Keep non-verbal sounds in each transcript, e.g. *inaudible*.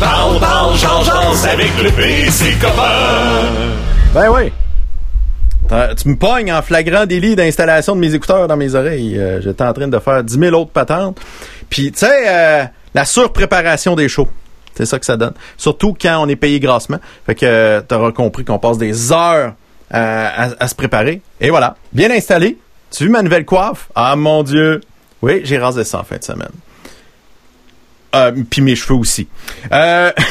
Parle, parle, genre, avec le PC copain. Ben oui. Tu me pognes en flagrant délit d'installation de mes écouteurs dans mes oreilles. Euh, J'étais en train de faire 10 000 autres patentes. Puis, tu sais, euh, la surpréparation des shows. C'est ça que ça donne. Surtout quand on est payé grassement. Fait que euh, t'auras compris qu'on passe des heures à, à se préparer. Et voilà. Bien installé. Tu as vu ma nouvelle coiffe? Ah, mon Dieu. Oui, j'ai rasé ça en fin de semaine. Euh, Puis mes cheveux aussi. Euh... *laughs*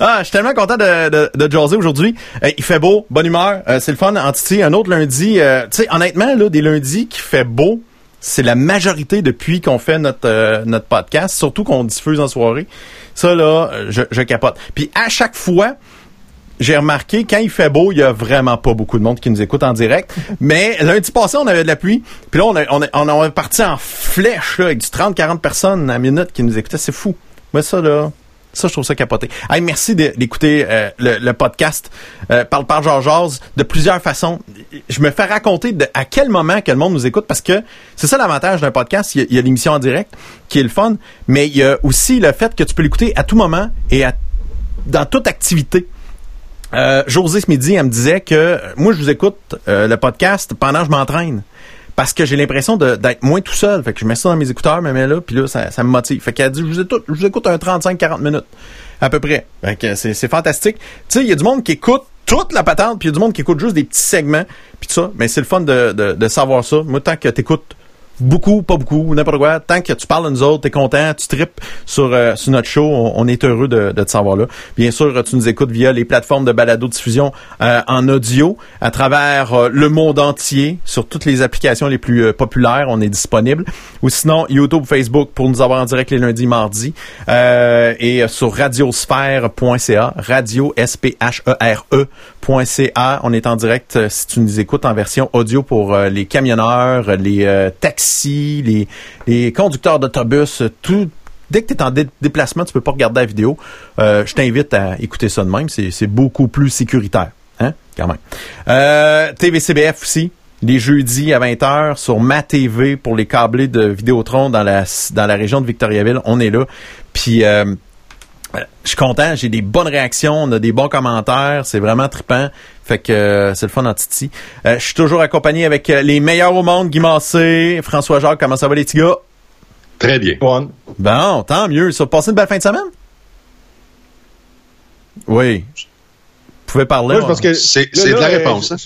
Ah, je suis tellement content de, de, de jaser aujourd'hui. Il fait beau, bonne humeur, euh, c'est le fun. Entity, un autre lundi. euh, tu sais, honnêtement, là, des lundis qui fait beau, c'est la majorité depuis qu'on fait notre euh, notre podcast, surtout qu'on diffuse en soirée. Ça là, je, je capote. Puis à chaque fois, j'ai remarqué quand il fait beau, il y a vraiment pas beaucoup de monde qui nous écoute en direct. *laughs* Mais lundi passé, on avait de la pluie. Puis là, on a, on a, on est parti en flèche là, avec du 30-40 personnes à minute qui nous écoutaient. C'est fou. Mais ça là. Ça, je trouve ça capoté. Hey, merci d'écouter euh, le, le podcast euh, Parle par Georges de plusieurs façons. Je me fais raconter de, à quel moment que le monde nous écoute parce que c'est ça l'avantage d'un podcast. Il y a- il y a, l'émission en direct qui est le fun, mais il y a aussi le fait que tu peux l'écouter à tout moment et à, dans toute activité. Euh, José ce midi, elle me disait que euh, moi, je vous écoute euh, le podcast pendant que je m'entraîne. Parce que j'ai l'impression d'être moins tout seul. Fait que je mets ça dans mes écouteurs, mets là, puis là, ça, ça me motive. Fait qu'elle dit, je vous écoute, je vous écoute un 35-40 minutes. À peu près. Fait que c'est fantastique. Tu sais, il y a du monde qui écoute toute la patente, puis il y a du monde qui écoute juste des petits segments, puis ça. Mais c'est le fun de, de, de savoir ça. Moi, tant que t'écoutes beaucoup, pas beaucoup, n'importe quoi. Tant que tu parles de nous autres, t'es content, tu tripes sur, euh, sur notre show, on, est heureux de, de te savoir là. Bien sûr, tu nous écoutes via les plateformes de balado-diffusion euh, en audio à travers euh, le monde entier, sur toutes les applications les plus euh, populaires, on est disponible. Ou sinon, YouTube, Facebook pour nous avoir en direct les lundis, mardis. Euh, et sur radiosphère.ca, radio s p h e r e.ca. On est en direct euh, si tu nous écoutes en version audio pour euh, les camionneurs, les euh, taxis, les, conducteurs d'autobus, euh, tout. Dès que tu es en dé- déplacement, tu peux pas regarder la vidéo. Euh, je t'invite à écouter ça de même. C'est beaucoup plus sécuritaire. Hein? Quand même. Euh, TVCBF aussi. Les jeudis à 20h sur ma TV pour les câblés de Vidéotron dans la, région de Victoriaville. On est là. Puis euh, euh, je suis content, j'ai des bonnes réactions, on a des bons commentaires, c'est vraiment trippant. Fait que euh, c'est le fun en Titi. Euh, je suis toujours accompagné avec euh, les meilleurs au monde, Guy Massé, François Jacques, comment ça va les petits gars? Très bien. Bon. Bon, tant mieux. Ça, passez une belle fin de semaine? Oui. Vous pouvez parler. Moi, je pense que C'est là, c'est de la réponse. hein?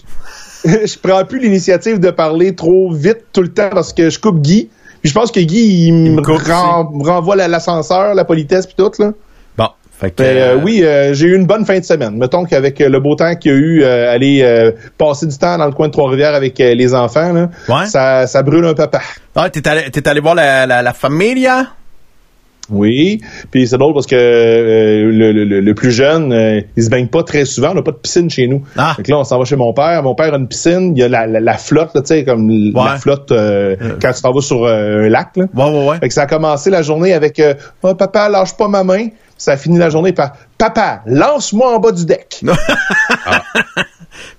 *laughs* je prends plus l'initiative de parler trop vite tout le temps parce que je coupe Guy. Puis je pense que Guy, il, me ren- renvoie la- l'ascenseur, la politesse puis tout, là. Fait que... Mais, euh, euh, oui, euh, j'ai eu une bonne fin de semaine. Mettons qu'avec euh, le beau temps qu'il y a eu, euh, aller euh, passer du temps dans le coin de Trois-Rivières avec les enfants, là, Ouais. ça, ça brûle un peu pas. Ah, t'es allé, t'es allé voir la, la, la familia? Oui, puis c'est drôle parce que euh, le, le- le- plus jeune, euh, il se baigne pas très souvent. On n'a pas de piscine chez nous. Ah. Donc là, on s'en va chez mon père. Mon père a une piscine. Il y a la, la, la flotte, là, tu sais, comme Ouais. la flotte euh, quand tu t'en vas sur un lac. Là. Ouais, ouais, ouais. Fait que ça a commencé la journée avec euh, oh, Papa, lâche pas ma main. Ça a fini la journée par Papa, lance-moi en bas du deck. *laughs*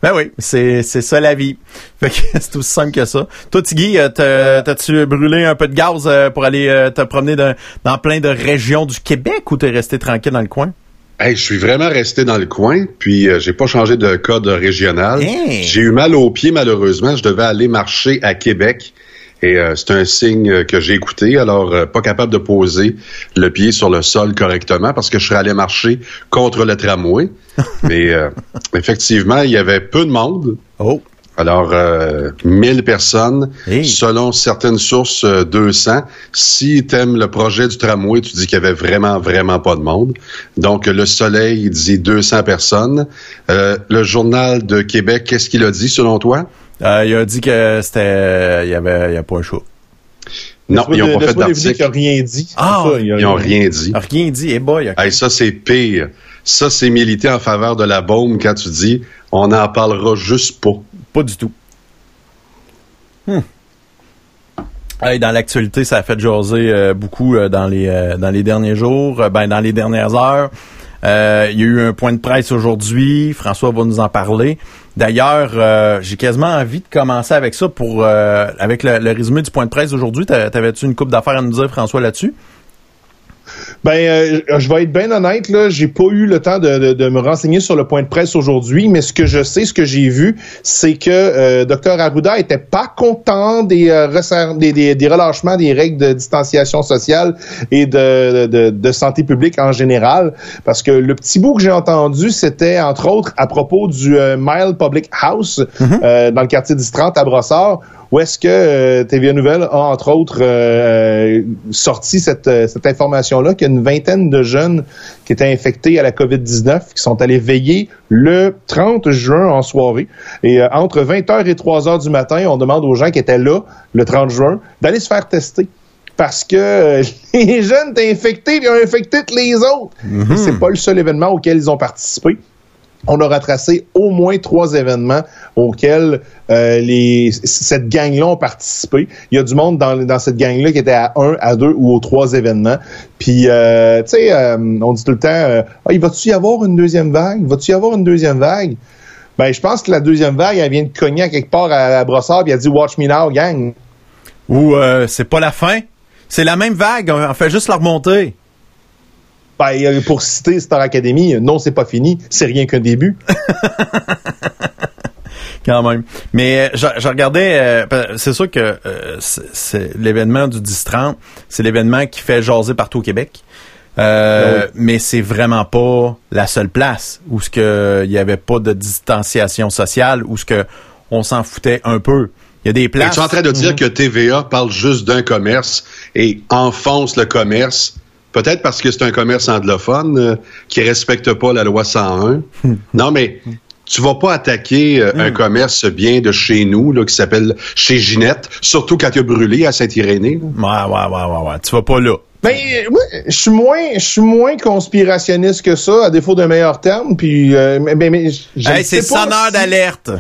Ben oui, c'est, c'est ça la vie. *laughs* Fait que c'est aussi simple que ça. Toi, Tigui, euh, t'as- t'as-tu brûlé un peu de gaz euh, pour aller euh, te promener dans, dans plein de régions du Québec ou t'es resté tranquille dans le coin? Hey, je suis vraiment resté dans le coin, puis euh, j'ai pas changé de code régional. Hey. J'ai eu mal aux pieds, malheureusement. Je devais aller marcher à Québec. Et euh, c'est un signe euh, que j'ai écouté, alors euh, pas capable de poser le pied sur le sol correctement parce que je serais allé marcher contre le tramway. *laughs* Mais euh, effectivement, il y avait peu de monde. Oh. Alors, euh, 1000 personnes, Hey. selon certaines sources, euh, 200. Si t'aimes le projet du tramway, tu dis qu'il y avait vraiment, vraiment pas de monde. Donc, le Soleil dit 200 personnes. Euh, le Journal de Québec, qu'est-ce qu'il a dit, selon toi? Euh, il a dit que c'était... Il y avait, il y a pas un choix. Non, ils n'ont pas fait Laisse-moi deviner qu'il a d'article. rien dit. Ah, ça, Ils n'ont rien dit. Rien dit. Eh boy, ok. Hey, ça, c'est pire. Ça, c'est militer en faveur de la bombe quand tu dis on n'en parlera juste pas. Pas du tout. Hmm. Hey, dans l'actualité, ça a fait jaser euh, beaucoup euh, dans les euh, dans les derniers jours, euh, ben dans les dernières heures. Euh, il y a eu un point de presse aujourd'hui. François va nous en parler. D'ailleurs, euh, j'ai quasiment envie de commencer avec ça pour euh, avec le, résumé du point de presse d'aujourd'hui. T'a- T'avais-tu une coupe d'affaires à nous dire, François, là-dessus? Ben, euh, je vais être bien honnête, là, j'ai pas eu le temps de, de, me renseigner sur le point de presse aujourd'hui, mais ce que je sais, ce que j'ai vu, c'est que euh, Dr Arruda était pas content des, euh, des, des, des, relâchements des règles de distanciation sociale et de, de, de, santé publique en général, parce que le petit bout que j'ai entendu, c'était entre autres à propos du euh, Mile Public House mm-hmm. euh, dans le quartier 1030 à Brossard, où est-ce que euh, TVA Nouvelle a, entre autres, euh, sorti cette, euh, cette information-là qu'il y a une vingtaine de jeunes qui étaient infectés à la COVID-19 qui sont allés veiller le 30 juin en soirée. Et entre 20h et 3h du matin, on demande aux gens qui étaient là le 30 juin d'aller se faire tester parce que *laughs* les jeunes étaient infectés et ont infecté les autres. Mm-hmm. C'est pas le seul événement auquel ils ont participé on a retracé au moins trois événements auxquels euh, cette gang-là ont participé. Il y a du monde dans, cette gang-là qui était à un, à deux ou aux trois événements. Puis, euh, tu sais, euh, on dit tout le temps, ah, il va-tu y avoir une deuxième vague? Va-tu y avoir une deuxième vague? Ben, je pense que la deuxième vague, elle vient de cogner à quelque part à, Brossard, puis elle dit « Watch me now, gang ». Ou c'est pas la fin? C'est la même vague, on fait juste la remonter. Ben, pour citer Star Academy, non, c'est pas fini, c'est rien qu'un début. *laughs* Quand même. Mais euh, je, regardais, euh, c'est sûr que euh, c'est l'événement du 10-30, c'est l'événement qui fait jaser partout au Québec. Ben mais c'est vraiment pas la seule place où ce que il y avait pas de distanciation sociale, où ce que on s'en foutait un peu. Il y a des places. Tu es en train de dire mhm. que TVA parle juste d'un commerce et enfonce le commerce Peut-être parce que c'est un commerce anglophone euh, qui respecte pas la loi 101. *laughs* non, mais tu vas pas attaquer euh, un hmm. commerce bien de chez nous là, qui s'appelle chez Ginette, surtout quand il a brûlé à Saint-Irénée. Ouais, ouais, ouais, ouais, ouais. Tu vas pas là. Ben, je suis moins, je suis moins conspirationniste que ça, à défaut d'un meilleur terme. Puis, euh, mais, c'est sonneur d'alerte.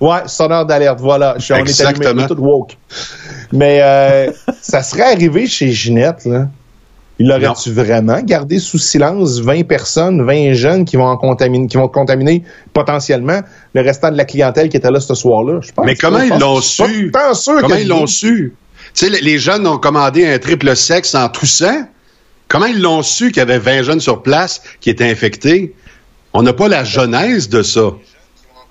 Ouais, sonneur d'alerte, voilà. Je, on est allumé, tout woke. Mais *laughs* ça serait arrivé chez Ginette, là. Il aurait-tu vraiment gardé sous silence 20 personnes, 20 jeunes qui vont contaminer, qui vont contaminer potentiellement le restant de la clientèle qui était là ce soir-là? Mais comment ils l'ont su? Comment ils l'ont su? Tu sais, les jeunes ont commandé un triple sexe en toussant. Comment ils l'ont su qu'il y avait 20 jeunes sur place qui étaient infectés? On n'a pas la genèse de ça.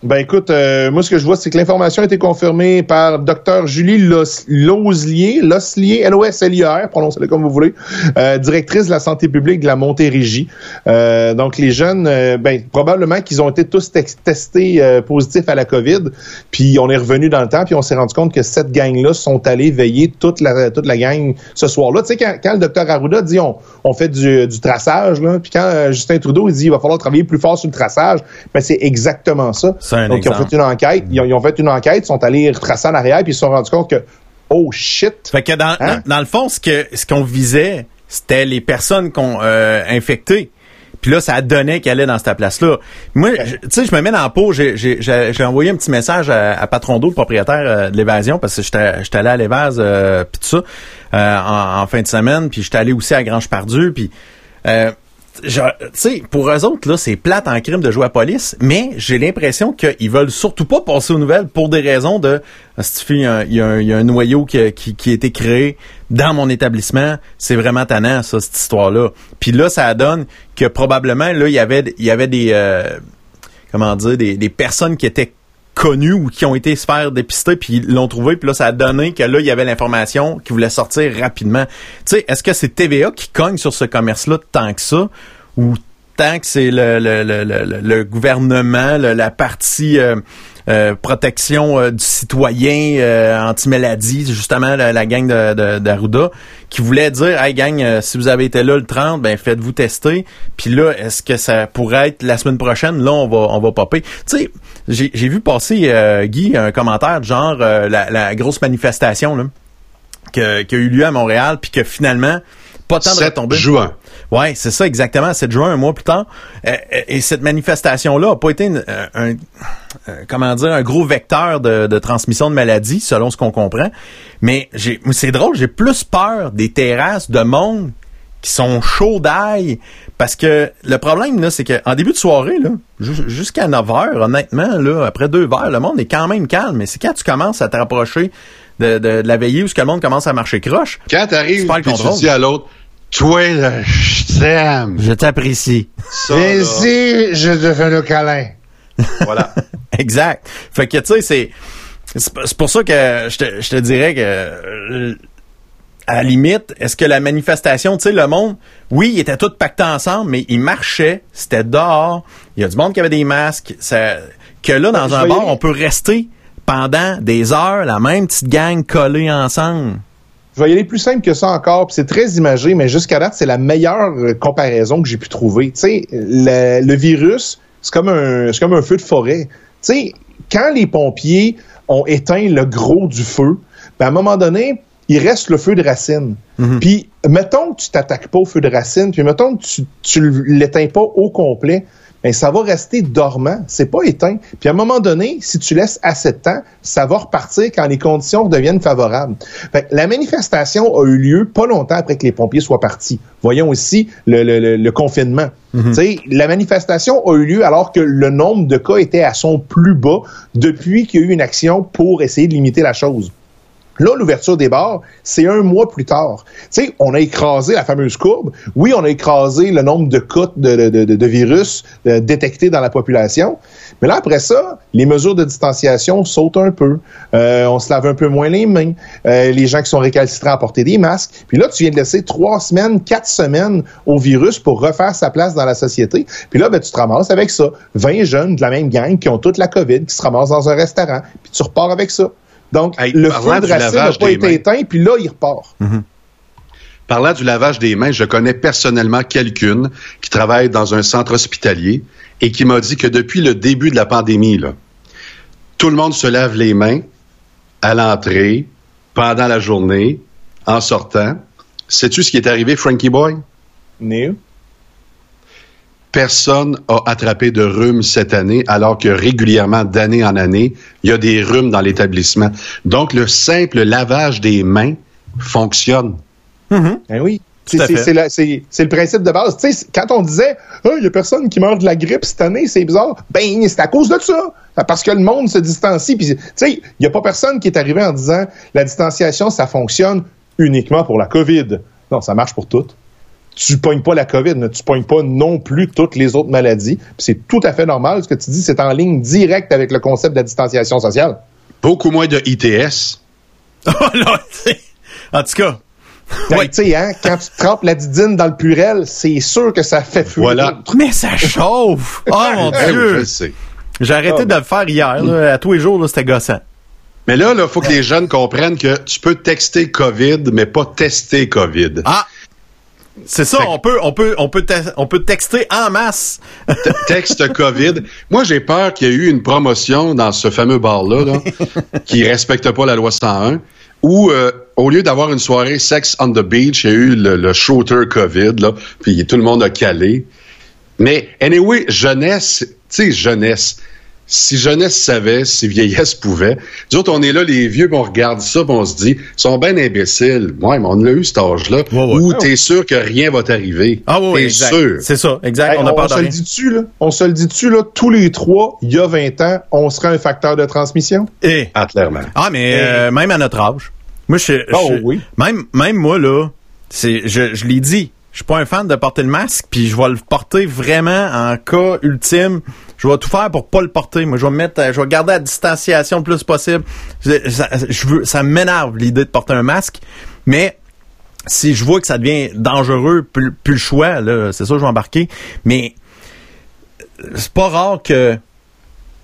Ben écoute, euh, moi ce que je vois, c'est que l'information a été confirmée par Dr Julie Loslier, Loslier, L-O-S-L-I-R, prononcez-le comme vous voulez, euh, directrice de la santé publique de la Montérégie. Euh, donc les jeunes, euh, ben probablement qu'ils ont été tous testés euh, positifs à la COVID, puis on est revenu dans le temps, puis on s'est rendu compte que cette gang-là sont allés veiller toute la toute la gang ce soir-là. Tu sais quand, quand, le docteur Arruda dit on, on fait du, du traçage, là, puis quand Justin Trudeau dit il va falloir travailler plus fort sur le traçage, ben c'est exactement ça. Donc, ils ont fait une enquête, ils ont, fait une enquête, ils sont allés retracer en arrière, puis ils se sont rendus compte que, oh shit. Fait que dans, hein? dans, le fond, ce que ce qu'on visait, c'était les personnes qu'on euh, infectées. Puis là, ça donnait qu'elle allait dans cette place-là. Moi, tu sais, je me mets dans la peau. J'ai envoyé un petit message à, Patron d'eau, le propriétaire euh, de l'évasion, parce que j'étais allé à l'évase, euh, puis tout ça, euh, en, en, fin de semaine. Puis j'étais allé aussi à Grange-Pardieu. Puis tu sais, pour eux autres, là, c'est plate en crime de jouer à police, mais j'ai l'impression qu'ils veulent surtout pas passer aux nouvelles pour des raisons de il y, un, y a un noyau qui, a été créé dans mon établissement, c'est vraiment tannant, ça, cette histoire-là. Puis là, ça donne que probablement, là, il y avait, il y avait des euh, comment dire, des personnes qui étaient connus ou qui ont été se faire dépister puis ils l'ont trouvé puis là ça a donné que là il y avait l'information qui voulait sortir rapidement. Tu sais, est-ce que c'est TVA qui cogne sur ce commerce là tant que ça ou tant que c'est le, le, le, le, gouvernement, la partie euh, euh, protection euh, du citoyen anti-maladie, justement la, gang de, d'Arruda, qui voulait dire Hey gang, si vous avez été là le 30, ben faites-vous tester. Puis là, est-ce que ça pourrait être la semaine prochaine? Là, on va on va popper. Tu sais, j'ai, vu passer Guy un commentaire de genre la, la, grosse manifestation que, qui a eu lieu à Montréal, puis que finalement, pas tant de retombées. juin. Ouais, c'est ça exactement. 7 juin, un mois plus tard. Euh, euh, et cette manifestation-là a pas été euh, un, comment dire un gros vecteur de, transmission de maladie, selon ce qu'on comprend. Mais j'ai, c'est drôle, j'ai plus peur des terrasses de monde qui sont chauds d'ail. Parce que le problème, là, c'est qu'en début de soirée, là, jusqu'à 9 heures, honnêtement, là, après deux verres, le monde est quand même calme. Mais c'est quand tu commences à te rapprocher de, la veillée où ce que le monde commence à marcher croche. Quand t'arrives, tu dis à l'autre, Toi, là, je t'aime. Je t'apprécie. Là, Ici, je te fais le câlin. *laughs* voilà. *laughs* exact. Fait que, tu sais, c'est, c'est pour ça que je te, je te dirais que, euh, à la limite, est-ce que la manifestation, tu sais, le monde, oui, ils étaient tous pactés ensemble, mais ils marchaient, c'était dehors, il y a du monde qui avait des masques, ça, que là, dans je un bar, on peut rester pendant des heures, la même petite gang collée ensemble. Je vais y aller plus simple que ça encore, puis c'est très imagé, mais jusqu'à date, c'est la meilleure euh, comparaison que j'ai pu trouver. Tu sais, le, le virus, c'est comme un, c'est comme un feu de forêt. Tu sais, quand les pompiers ont éteint le gros du feu, ben à un moment donné, il reste le feu de racine. Puis, mettons que tu t'attaques pas au feu de racine, puis mettons que tu, tu l'éteins pas au complet, ben ça va rester dormant, c'est pas éteint. Puis à un moment donné, si tu laisses assez de temps, ça va repartir quand les conditions deviennent favorables. Fait que la manifestation a eu lieu pas longtemps après que les pompiers soient partis. Voyons aussi le, le- le- le confinement. Sais, La manifestation a eu lieu alors que le nombre de cas était à son plus bas depuis qu'il y a eu une action pour essayer de limiter la chose. Là, l'ouverture des bars, c'est un mois plus tard. Tu sais, on a écrasé la fameuse courbe. Oui, on a écrasé le nombre de cas de, virus euh, détectés dans la population. Mais là, après ça, les mesures de distanciation sautent un peu. Euh, on se lave un peu moins les mains. Euh, les gens qui sont récalcitrants à porter des masques. Puis là, tu viens de laisser trois semaines, quatre semaines au virus pour refaire sa place dans la société. Puis là, ben, tu te ramasses avec ça. 20 jeunes de la même gang qui ont toute la COVID, qui se ramassent dans un restaurant. Puis tu repars avec ça. Donc, Hey, le feu de racine n'a pas été éteint, puis là, il repart. Parlant du lavage des mains, je connais personnellement quelqu'une qui travaille dans un centre hospitalier et qui m'a dit que depuis le début de la pandémie, là, tout le monde se lave les mains à l'entrée, pendant la journée, en sortant. Sais-tu ce qui est arrivé, Frankie Boy? Personne a attrapé de rhume cette année, alors que régulièrement, d'année en année, il y a des rhumes dans l'établissement. Donc, le simple lavage des mains fonctionne. Ben oui. C'est le principe de base. Tu sais, quand on disait, Ah, il y a personne qui meurt de la grippe cette année, c'est bizarre. Ben, c'est à cause de ça. Parce que le monde se distancie. Puis, tu sais, il n'y a pas personne qui est arrivé en disant, la distanciation, ça fonctionne uniquement pour la COVID. Non, ça marche pour toutes. Tu pognes pas la COVID, mais tu pognes pas non plus toutes les autres maladies. C'est tout à fait normal. Ce que tu dis, c'est en ligne directe avec le concept de la distanciation sociale. Beaucoup moins de ITS. *laughs* Là, t'sais. en tout cas, Ben, Ouais. Tu sais, hein, quand tu trempes la didine dans le purel, c'est sûr que ça fait fuir. Voilà. mais ça chauffe! Oh *laughs* mon Eh oui, dieu! J'ai arrêté Ah, de le faire hier, là, à tous les jours, c'était gossant. Mais là, il faut que les jeunes comprennent que tu peux texter COVID, mais pas tester COVID. Ah! C'est ça, on peut, on peut, on peut, on peut texter en masse. Texte COVID. Moi, j'ai peur qu'il y ait eu une promotion dans ce fameux bar-là, là, *laughs* qui respecte pas la loi 101, où, euh, au lieu d'avoir une soirée sex on the beach, il y a eu le, le shooter COVID, là, puis tout le monde a calé. Mais, anyway, jeunesse, tu sais, jeunesse. Si jeunesse savait, si vieillesse pouvait. Nous autres, on est là, les vieux, on regarde ça, on se dit, ils sont bien imbéciles. Ouais, mais on l'a eu cet âge-là, Ouais, ouais. où t'es sûr que rien va t'arriver. Ah oui, oui, T'es exact. sûr. C'est ça, exact. Hey, on a de se le rien. dit dessus, là? On se le dit dessus, là. Tous les trois, il y a 20 ans, on serait un facteur de transmission? Eh. Ah, clairement. Ah, mais euh, même à notre âge. Moi, je, je- Oh, oui. même, même moi là, c'est, je, je l'ai dit, je suis pas un fan de porter le masque, puis je vais le porter vraiment en cas ultime. Je vais tout faire pour pas le porter. Moi, je vais me mettre, à- je vais garder la distanciation le plus possible. Ça, je veux, ça m'énerve l'idée de porter un masque, mais si je vois que ça devient dangereux, plus, le choix, c'est ça je vais embarquer. Mais c'est pas rare que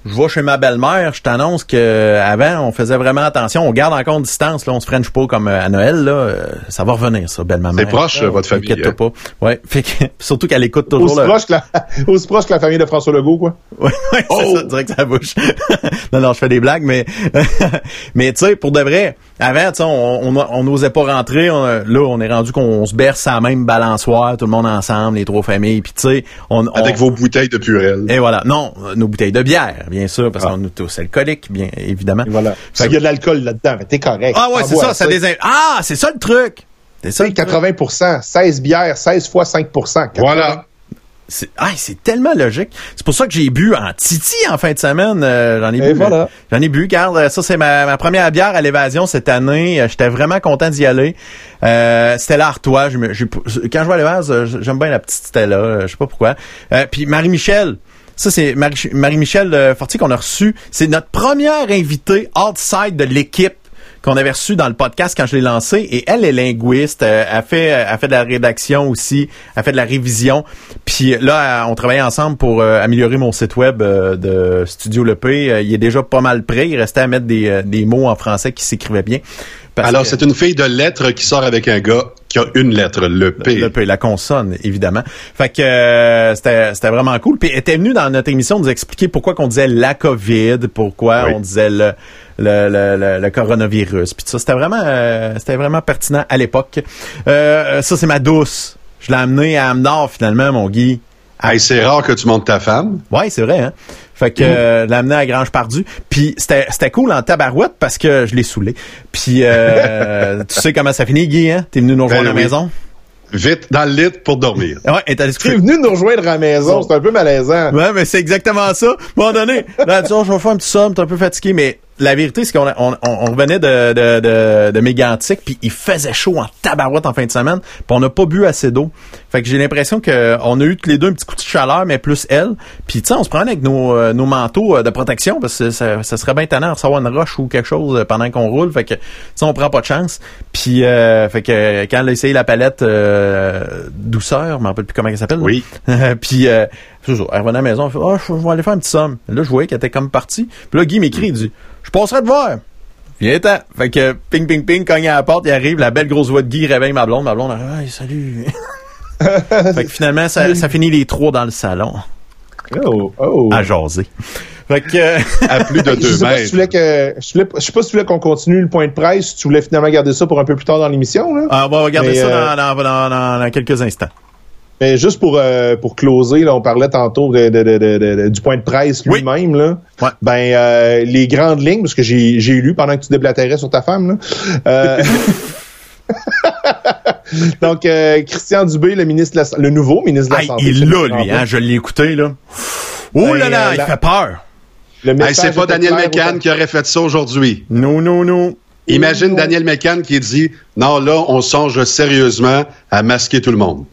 je vais chez ma belle-mère, je t'annonce que avant on faisait vraiment attention, on garde encore une distance, là, on se french pas comme euh, à Noël, là, euh, ça va revenir ça, belle-maman. C'est proche, euh, votre famille, Inquiète-toi pas. Ouais, *laughs* fait que, surtout qu'elle écoute toujours Aussi le... proche, que la, *laughs* aussi proche que la famille de François Legault, quoi. *laughs* Ouais, ouais, c'est Oh! ça, direct sa bouche. non, non, je fais des blagues, mais mais tu sais, pour de vrai, avant, tu sais, on on on n'osait pas rentrer. on- là, on est rendu qu'on se berce à la même balançoire, tout le monde ensemble, les trois familles, puis tu sais, on, on- Avec vos bouteilles de purée. et voilà. Non, nos bouteilles de bière, bien sûr, parce qu'on est tous alcooliques, bien évidemment. Et voilà. S'il y a de l'alcool là-dedans, mais t'es correct. Ah ouais, T'en c'est ça, ça désin... Ah, c'est ça le truc. C'est ça. Tu le sais, truc. 80% 16 bières, 16 fois 5 80. Voilà. C'est ah, c'est tellement logique. C'est pour ça que j'ai bu en titi en fin de semaine. Euh, j'en ai bu. voilà. J'en ai bu. Regarde, ça c'est ma, ma première bière à l'évasion cette année. Euh, J'étais vraiment content d'y aller. Euh, Stella Artois. je me- j'ai- quand je vois l'évase, j'aime bien la petite Stella. euh, Je sais pas pourquoi. Euh, Puis Marie-Michel. Ça, c'est Marie- Marie-Michel euh, Fortier qu'on a reçu. C'est notre première invitée outside de l'équipe qu'on avait reçu dans le podcast quand je l'ai lancé. Et elle est linguiste. euh, Elle fait, elle fait de la rédaction aussi. Elle fait de la révision. Puis là, on travaillait ensemble pour euh, améliorer mon site web euh, de Studio Le P. Euh, Il est déjà pas mal prêt. Il restait à mettre des, euh, des mots en français qui s'écrivaient bien. Parce Alors, que- c'est une fille de lettres qui sort avec un gars qui a une lettre, le P. le P, la consonne, évidemment. Fait que euh, c'était c'était vraiment cool. Puis elle était venue dans notre émission nous expliquer pourquoi qu'on disait la COVID, pourquoi Oui. on disait le le, le, le, le coronavirus. Puis tout ça, c'était vraiment euh, c'était vraiment pertinent à l'époque. Euh, ça c'est ma douce. Je l'ai amenée à Amnord finalement, mon Guy. Hey, c'est rare que tu montes ta femme. Ouais, c'est vrai, hein. Fait que euh, je l'ai amené à Grange Pardu. Puis c'était c'était cool en tabarouette parce que je l'ai saoulé. Puis euh, *laughs* tu sais comment ça finit, Guy, hein? T'es venu nous rejoindre Ben à la oui. maison? Vite, dans le lit pour dormir. *laughs* Ouais, elle est allée se Tu es coucher. venu nous rejoindre à la maison, c'est un peu malaisant. Ouais, mais c'est exactement ça. À un moment donné, là, tu je vais faire un petit somme, t'es un peu fatigué, mais la vérité, c'est qu'on on, on, on revenait de, de, de, de Mégantic, puis il faisait chaud en tabarouette en fin de semaine, puis on n'a pas bu assez d'eau. Fait que j'ai l'impression que on a eu tous les deux un petit coup de chaleur, mais plus elle. Puis tu sais, on se prenait avec nos, euh, nos manteaux euh, de protection, parce que ça, ça serait bien tannant de recevoir une roche ou quelque chose euh, pendant qu'on roule. Fait que tu sais, on prend pas de chance. Puis euh, fait que quand elle a essayé la palette euh, douceur, je m'en rappelle plus comment elle s'appelle. Oui. *laughs* puis euh, elle revenait à la maison, elle fait Ah, je je vais aller faire un petit somme. Là, je voyais qu'elle était comme partie. Puis là, Guy m'écrit, il dit Je passerai te voir. Viens-t'en. Fait que ping ping ping, cogne à la porte, il arrive, la belle grosse voix de Guy réveille ma blonde, ma blonde, Hey, salut. *laughs* fait que finalement, ça, ça finit les trois dans le salon Oh, oh. à jaser. Fait que À plus de *laughs* deux si mètres. que, je je sais pas si tu voulais qu'on continue le point de presse, si tu voulais finalement garder ça pour un peu plus tard dans l'émission, là. on va regarder Mais, ça euh, dans, dans, dans- dans- dans quelques instants. Mais juste pour euh, pour closer, là, on parlait tantôt de, de- de- de- de- du point de presse Oui. lui-même. Là. Ouais. Ben euh, les grandes lignes, parce que j'ai j'ai lu pendant que tu déblatérais sur ta femme. Là. Euh, *laughs* Donc euh, Christian Dubé, le ministre de la, le nouveau ministre de la santé. il c'est l'a, le lui, hein, je l'ai écouté, là. Oh Ben, là là, euh, il la- fait peur. Le Hey, message c'est pas Daniel autant- qui aurait fait ça aujourd'hui. Non, non, non. Imagine Daniel McCann qui dit Non, là, on songe sérieusement à masquer tout le monde.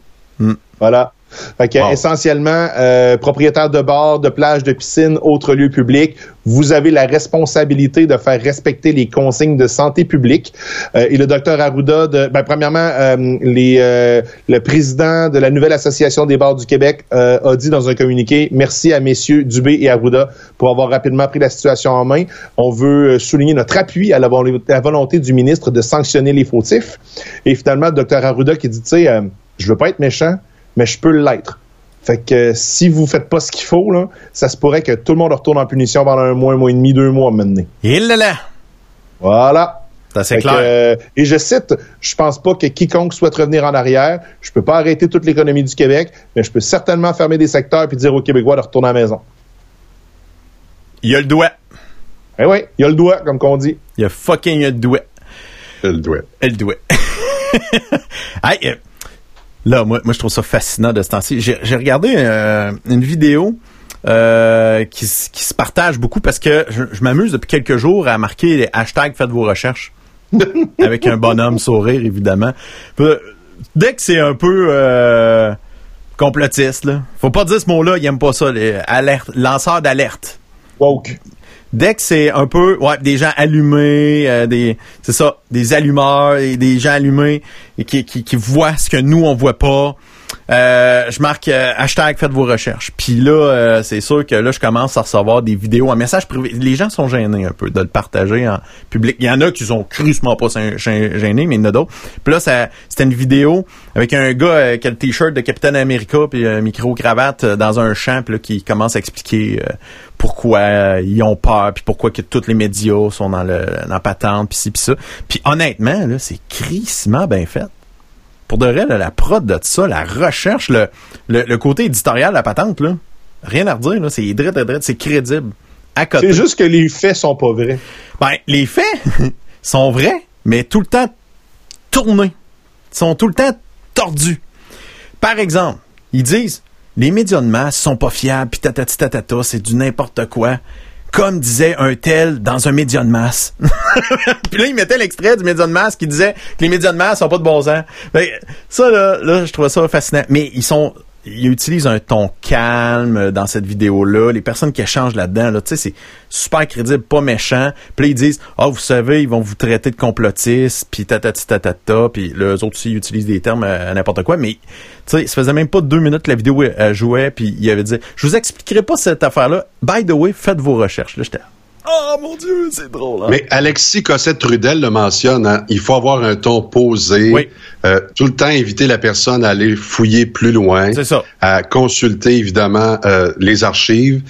Voilà. Fait que, essentiellement, euh, propriétaire de bars, de plages, de piscines, autres lieux publics, vous avez la responsabilité de faire respecter les consignes de santé publique. Euh, et le docteur Arruda, de, ben, premièrement, euh, les, euh, le président de la nouvelle association des bars du Québec euh, a dit dans un communiqué merci à messieurs Dubé et Arruda pour avoir rapidement pris la situation en main. On veut euh, souligner notre appui à la, vol- la volonté du ministre de sanctionner les fautifs. Et finalement, le docteur Arruda qui dit, tu sais, euh, je veux pas être méchant, mais je peux l'être. Fait que euh, si vous faites pas ce qu'il faut, là, ça se pourrait que tout le monde retourne en punition pendant un mois, un mois et demi, deux mois maintenant. Il là là. Voilà. Ça, c'est clair. euh, et je cite, je pense pas que quiconque souhaite revenir en arrière, je peux pas arrêter toute l'économie du Québec, mais je peux certainement fermer des secteurs puis dire aux Québécois de retourner à la maison. Il a le doigt. Eh oui, il y a le doigt, comme qu'on dit. Il a fucking le doigt. Je le dois. Elle doit. *laughs* hey, euh, là, moi, moi, je trouve ça fascinant de ce temps-ci. J'ai regardé euh, une vidéo euh, qui, se partage beaucoup parce que je, je m'amuse depuis quelques jours à marquer les hashtags faites vos recherches. *laughs* avec un bonhomme sourire, évidemment. Euh, dès que c'est un peu euh, complotiste, là, faut pas dire ce mot-là, il aime pas ça, les alerte, lanceur d'alerte Woke. Dès que c'est un peu ouais des gens allumés euh, des c'est ça des allumeurs et des gens allumés et qui, qui, qui voient ce que nous on voit pas euh, je marque euh, hashtag faites vos recherches. Puis là euh, c'est sûr que là je commence à recevoir des vidéos en message privé. Les gens sont gênés un peu de le partager en public. Il y en a qui sont crûment pas gê- gê- gênés mais il y en a d'autres. Puis là c'était une vidéo avec un gars euh, qui a le t-shirt de Capitaine America puis un micro cravate euh, dans un champ là, qui commence à expliquer pourquoi ils ont peur puis pourquoi que tous les médias sont dans le dans la patente puis ci puis ça. Puis honnêtement là c'est crissement bien fait pour de vrai là, la prod de ça la recherche le, le, le côté éditorial la patente là rien à redire là c'est drette drette c'est crédible à côté C'est juste que les faits sont pas vrais. ben, les faits *laughs* sont vrais, mais tout le temps tournés. Ils sont tout le temps tordus. Par exemple, ils disent les médias de masse sont pas fiables, puis tatati tatata, c'est du n'importe quoi. Comme disait un tel dans un média de masse. *laughs* puis là, il mettait l'extrait du média de masse qui disait que les médias de masse sont pas de bon sens. Que ça, là, là, je trouvais ça fascinant. Mais ils sont il utilise un ton calme dans cette vidéo-là. Les personnes qui échangent là-dedans, là, tu sais, c'est super crédible, pas méchant. Puis là, ils disent, ah, vous savez, ils vont vous traiter de complotiste, puis tatati tatata, puis les autres aussi ils utilisent des termes à, n'importe quoi. Mais, tu sais, ça faisait même pas deux minutes que la vidéo euh, jouait, puis il avait dit, je vous expliquerai pas cette affaire-là. By the way, faites vos recherches. Là, Oh mon Dieu, c'est drôle. Hein? Mais Alexis Cossette-Trudel le mentionne, hein, il faut avoir un ton posé, euh, tout le temps inviter la personne à aller fouiller plus loin, ça. à consulter évidemment euh, les archives.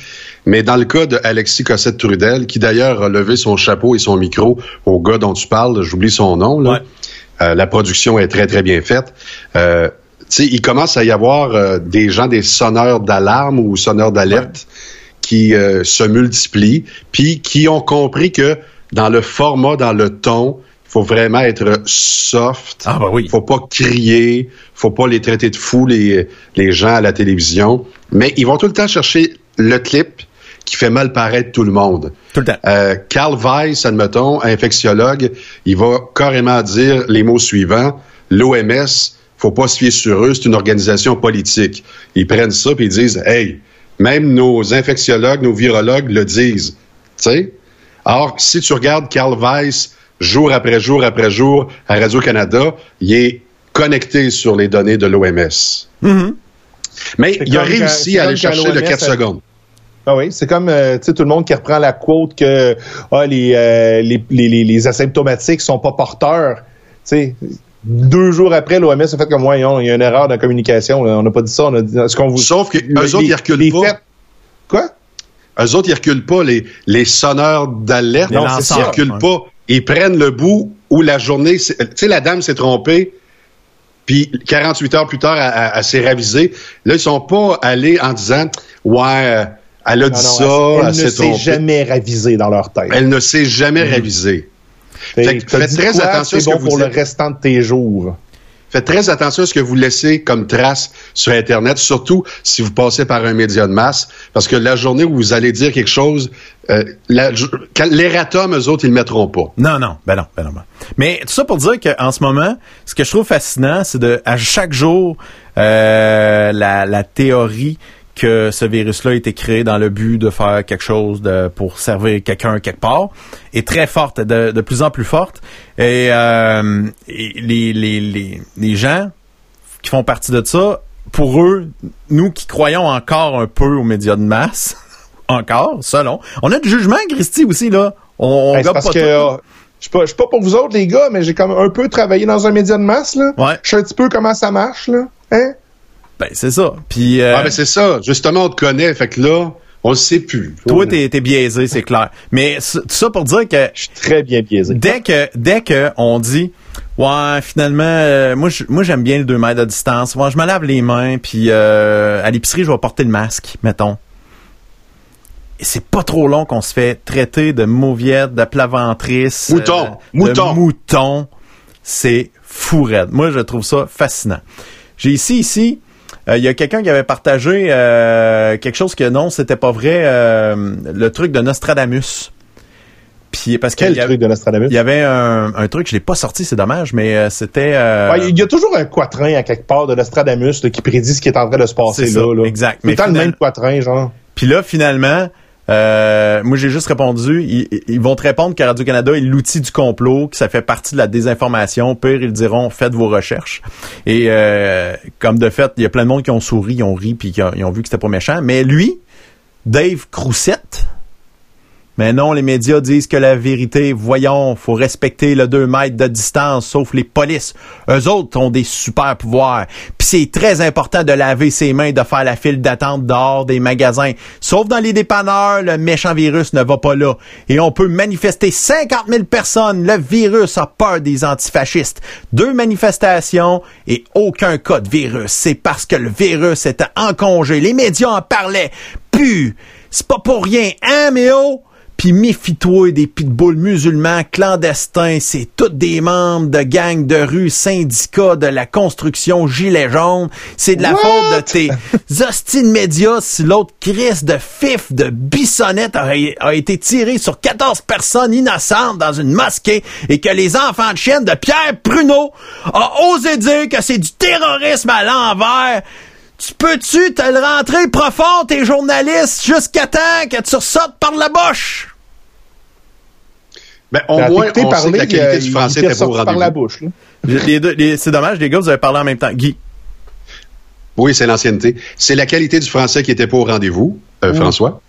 Mais dans le cas de Alexis Cossette-Trudel, qui d'ailleurs a levé son chapeau et son micro au gars dont tu parles, j'oublie son nom, là. Euh, la production est très, très bien faite. Il commence à y avoir des gens, des sonneurs d'alarme ou sonneurs d'alerte qui euh, se multiplient, puis qui ont compris que dans le format, dans le ton, il faut vraiment être soft. Ah bah oui. Faut pas crier, faut pas les traiter de fous les les gens à la télévision, mais ils vont tout le temps chercher le clip qui fait mal paraître tout le monde. Tout le temps. Euh, Carl Weiss, admettons, infectiologue, il va carrément dire les mots suivants. L'OMS, faut pas se fier sur eux, c'est une organisation politique. Ils prennent ça puis ils disent, hey, même nos infectiologues, nos virologues le disent. sais. Or, si tu regardes Carl Weiss jour après jour après jour à Radio-Canada, il est connecté sur les données de l'OMS. Mm-hmm. Mais il a réussi à aller chercher le 4 secondes. Ah oui, c'est comme euh, tout le monde qui reprend la quote que ah, les, euh, les, les, les, asymptomatiques sont pas porteurs. sais deux jours après, l'OMS a fait comme moi, il y a une erreur de communication. On n'a pas dit ça. On a dit, ce qu'on vous... Sauf qu'eux autres, ils reculent pas. Quoi? Eux autres, ils reculent pas. Les, les sonneurs d'alerte, ils reculent pas. Ils prennent le bout où la journée... Tu sais, la dame s'est trompée, puis 48 heures plus tard, elle, s'est ravisée. Là, ils sont pas allés en disant, ouais... Elle a dit ça, elle, elle, ne s'est jamais ravisée dans leur tête. Elle ne s'est jamais mm. ravisée. Faites très attention à ce que vous pour le restant de tes jours. Faites très attention à ce que vous laissez comme trace sur Internet, surtout si vous passez par un média de masse, parce que la journée où vous allez dire quelque chose, euh, l'erratum, eux autres, ils le mettront pas. Non, non, ben non, ben non. Ben. Mais tout ça pour dire qu'en ce moment, ce que je trouve fascinant, c'est de à chaque jour euh, la, la théorie que ce virus-là a été créé dans le but de faire quelque chose de, pour servir quelqu'un quelque part est très forte, de, de plus en plus forte. Et, euh, les, les, les, les gens qui font partie de ça, pour eux, nous qui croyons encore un peu aux médias de masse, *laughs* encore, selon, on a du jugement, Christy, aussi, là. On, on parce que, euh, je suis pas, pas pour vous autres, les gars, mais j'ai comme un peu travaillé dans un média de masse, là. Ouais. Je sais un petit peu comment ça marche, là. Hein? Ben, c'est ça. Puis, euh, Ah, ben, c'est ça. Justement, on te connaît. Fait que là, on le sait plus. Toi, t'es, t'es biaisé, c'est clair. Mais tout ça pour dire que... Je suis très bien biaisé. Dès que, dès que on dit... Ouais, finalement, euh, moi, moi j'aime bien le 2 mètres de distance. Je me lave les mains, puis euh, à l'épicerie, je vais porter le masque, mettons. Et c'est pas trop long qu'on se fait traiter de mauviette, de plaventrice. Mouton. mouton. mouton. C'est fou raide. Moi, je trouve ça fascinant. J'ai ici, ici, euh, il y a quelqu'un qui avait partagé euh, quelque chose que non, c'était pas vrai, euh, le truc de Nostradamus. Puis parce Quel truc de Nostradamus? Il y avait un, truc, je l'ai pas sorti, c'est dommage, mais c'était. il y a toujours un quatrain à quelque part de Nostradamus qui prédit ce qui est en train de se passer là, là. Exact. Mais le même quatrain, genre. Puis là, finalement, euh, moi, j'ai juste répondu, ils, vont te répondre que Radio-Canada est l'outil du complot, que ça fait partie de la désinformation. Pire, ils diront, faites vos recherches. Et euh, comme de fait, il y a plein de monde qui ont souri, ils ont ri, puis qui ont, vu que c'était pas méchant. Mais lui, Dave Croussette, mais non, les médias disent que la vérité, voyons, faut respecter le 2 mètres de distance, sauf les polices. Eux autres ont des super pouvoirs. Puis c'est très important de laver ses mains, de faire la file d'attente dehors des magasins. Sauf dans les dépanneurs, le méchant virus ne va pas là. Et on peut manifester 50 000 personnes. Le virus a peur des antifascistes. Deux manifestations et aucun cas de virus. C'est parce que le virus était en congé. Les médias en parlaient. Puis, c'est pas pour rien, hein, mais oh? Puis méfie-toi des pitbulls musulmans clandestins, c'est tous des membres de gangs de rue, syndicats de la construction gilet jaune. C'est de la faute de tes *laughs* hostines médias si l'autre crise de fif de bissonnette a, a, été tiré sur 14 personnes innocentes dans une mosquée et que les enfants de chienne de Pierre Pruneau a osé dire que c'est du terrorisme à l'envers. Tu peux-tu te le rentrer profond, tes journalistes, jusqu'à temps que tu ressortes par la bouche? Ben, au moins, on sait que la qualité du français était beau par la bouche. c'est dommage, les gars, vous avez parlé en même temps. Guy. Oui, c'est l'ancienneté. C'est la qualité du français qui était pas au rendez-vous, euh, François.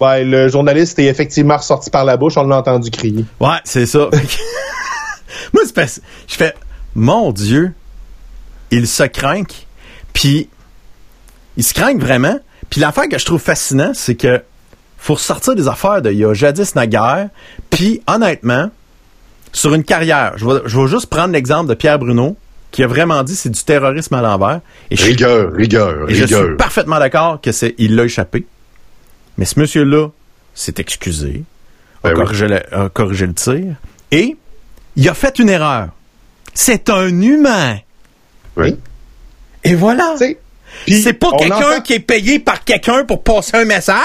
Ouais, le journaliste est effectivement ressorti par la bouche, on l'a entendu crier. Ouais, c'est ça. *laughs* Moi, c'est je fais, mon Dieu, il se craint, puis ils se craignent vraiment. Puis l'affaire que je trouve fascinant, c'est que faut ressortir des affaires de il y a jadis naguère. Puis honnêtement, sur une carrière, je vais, je vais juste prendre l'exemple de Pierre Bruno, qui a vraiment dit c'est du terrorisme à l'envers. Et rigueur, rigueur, et je suis parfaitement d'accord que c'est il l'a échappé. Mais ce monsieur-là s'est excusé, a, ben corrigé le, a corrigé le tir, et il a fait une erreur. C'est un humain. Oui. Et voilà. C'est pas quelqu'un qui est payé par quelqu'un pour passer un message,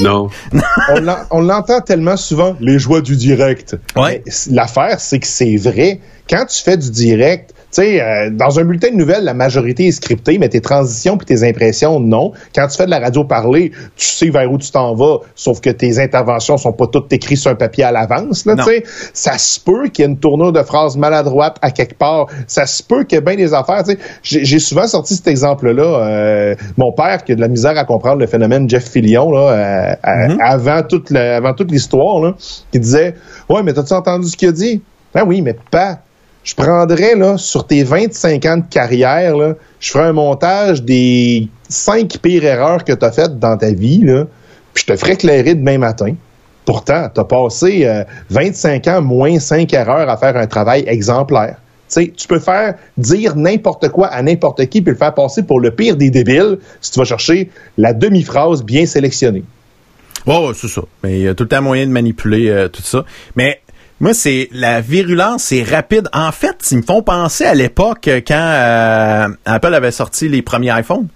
Non. *laughs* on l'entend tellement souvent, les joies du direct. Ouais. L'affaire, c'est que c'est vrai. Quand tu fais du direct, sais, euh, dans un bulletin de nouvelles, la majorité est scriptée, mais tes transitions puis tes impressions, non. Quand tu fais de la radio parler, tu sais vers où tu t'en vas, sauf que tes interventions sont pas toutes écrites sur un papier à l'avance. Là, sais. ça se peut qu'il y ait une tournure de phrase maladroite à quelque part. Ça se peut qu'il y ait bien des affaires. J'ai souvent sorti cet exemple-là. Euh, mon père qui a de la misère à comprendre le phénomène Jeff Fillion là, euh, avant toute avant toute l'histoire, qui disait ouais mais t'as-tu entendu ce qu'il a dit Ben oui, mais pas je prendrais, là, sur tes 25 ans de carrière, je ferais un montage des cinq pires erreurs que tu as faites dans ta vie, puis je te ferais éclairer demain matin. Pourtant, tu as passé 25 euh, ans moins 5 erreurs à faire un travail exemplaire. sais, tu peux faire dire n'importe quoi à n'importe qui puis le faire passer pour le pire des débiles si tu vas chercher la demi-phrase bien sélectionnée. Oh, c'est ça. Mais il y a tout le temps moyen de manipuler euh, tout ça. Mais moi, c'est la virulence, c'est rapide. En fait, ils me font penser à l'époque quand euh, Apple avait sorti les premiers iPhones.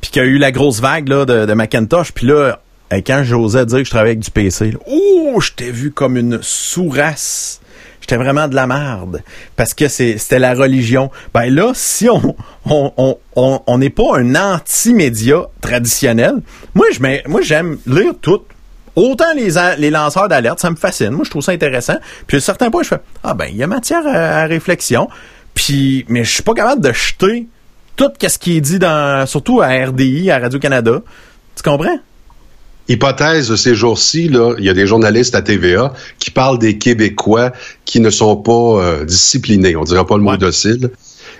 Puis qu'il y a eu la grosse vague là, de, Macintosh. Puis là, euh, quand j'osais dire que je travaillais avec du PC, ouh, je t'ai vu comme une sourasse. J'étais vraiment de la merde. Parce que c'était la religion. Ben là, si on on on on n'est pas un anti-média traditionnel, moi je moi j'aime lire tout Autant les, les lanceurs d'alerte, ça me fascine. Moi, je trouve ça intéressant. Puis à certains points, je fais Ah ben, il y a matière à, réflexion. Puis, mais je suis pas capable de jeter tout ce qui est dit dans, surtout à RDI, à Radio-Canada. Tu comprends? Hypothèse de ces jours-ci, là, il y a des journalistes à TVA qui parlent des Québécois qui ne sont pas euh, disciplinés. On dirait pas le mot docile.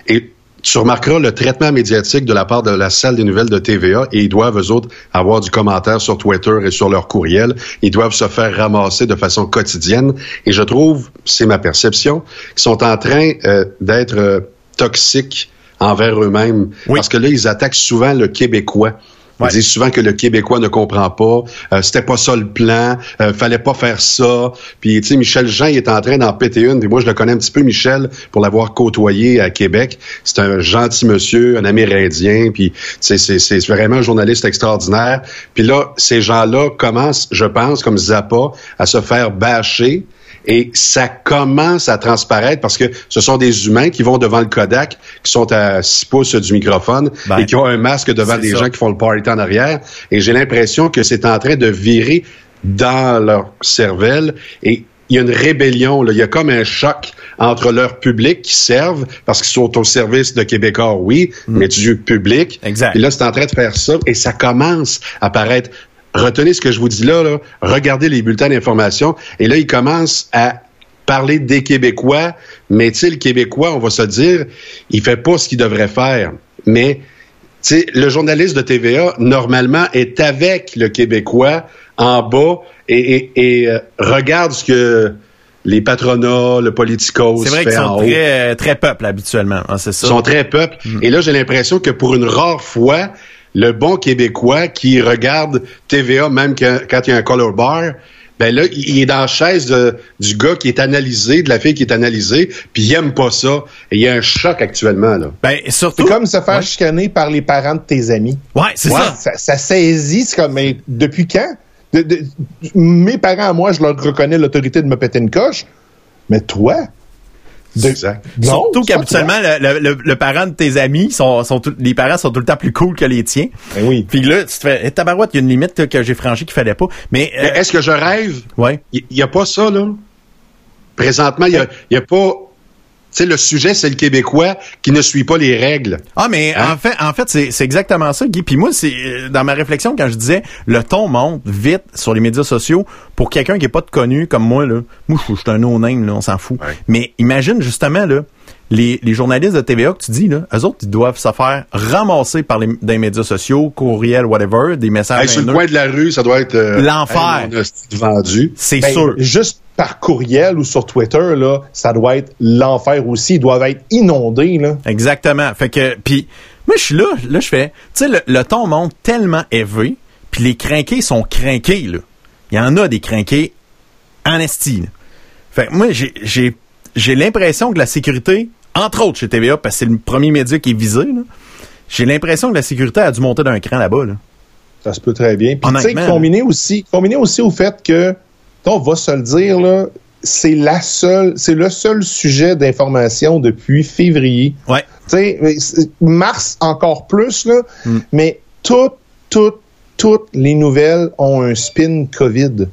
Et tu remarqueras le traitement médiatique de la part de la salle des nouvelles de TVA et ils doivent, eux autres, avoir du commentaire sur Twitter et sur leur courriel. Ils doivent se faire ramasser de façon quotidienne. Et je trouve, c'est ma perception, qu'ils sont en train euh, d'être euh, toxiques envers eux-mêmes. Parce que là, ils attaquent souvent le Québécois. Ils disent souvent que le Québécois ne comprend pas. Euh, c'était pas ça le plan. Euh, fallait pas faire ça. Puis, tu sais, Michel Jean, il est en train d'en péter une. Puis moi, je le connais un petit peu, Michel, pour l'avoir côtoyé à Québec. C'est un gentil monsieur, un Amérindien. Puis, c'est vraiment un journaliste extraordinaire. Puis là, ces gens-là commencent, je pense, comme Zappa, à se faire bâcher et ça commence à transparaître parce que ce sont des humains qui vont devant le Kodak, qui sont à 6 pouces du microphone ben, et qui ont un masque devant des gens qui font le party en arrière. Et j'ai l'impression que c'est en train de virer dans leur cervelle et il y a une rébellion, là. il y a comme un choc entre leur public qui servent, parce qu'ils sont au service de Québécois, oui, mm. mais du public. Exact. Et là, c'est en train de faire ça, et ça commence à paraître retenez ce que je vous dis là, là. regardez les bulletins d'information, et là, il commence à parler des Québécois, mais tu sais, le Québécois, on va se dire, il fait pas ce qu'il devrait faire. Mais tu sais, le journaliste de TVA, normalement, est avec le Québécois en bas et, euh, regarde ce que les patronats, le politicos C'est vrai qu'ils sont très, très peuple habituellement, hein, c'est ça. Ils sont très peuple. Mm. Et là, j'ai l'impression que pour une rare fois, le bon Québécois qui regarde TVA même quand, quand il y a un color bar, ben là, il est dans la chaise de- du gars qui est analysé, de la fille qui est analysée, puis il aime pas ça. Et il y a un choc actuellement, là. Ben, surtout. C'est comme se faire Ouais. chicaner par les parents de tes amis. Ouais, c'est Ouais, ça. ça. Ça saisit, c'est comme, mais depuis quand? De- de- mes parents, à moi, je leur reconnais l'autorité de me péter une coche, mais toi? De- Exact. Non, Surtout qu'habituellement, le, le, le parent de tes amis, sont, sont tout- les parents sont tout le temps plus cool que les tiens. Ben oui. Puis là, tu te fais, eh, tabarouette, il y a une limite là, que j'ai franchie qu'il fallait pas. Mais, euh, Mais Est-ce que je rêve? ouais. Il n'y a pas ça, là? Présentement, il n'y a, il y a pas. Tu sais, le sujet, c'est le Québécois qui ne suit pas les règles. Ah, mais Hein? en fait, en fait, c'est, exactement ça, Guy. Puis moi, c'est euh, dans ma réflexion quand je disais le ton monte vite sur les médias sociaux pour quelqu'un qui est pas de connu comme moi là. Moi, je suis un no-name là, on s'en fout. Ouais. Mais imagine justement là. Les, les journalistes de TVA que tu dis, là, eux autres, ils doivent se faire ramasser par les, des médias sociaux, courriels, whatever, des messages Hey, sur le coin de la rue, ça doit être. euh, L'enfer. vendu. C'est Ben, sûr. Juste par courriel ou sur Twitter, là, ça doit être l'enfer aussi. Ils doivent être inondés, là. Exactement. Fait que, puis moi, je suis là, là, je fais, tu sais, le, le ton monte tellement élevé, puis les crinqués sont crinqués, là. Il y en a des crinqués en esti. Fait que moi, j'ai, j'ai, j'ai l'impression que la sécurité, entre autres chez TVA, parce que c'est le premier média qui est visé, là, j'ai l'impression que la sécurité a dû monter d'un cran là-bas, là. Ça se peut très bien. Puis tu combiné aussi, combiné aussi au fait que, on va se le dire, là, c'est la seule, c'est le seul sujet d'information depuis février. Ouais. Tu sais, mars encore plus, là, Mm. mais toutes, toutes, toutes les nouvelles ont un spin COVID.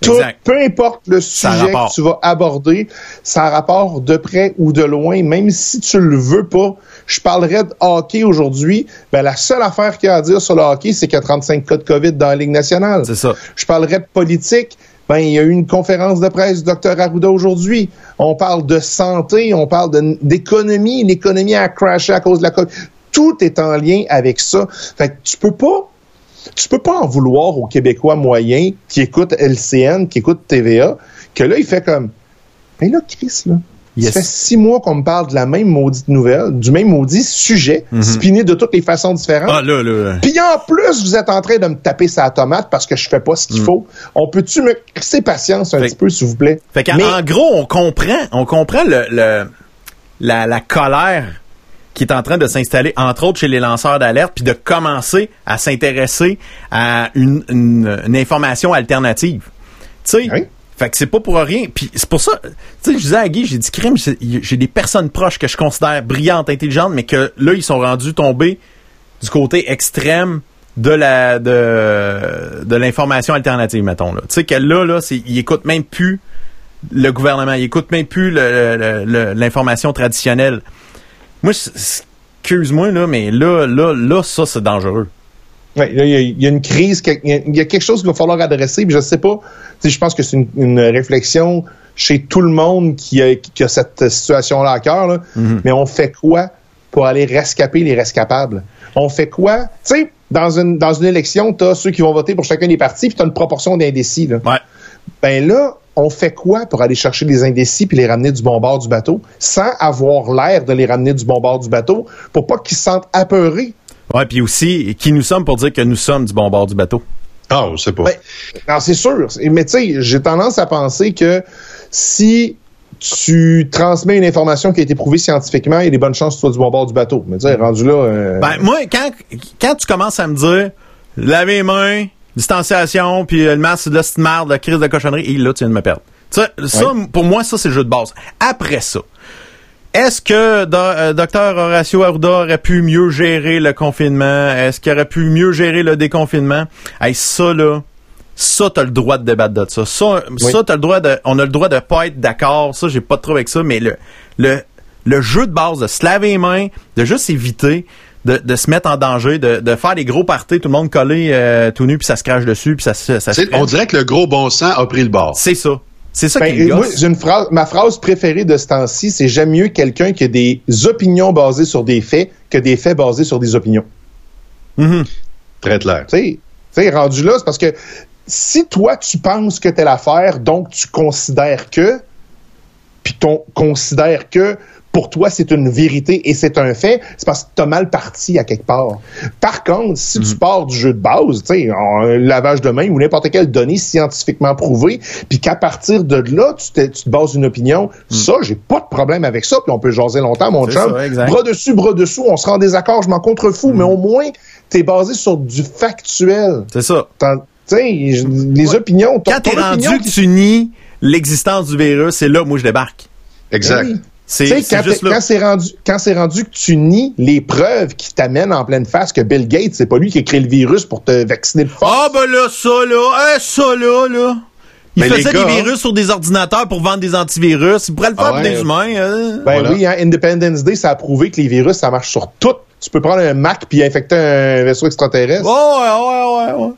Tout, peu importe le sujet que tu vas aborder, ça a rapport de près ou de loin, même si tu le veux pas. Je parlerais de hockey aujourd'hui. Ben, la seule affaire qu'il y a à dire sur le hockey, c'est qu'il y a 35 cas de COVID dans la Ligue nationale. C'est ça. Je parlerais de politique. Ben, il y a eu une conférence de presse du Dr Arruda aujourd'hui. On parle de santé, on parle d'économie. L'économie a crashé à cause de la COVID. Tout est en lien avec ça. Fait que tu peux pas, tu peux pas en vouloir aux Québécois moyens qui écoutent LCN, qui écoutent TVA, que là, il fait comme, mais là, Chris, là, Yes. ça fait six mois qu'on me parle de la même maudite nouvelle, du même maudit sujet, spiné de toutes les façons différentes. Ah, là, là. Puis en plus, vous êtes en train de me taper sa tomate parce que je fais pas ce qu'il faut. On peut-tu me crisser patience un. Fait- petit peu, s'il vous plaît? Fait Mais- en gros, on comprend, on comprend le, le- la, la colère qui est en train de s'installer, entre autres chez les lanceurs d'alerte, puis de commencer à s'intéresser à une, une- une information alternative. Tu sais, Oui. fait que c'est pas pour rien. Puis c'est pour ça, tu sais, je disais à Guy, j'ai dit crime, j'ai des personnes proches que je considère brillantes, intelligentes, mais que là, ils sont rendus tombés du côté extrême de la de, de l'information alternative, mettons. Tu sais que là, là, ils écoutent même plus le gouvernement, ils écoutent même plus l'information traditionnelle. Moi, excuse-moi, là, mais là, là, là, ça, c'est dangereux. Ouais, là, il y, a- il y a une crise, il y a- quelque chose qu'il va falloir adresser, puis je sais pas. Je pense que c'est une, une réflexion chez tout le monde qui a, qui a cette situation-là à cœur, là. Mhm. mais on fait quoi pour aller rescaper les rescapables? On fait quoi? Tu sais, dans une, dans une élection, tu as ceux qui vont voter pour chacun des partis, puis tu as une proportion d'indécis. Ouais. Ben là, on fait quoi pour aller chercher les indécis puis les ramener du bon bord du bateau sans avoir l'air de les ramener du bon bord du bateau pour pas qu'ils se sentent apeurés? Ouais, puis aussi, qui nous sommes pour dire que nous sommes du bon bord du bateau? Ah, on sait pas. Ben, non, c'est sûr. Mais tu sais, j'ai tendance à penser que si tu transmets une information qui a été prouvée scientifiquement, il y a des bonnes chances que tu sois du bon bord du bateau. Mais tu sais, rendu là. euh, Ben, moi, quand, quand tu commences à me dire, laver les mains, distanciation, puis euh, le masque, de la la crise de cochonnerie, et là, tu viens de me perdre. Ça, pour moi, ça, c'est le jeu de base. Après ça, est-ce que euh, Dr Horacio Arruda aurait pu mieux gérer le confinement? Est-ce qu'il aurait pu mieux gérer le déconfinement? Hey, ça, là, ça, t'as le droit de débattre de ça. Ça, ça t'as le droit de, on a le droit de pas être d'accord. Ça, j'ai pas de trouble avec ça, mais le, le, le jeu de base de se laver les mains, de juste éviter de, de se mettre en danger, de, de faire des gros parties, tout le monde collé euh, tout nu, puis ça se crache dessus, puis ça, se- ça se on dirait que le gros bon sens a pris le bord. C'est ça. C'est ça Ben, qui me moi, gosse. j'ai une phrase, ma phrase préférée de ce temps-ci, c'est j'aime mieux quelqu'un qui a des opinions basées sur des faits que des faits basés sur des opinions. Mhm. Très clair. Tu sais, rendu là, c'est parce que si toi, tu penses que telle affaire, donc tu considères que, puis ton considères que pour toi, c'est une vérité et c'est un fait, c'est parce que tu as mal parti à quelque part. Par contre, si tu pars du jeu de base, tu sais, un lavage de main ou n'importe quelle donnée scientifiquement prouvée, puis qu'à partir de là, tu te, tu te bases une opinion, ça, j'ai pas de problème avec ça, puis on peut jaser longtemps, mon C'est chum. ça, exact. bras dessus, bras dessous, on se rend en désaccord, je m'en contrefous, mais au moins, t'es basé sur du factuel. C'est ça. T'en- Tu sais, je- les opinions... ton- Quand t'es rendu opinion que tu nies l'existence du virus, c'est là où moi je débarque. Exact. Oui. C'est Tu sais, c'est quand, c'est rendu, quand c'est rendu que tu nies les preuves qui t'amènent en pleine face que Bill Gates, c'est pas lui qui a créé le virus pour te vacciner de force. Ah ben là, ça là, hein, ça là, là. Il faisait gars, des virus sur des ordinateurs pour vendre des antivirus. Il pourrait le faire Ah pour des humains. hein. ben voilà. oui, hein, Independence Day, ça a prouvé que les virus, ça marche sur tout. Tu peux prendre un Mac puis infecter un vaisseau extraterrestre. Oh, ouais, ouais, ouais, ouais.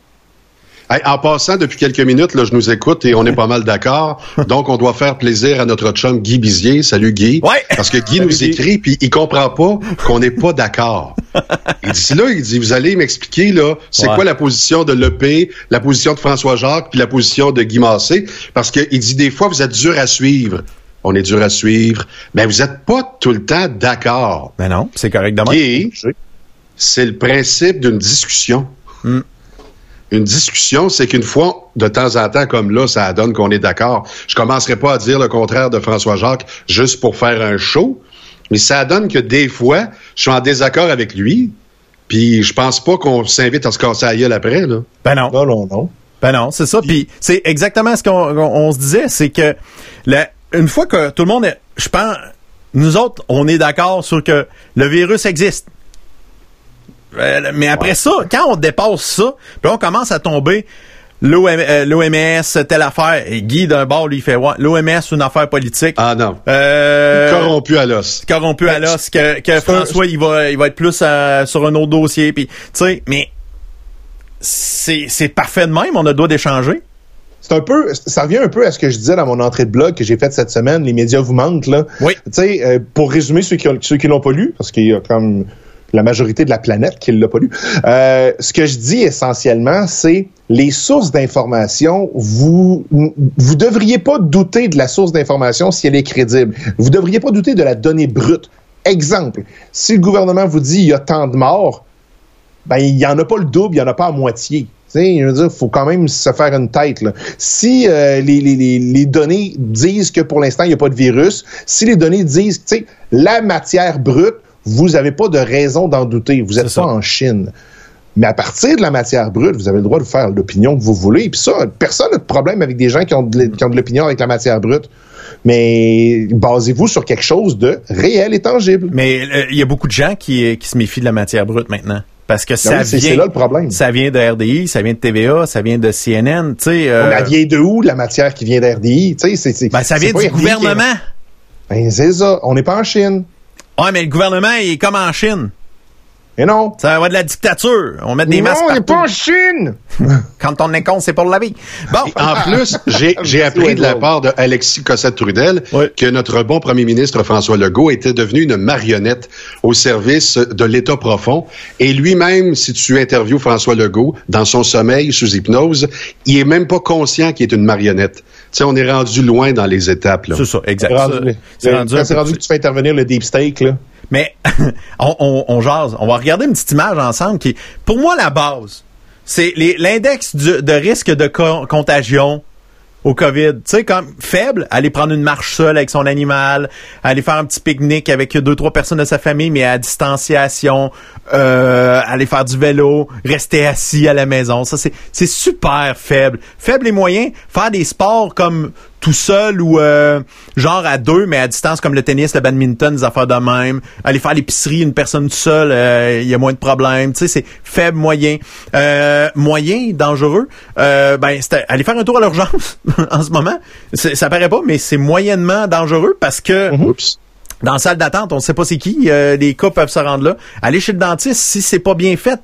Hey, en passant, depuis quelques minutes, là, je nous écoute et on est pas mal d'accord. *laughs* Donc, on doit faire plaisir à notre chum Guy Bizier. Salut Guy. Ouais. Parce que Guy Salut, nous Guy. écrit puis il comprend pas qu'on n'est pas d'accord. *laughs* Il dit là, il dit, vous allez m'expliquer là, c'est Ouais. quoi la position de l'EP, la position de François Jacques puis la position de Guy Massé? Parce qu'il dit des fois, vous êtes dur à suivre. On est dur à suivre. Mais vous êtes pas tout le temps d'accord. Ben non, c'est correct de même. Guy, c'est le principe d'une discussion. Hmm. Une discussion, c'est qu'une fois, de temps en temps, comme là, ça donne qu'on est d'accord. Je commencerai pas à dire le contraire de François Jacques juste pour faire un show, mais ça donne que des fois, je suis en désaccord avec lui, puis je pense pas qu'on s'invite à se casser la gueule après, là. Ben non. Non, non, non. Ben non, c'est ça. Puis c'est exactement ce qu'on on, on se disait, c'est que la- une fois que tout le monde est, je pense, nous autres, on est d'accord sur que le virus existe. Euh, mais après ça, quand on dépasse ça, puis on commence à tomber l'OM, euh, l'OMS, telle affaire, et Guy d'un bord, lui, il fait ouais, l'OMS, une affaire politique. Ah non. Euh, Corrompu à l'os. corrompu à l'os, que, que François, il va, il va être plus euh, sur un autre dossier, puis tu sais, mais c'est, c'est parfait de même, on a le droit d'échanger. C'est un peu, ça revient un peu à ce que je disais dans mon entrée de blog que j'ai faite cette semaine. Les médias vous manquent, là. Oui. Tu sais, euh, pour résumer ceux qui, ont- ceux qui l'ont pas lu, parce qu'il y a comme la majorité de la planète qui l'a pas lu. Euh, ce que je dis essentiellement, c'est les sources d'information. Vous, vous devriez pas douter de la source d'information si elle est crédible. Vous devriez pas douter de la donnée brute. Exemple, si le gouvernement vous dit il y a tant de morts, ben il y en a pas le double, il y en a pas à moitié. Tu sais, je veux dire, faut quand même se faire une tête. Là. Si euh, les, les données disent que pour l'instant il n'y a pas de virus, si les données disent, tu sais, la matière brute, vous n'avez pas de raison d'en douter. Vous n'êtes pas en Chine. Mais à partir de la matière brute, vous avez le droit de faire l'opinion que vous voulez. Puis ça, personne n'a de problème avec des gens qui ont de, l- qui ont de l'opinion avec la matière brute. Mais basez-vous sur quelque chose de réel et tangible. Mais euh, il y a beaucoup de gens qui, qui se méfient de la matière brute maintenant. Parce que Ben ça oui, vient, c'est là le problème. ça vient de RDI, ça vient de TVA, ça vient de CNN, tu sais. euh, la vient de où, la matière qui vient d'RDI? Tu sais, c'est- c'est- ben, ça vient du gouvernement. Ben, c'est ça. On n'est pas en Chine. Ouais, mais le gouvernement, il est comme en Chine. Et non. Ça va de la dictature. On met des non, masques on n'est pas en Chine! *laughs* Quand on est con, c'est pour la vie. Bon. En plus, j'ai *laughs* appris de la part de Alexis Cossette-Trudel que notre bon premier ministre François Legault était devenu une marionnette au service de l'État profond. Et lui-même, si tu interviews François Legault dans son sommeil sous hypnose, il est même pas conscient qu'il est une marionnette. Tu sais, on est rendu loin dans les étapes. Là. C'est ça, exact. C'est rendu rendu que tu fais intervenir le deep steak, là. Mais *laughs* on, on, on jase. On va regarder une petite image ensemble qui est, pour moi, la base. C'est les- l'index de risque de co- contagion au COVID. Tu sais, comme faible, aller prendre une marche seule avec son animal, aller faire un petit pique-nique avec deux, trois personnes de sa famille, mais à distanciation, euh, aller faire du vélo, rester assis à la maison. Ça, c'est, c'est super faible. Faible et moyen. Faire des sports comme tout seul ou euh, genre à deux, mais à distance comme le tennis, le badminton, des affaires de même. Aller faire l'épicerie, une personne seule, euh, il y a moins de problèmes. Tu sais, c'est faible, moyen. Euh, moyen, dangereux, euh, ben, c'est aller faire un tour à l'urgence *laughs* en ce moment. C'est- Ça paraît pas, mais c'est moyennement dangereux parce que Oups. dans la salle d'attente, on ne sait pas c'est qui, euh, les cas peuvent se rendre là. Aller chez le dentiste, si c'est pas bien fait,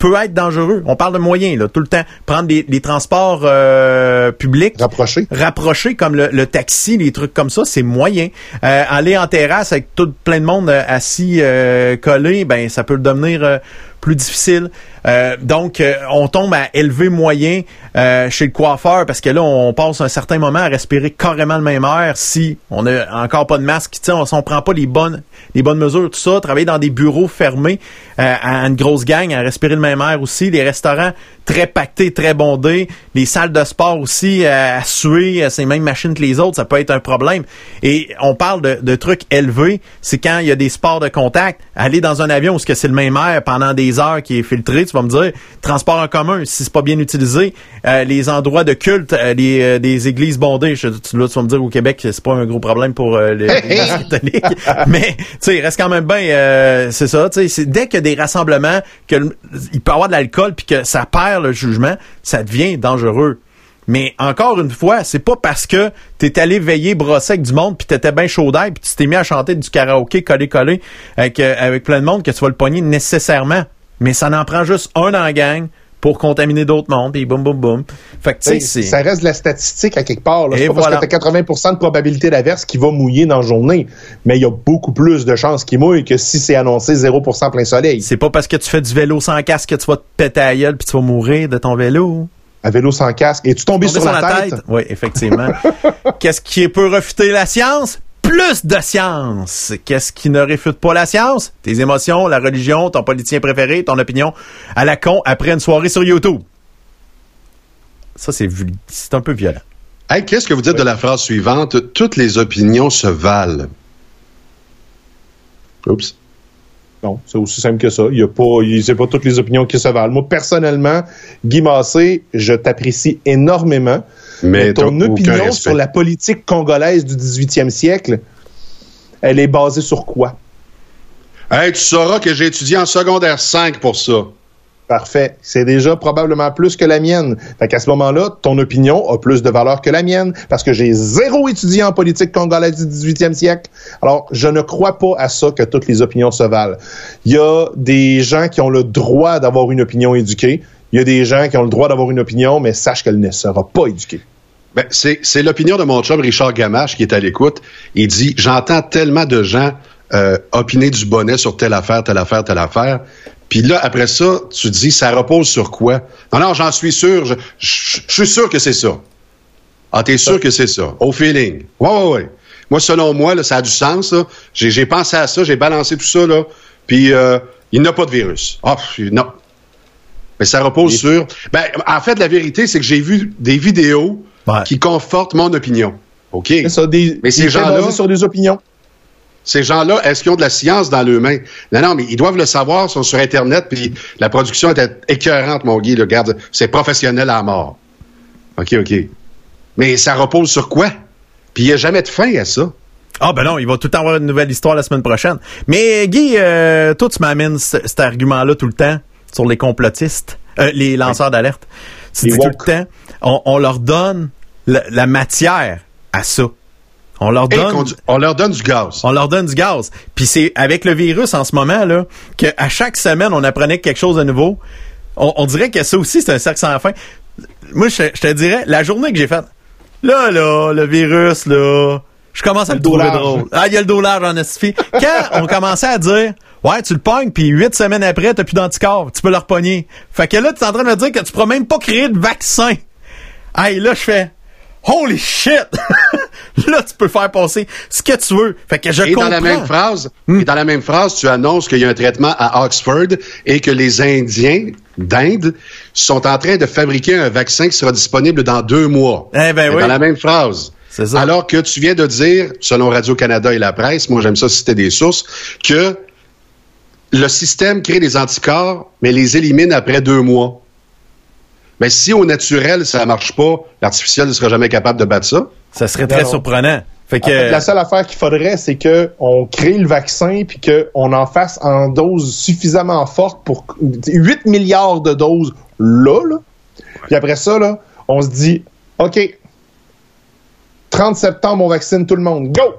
peut être dangereux. On parle de moyens, là, tout le temps. Prendre des, des transports euh, publics Rapproché. rapprochés comme le, le taxi, les trucs comme ça, c'est moyen. Euh, aller en terrasse avec tout plein de monde euh, assis euh, collé, ben ça peut devenir euh, plus difficile. Euh, donc, euh, on tombe à élever moyen euh, chez le coiffeur parce que là, on passe un certain moment à respirer carrément le même air si on n'a encore pas de masque. Si on, on prend pas les bonnes, les bonnes mesures, tout ça, travailler dans des bureaux fermés à une grosse gang, à respirer le même air aussi. Les restaurants très pactés, très bondés. Les salles de sport aussi à suer ces mêmes machines que les autres, ça peut être un problème. Et on parle de, de trucs élevés. C'est quand il y a des sports de contact. Aller dans un avion où c'est le même air pendant des heures qui est filtré, tu vas me dire, transport en commun, si c'est pas bien utilisé, euh, les endroits de culte, euh, les, euh, des églises bondées, je, tu, là, tu vas me dire au Québec, c'est pas un gros problème pour les, *laughs* catholiques, mais tu sais, il reste quand même bien, c'est ça, tu sais, dès qu'il y a des rassemblements, que il peut y avoir de l'alcool puis que ça perd le jugement, ça devient dangereux. Mais encore une fois, c'est pas parce que t'es allé veiller brosser avec du monde puis t'étais bien chaud d'air puis tu t'es mis à chanter du karaoké collé collé avec, avec plein de monde que tu vas le pogner nécessairement mais ça n'en prend juste un dans gang pour contaminer d'autres mondes, et boum, boum, boum. Fait que, tu sais, Ça reste de la statistique à quelque part. C'est pas parce que t'as 80% de probabilité d'averse qui va mouiller dans la journée, mais il y a beaucoup plus de chances qu'il mouille que si c'est annoncé 0% plein soleil. C'est pas parce que tu fais du vélo sans casque que tu vas te péter à gueule puis tu vas mourir de ton vélo. Un vélo sans casque. Et tu tombes sur, la, tête? tête? Oui, effectivement. *laughs* Qu'est-ce qui peut refuter la science? Plus de science. Qu'est-ce qui ne réfute pas la science? Tes émotions, la religion, ton politicien préféré, ton opinion à la con après une soirée sur YouTube. Ça, c'est, c'est un peu violent. Hey, qu'est-ce que vous dites de la phrase suivante? Toutes les opinions se valent. Oups. Non, c'est aussi simple que ça. Il y a pas, c'est pas toutes les opinions qui se valent. Moi, personnellement, Guy Massé, je t'apprécie énormément. Mais ton opinion sur la politique congolaise du 18e siècle, elle est basée sur quoi? Hey, tu sauras que j'ai étudié en secondaire 5 pour ça. Parfait. C'est déjà probablement plus que la mienne. Fait qu'à ce moment-là, ton opinion a plus de valeur que la mienne parce que j'ai zéro étudié en politique congolaise du 18e siècle. Alors, je ne crois pas à ça que toutes les opinions se valent. Il y a des gens qui ont le droit d'avoir une opinion éduquée. Il y a des gens qui ont le droit d'avoir une opinion, mais sache qu'elle ne sera pas éduquée. Ben, c'est l'opinion de mon chum Richard Gamache qui est à l'écoute. Il dit J'entends tellement de gens euh, opiner du bonnet sur telle affaire, telle affaire, telle affaire. Puis là, après ça, tu dis Ça repose sur quoi? Non, non, j'en suis sûr. Je, suis sûr que c'est ça. Ah, t'es sûr que c'est ça? Au feeling. Ouais, ouais, ouais. Moi, selon moi, là, ça a du sens. J'ai pensé à ça, j'ai balancé tout ça. Là, puis, euh, il n'y a pas de virus. Ah, non. Mais ça repose sur. Ben, en fait, la vérité, c'est que j'ai vu des vidéos qui conforte mon opinion. OK? Ça, des, mais ces gens-là. sur des opinions. Ces gens-là, est-ce qu'ils ont de la science dans leurs mains? Non, non, mais ils doivent le savoir, ils sont sur Internet, puis la production était écœurante, mon Guy. Le garde, c'est professionnel à mort. OK, OK. Mais ça repose sur quoi? Puis il n'y a jamais de fin à ça. Ah ben non, il va tout le temps avoir une nouvelle histoire la semaine prochaine. Mais Guy, euh, toi tu m'amènes cet argument-là tout le temps sur les complotistes, euh, les lanceurs d'alerte. C'est tout le temps, on leur donne la, matière à ça. On leur donne, on leur donne du gaz. On leur donne du gaz. Puis c'est avec le virus en ce moment là que à chaque semaine on apprenait quelque chose de nouveau. On, dirait que ça aussi c'est un cercle sans fin. Moi je, te dirais la journée que j'ai faite. Là là le virus là, je commence à le, trouver drôle. Ah il y a le dollar en. Quand on commençait à dire Ouais, tu le pognes, puis huit semaines après, t'as plus d'anticorps. Tu peux le repogner. Fait que là, tu es en train de me dire que tu pourras même pas créer de vaccin. Hey, là, je fais Holy shit! *laughs* là, tu peux faire passer ce que tu veux. Fait que je et dans la même phrase, hmm. et dans la même phrase, tu annonces qu'il y a un traitement à Oxford et que les Indiens d'Inde sont en train de fabriquer un vaccin qui sera disponible dans deux mois. Eh ben oui. Dans la même phrase. Ça. Alors que tu viens de dire, selon Radio-Canada et la presse, moi j'aime ça citer des sources, que le système crée des anticorps, mais les élimine après deux mois. Mais si au naturel, ça marche pas, l'artificiel ne sera jamais capable de battre ça. Ça serait très surprenant. Fait que... la seule affaire qu'il faudrait, c'est qu'on crée le vaccin puis qu'on en fasse en dose suffisamment forte pour 8 milliards de doses là, là. Puis après ça, là, on se dit, OK, 30 septembre, on vaccine tout le monde. Go!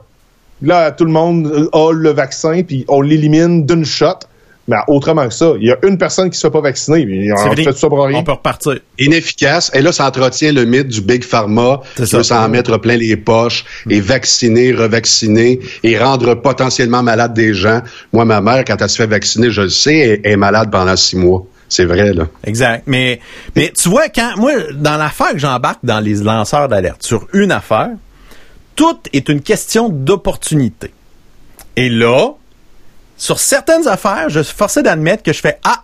Là, tout le monde a le vaccin, puis on l'élimine d'une shot. Mais autrement que ça, il y a une personne qui ne se fait pas vacciner. On fait ça pour rien. On peut repartir. Inefficace. Et là, ça entretient le mythe du Big Pharma qui ça. veut s'en mettre plein les poches et vacciner, revacciner et rendre potentiellement malade des gens. Moi, ma mère, quand elle se fait vacciner, je le sais, elle est malade pendant six mois. C'est vrai, là. Exact. Mais, mais tu vois, quand moi, dans l'affaire que j'embarque dans les lanceurs d'alerte, sur une affaire, tout est une question d'opportunité. Et là, sur certaines affaires, je suis forcé d'admettre que je fais Ah,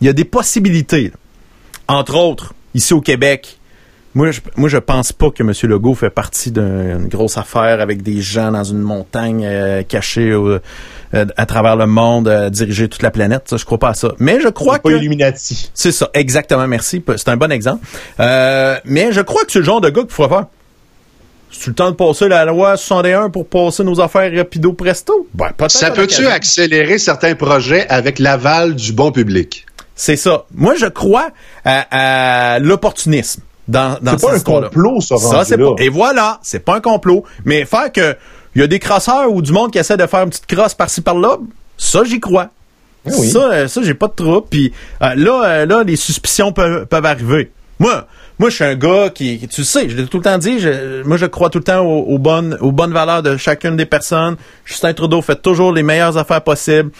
il y a des possibilités. là. Entre autres, ici au Québec, moi je, moi, je pense pas que M. Legault fait partie d'une grosse affaire avec des gens dans une montagne euh, cachée au- euh, à travers le monde, euh, diriger toute la planète. Ça, je crois pas à ça. Mais je crois Pas que... Illuminati. C'est ça, exactement, merci. C'est un bon exemple. Euh, mais je crois que c'est le genre de gars qu'il faudrait faire. C'est le temps de passer la loi 61 pour passer nos affaires rapido presto? Ben, Ça peut-tu accélérer certains projets avec l'aval du bon public? C'est ça. Moi, je crois à, à l'opportunisme dans, dans C'est pas un complot, ça, Ça, c'est pas, et voilà, c'est pas un complot. Mais faire que il y a des crosseurs ou du monde qui essaie de faire une petite crosse par-ci par-là, ça, j'y crois. Oui. Ça, euh, ça j'ai pas de trouble. Puis euh, là, euh, là, les suspicions peuvent, peuvent arriver. Moi, moi, je suis un gars qui, tu le sais, je l'ai tout le temps dit, je- moi, je crois tout le temps aux, aux bonnes, aux bonnes valeurs de chacune des personnes. Justin Trudeau fait toujours les meilleures affaires possibles.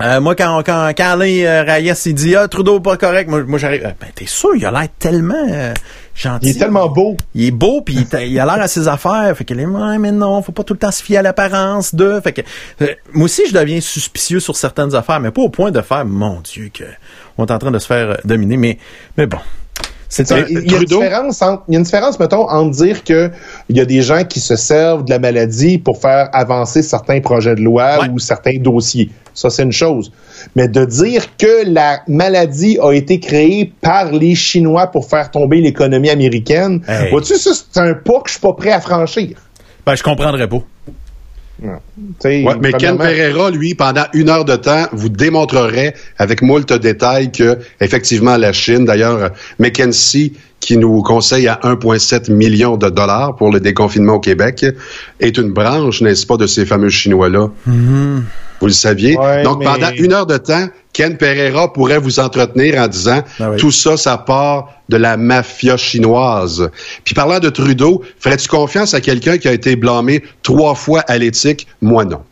Euh, moi, quand, quand, quand Alain euh, Reyes, il dit, ah, Trudeau pas correct, moi, moi j'arrive, euh, ben, t'es sûr, il a l'air tellement euh, gentil. Il est tellement beau. Il est beau, puis il, a l'air à ses affaires. Fait que les ouais, mais non, faut pas tout le temps se fier à l'apparence de. Fait que euh, moi aussi, je deviens suspicieux sur certaines affaires, mais pas au point de faire, mon Dieu, que on est en train de se faire dominer. Mais, mais bon. C'est Il y, a une différence entre, il y a une différence, mettons, entre dire que il y a des gens qui se servent de la maladie pour faire avancer certains projets de loi Ouais. ou certains dossiers. Ça, c'est une chose. Mais de dire que la maladie a été créée par les Chinois pour faire tomber l'économie américaine, Hey. vois-tu, ça, c'est un pas que je suis pas prêt à franchir. Ben, je comprendrais pas. Ouais, mais Ken Pereira, lui, pendant une heure de temps, vous démontrerait avec moult détails que, effectivement, la Chine, d'ailleurs, McKinsey, qui nous conseille à 1,7 million de dollars pour le déconfinement au Québec, est une branche, n'est-ce pas, de ces fameux Chinois-là? Vous le saviez? Ouais, Donc, mais- pendant une heure de temps, Ken Pereira pourrait vous entretenir en disant Ah oui. tout ça, ça part de la mafia chinoise. Puis parlant de Trudeau, ferais-tu confiance à quelqu'un qui a été blâmé trois fois à l'éthique? Moi, non.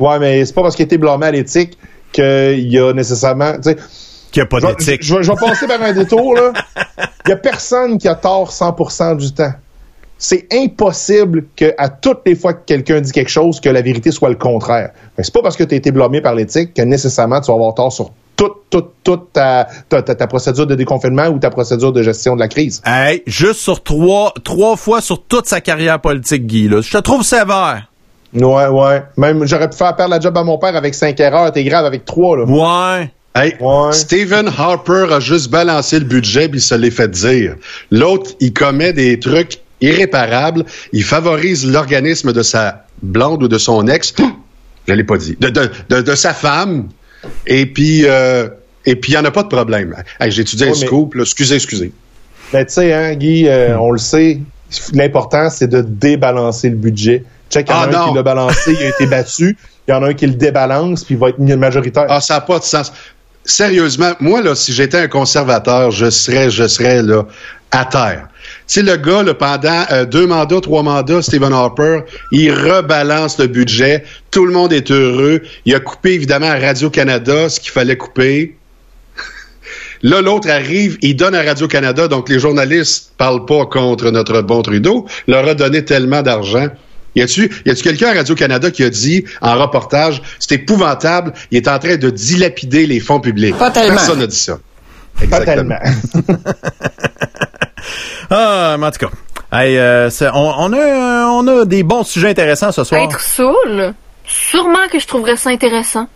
Ouais, mais c'est pas parce qu'il a été blâmé à l'éthique qu'il y a nécessairement, tu sais, Qu'il n'y a pas d'éthique. Je, vais- je vais passer par un détour, là. Il y a personne qui a tort 100% du temps. C'est impossible que à toutes les fois que quelqu'un dit quelque chose, que la vérité soit le contraire. Mais c'est pas parce que tu as été blâmé par l'éthique que nécessairement tu vas avoir tort sur toute, toute, toute ta, ta, ta- ta procédure de déconfinement ou ta procédure de gestion de la crise. Hey, juste sur trois, trois fois sur toute sa carrière politique, Guy, là. Je te trouve sévère. Ouais, ouais. Même, j'aurais pu faire perdre la job à mon père avec cinq erreurs. T'es grave avec trois, là. Ouais. Hey, Ouais. Stephen Harper a juste balancé le budget puis il se l'est fait dire. L'autre, il commet des trucs irréparables. Il favorise l'organisme de sa blonde ou de son ex. Je l'ai pas dit. De, de, de, de sa femme. Et puis, euh, et puis, il n'y en a pas de problème. Hey, J'ai étudié un mais- scoop. là. Excusez, excusez. Ben, tu sais, hein, Guy, euh, on le sait, l'important, c'est de débalancer le budget. Check, il y en Ah, a un non. qui l'a balancé, il a été battu. Il y en a un qui le débalance, puis il va être majoritaire. Ah, ça n'a pas de sens. Sérieusement, moi, là, si j'étais un conservateur, je serais, je serais, là, à terre. Tu sais, le gars, là, pendant euh, deux mandats, trois mandats, Stephen Harper, il rebalance le budget. Tout le monde est heureux. Il a coupé, évidemment, à Radio-Canada ce qu'il fallait couper. Là, l'autre arrive, il donne à Radio-Canada, donc les journalistes parlent pas contre notre bon Trudeau, leur a donné tellement d'argent. Y a-tu, y a-tu quelqu'un à Radio-Canada qui a dit, en reportage, c'est épouvantable, il est en train de dilapider les fonds publics? Pas tellement. Personne n'a dit ça. Pas Exactement. tellement. *laughs* Ah, mais en tout cas. Hey, euh, c'est- on, on a, on a des bons sujets intéressants ce soir. Être saoul, sûrement que je trouverais ça intéressant.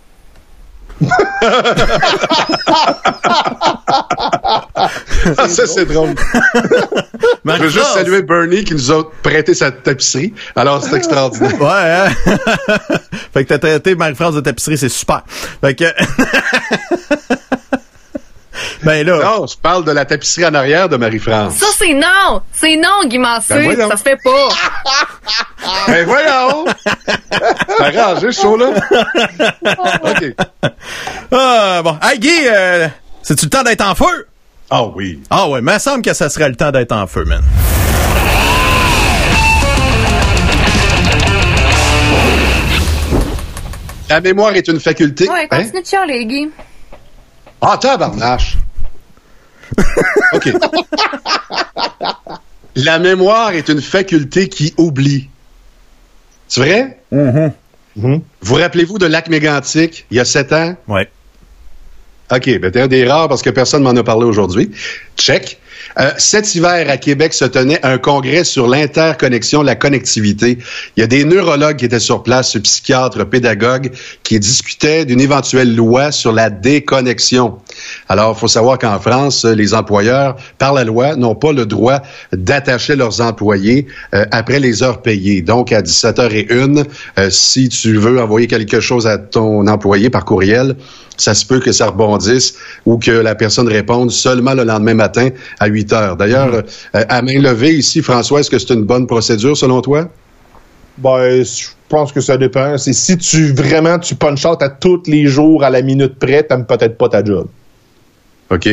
Ah, ça, c'est drôle. *laughs* Je veux juste saluer Bernie qui nous a prêté sa tapisserie. Alors, c'est extraordinaire. Ouais, hein? *laughs* fait que t'as traité Marie-France de tapisserie, c'est super. Fait que... *laughs* Ben là, Non, je parle de la tapisserie en arrière de Marie-France. Ça, c'est non! C'est non, Guy Massé! Ben ça se fait pas! *laughs* Ben voyons! *laughs* Arrangé ce show-là? *laughs* OK. ah, bon. Hey, Guy, euh, c'est-tu le temps d'être en feu? Ah oui. Ah ouais, mais il me semble que ça serait le temps d'être en feu, man. La mémoire est une faculté. Ouais, Hein? continue de chialer, Guy. Ah, tabarnache! OK. La mémoire est une faculté qui oublie. C'est vrai? Vous rappelez-vous de Lac Mégantic, il y a sept ans? Ouais. OK, ben t'es un des rares parce que personne m'en a parlé aujourd'hui. Check. Euh, cet hiver, à Québec, se tenait un congrès sur l'interconnexion, la connectivité. Il y a des neurologues qui étaient sur place, psychiatres, pédagogues, qui discutaient d'une éventuelle loi sur la déconnexion. Alors, il faut savoir qu'en France, les employeurs, par la loi, n'ont pas le droit d'attacher leurs employés euh, après les heures payées. Donc, à 17h01, euh, si tu veux envoyer quelque chose à ton employé par courriel, ça se peut que ça rebondisse ou que la personne réponde seulement le lendemain matin 8 heures. D'ailleurs, euh, à main levée ici, François, est-ce que c'est une bonne procédure selon toi? Ben, je pense que ça dépend. C'est si tu vraiment tu punch out à tous les jours à la minute près, t'aimes peut-être pas ta job. OK.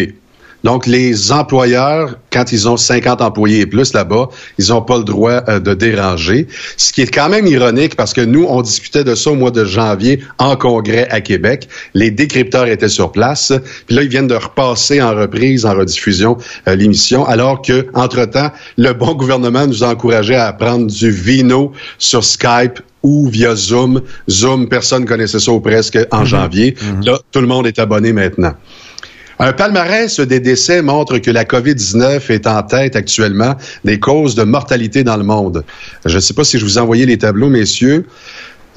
Donc, les employeurs, quand ils ont 50 employés et plus là-bas, ils n'ont pas le droit euh, de déranger. Ce qui est quand même ironique parce que nous, on discutait de ça au mois de janvier en congrès à Québec. Les décrypteurs étaient sur place. Puis là, ils viennent de repasser en reprise, en rediffusion, euh, l'émission, alors que, entre-temps, le bon gouvernement nous a encouragé à prendre du vino sur Skype ou via Zoom. Zoom, personne connaissait ça ou presque en janvier. Là, tout le monde est abonné maintenant. Un palmarès des décès montre que la COVID-19 est en tête actuellement des causes de mortalité dans le monde. Je ne sais pas si je vous ai envoyé les tableaux, messieurs.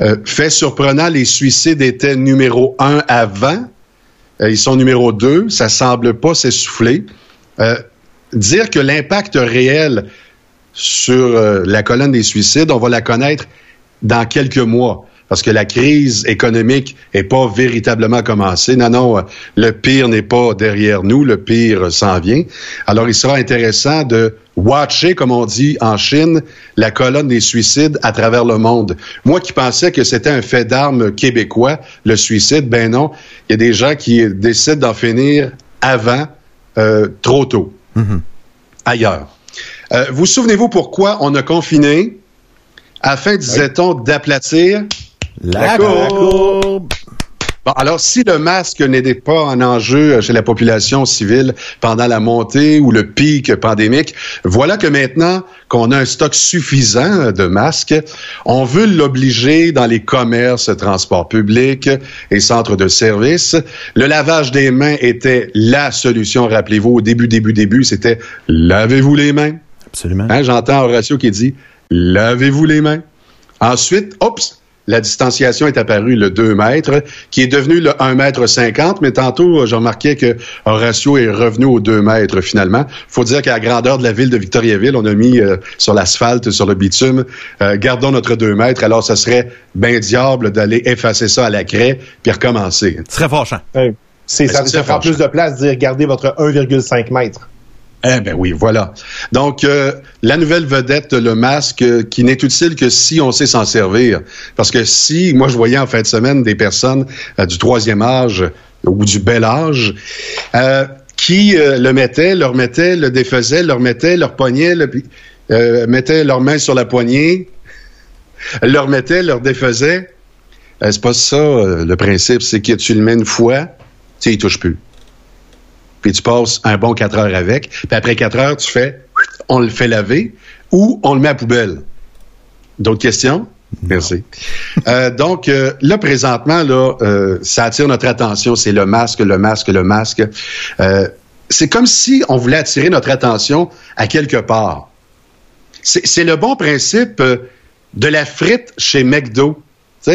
Euh, fait surprenant, les suicides étaient numéro un avant. Euh, ils sont numéro deux. Ça semble pas s'essouffler. Euh, dire que l'impact réel sur la colonne des suicides, on va la connaître dans quelques mois. Parce que la crise économique n'est pas véritablement commencée. Non, non, euh, le pire n'est pas derrière nous, le pire s'en vient. Alors, il sera intéressant de watcher, comme on dit en Chine, la colonne des suicides à travers le monde. Moi qui pensais que c'était un fait d'armes québécois, le suicide, ben non, il y a des gens qui décident d'en finir avant, euh, trop tôt, ailleurs. Euh, vous souvenez-vous pourquoi on a confiné? Afin, disait-on, d'aplatir La courbe. courbe. Bon, alors, si le masque n'était pas un enjeu chez la population civile pendant la montée ou le pic pandémique, voilà que maintenant qu'on a un stock suffisant de masques, on veut l'obliger dans les commerces, transports publics et centres de services. Le lavage des mains était la solution, rappelez-vous, au début, début, début, c'était lavez-vous les mains. Absolument. Hein, J'entends Horatio qui dit lavez-vous les mains. Ensuite, oups, la distanciation est apparue le 2 mètres, qui est devenu le 1 mètre 50, mais tantôt, je remarquais que Horatio est revenu aux 2 mètres finalement. faut dire qu'à la grandeur de la ville de Victoriaville, on a mis euh, sur l'asphalte, sur le bitume, euh, gardons notre 2 mètres, alors ce serait bien diable d'aller effacer ça à la craie puis recommencer. Ce serait fâchant. C'est, Ben, ça, c'est ça prend plus de place de dire gardez votre 1,5 mètre. Eh ben oui, voilà. Donc, euh, la nouvelle vedette, le masque, euh, qui n'est utile que si on sait s'en servir. Parce que si, moi, je voyais en fin de semaine des personnes euh, du troisième âge ou du bel âge qui le mettaient, le remettaient, le défaisaient, leur poignet, le, euh, mettaient leurs mains sur la poignée, le remettaient, leur défaisaient. C'est pas ça, le principe. C'est que tu le mets une fois, tu sais, il touche plus puis tu passes un bon quatre heures avec, puis après quatre heures, tu fais, on le fait laver ou on le met à poubelle. D'autres questions? Merci. *laughs* Euh, donc, euh, là, présentement, là, euh, ça attire notre attention. C'est le masque, le masque, le masque. C'est comme si on voulait attirer notre attention à quelque part. C'est le bon principe de la frite chez McDo. Tu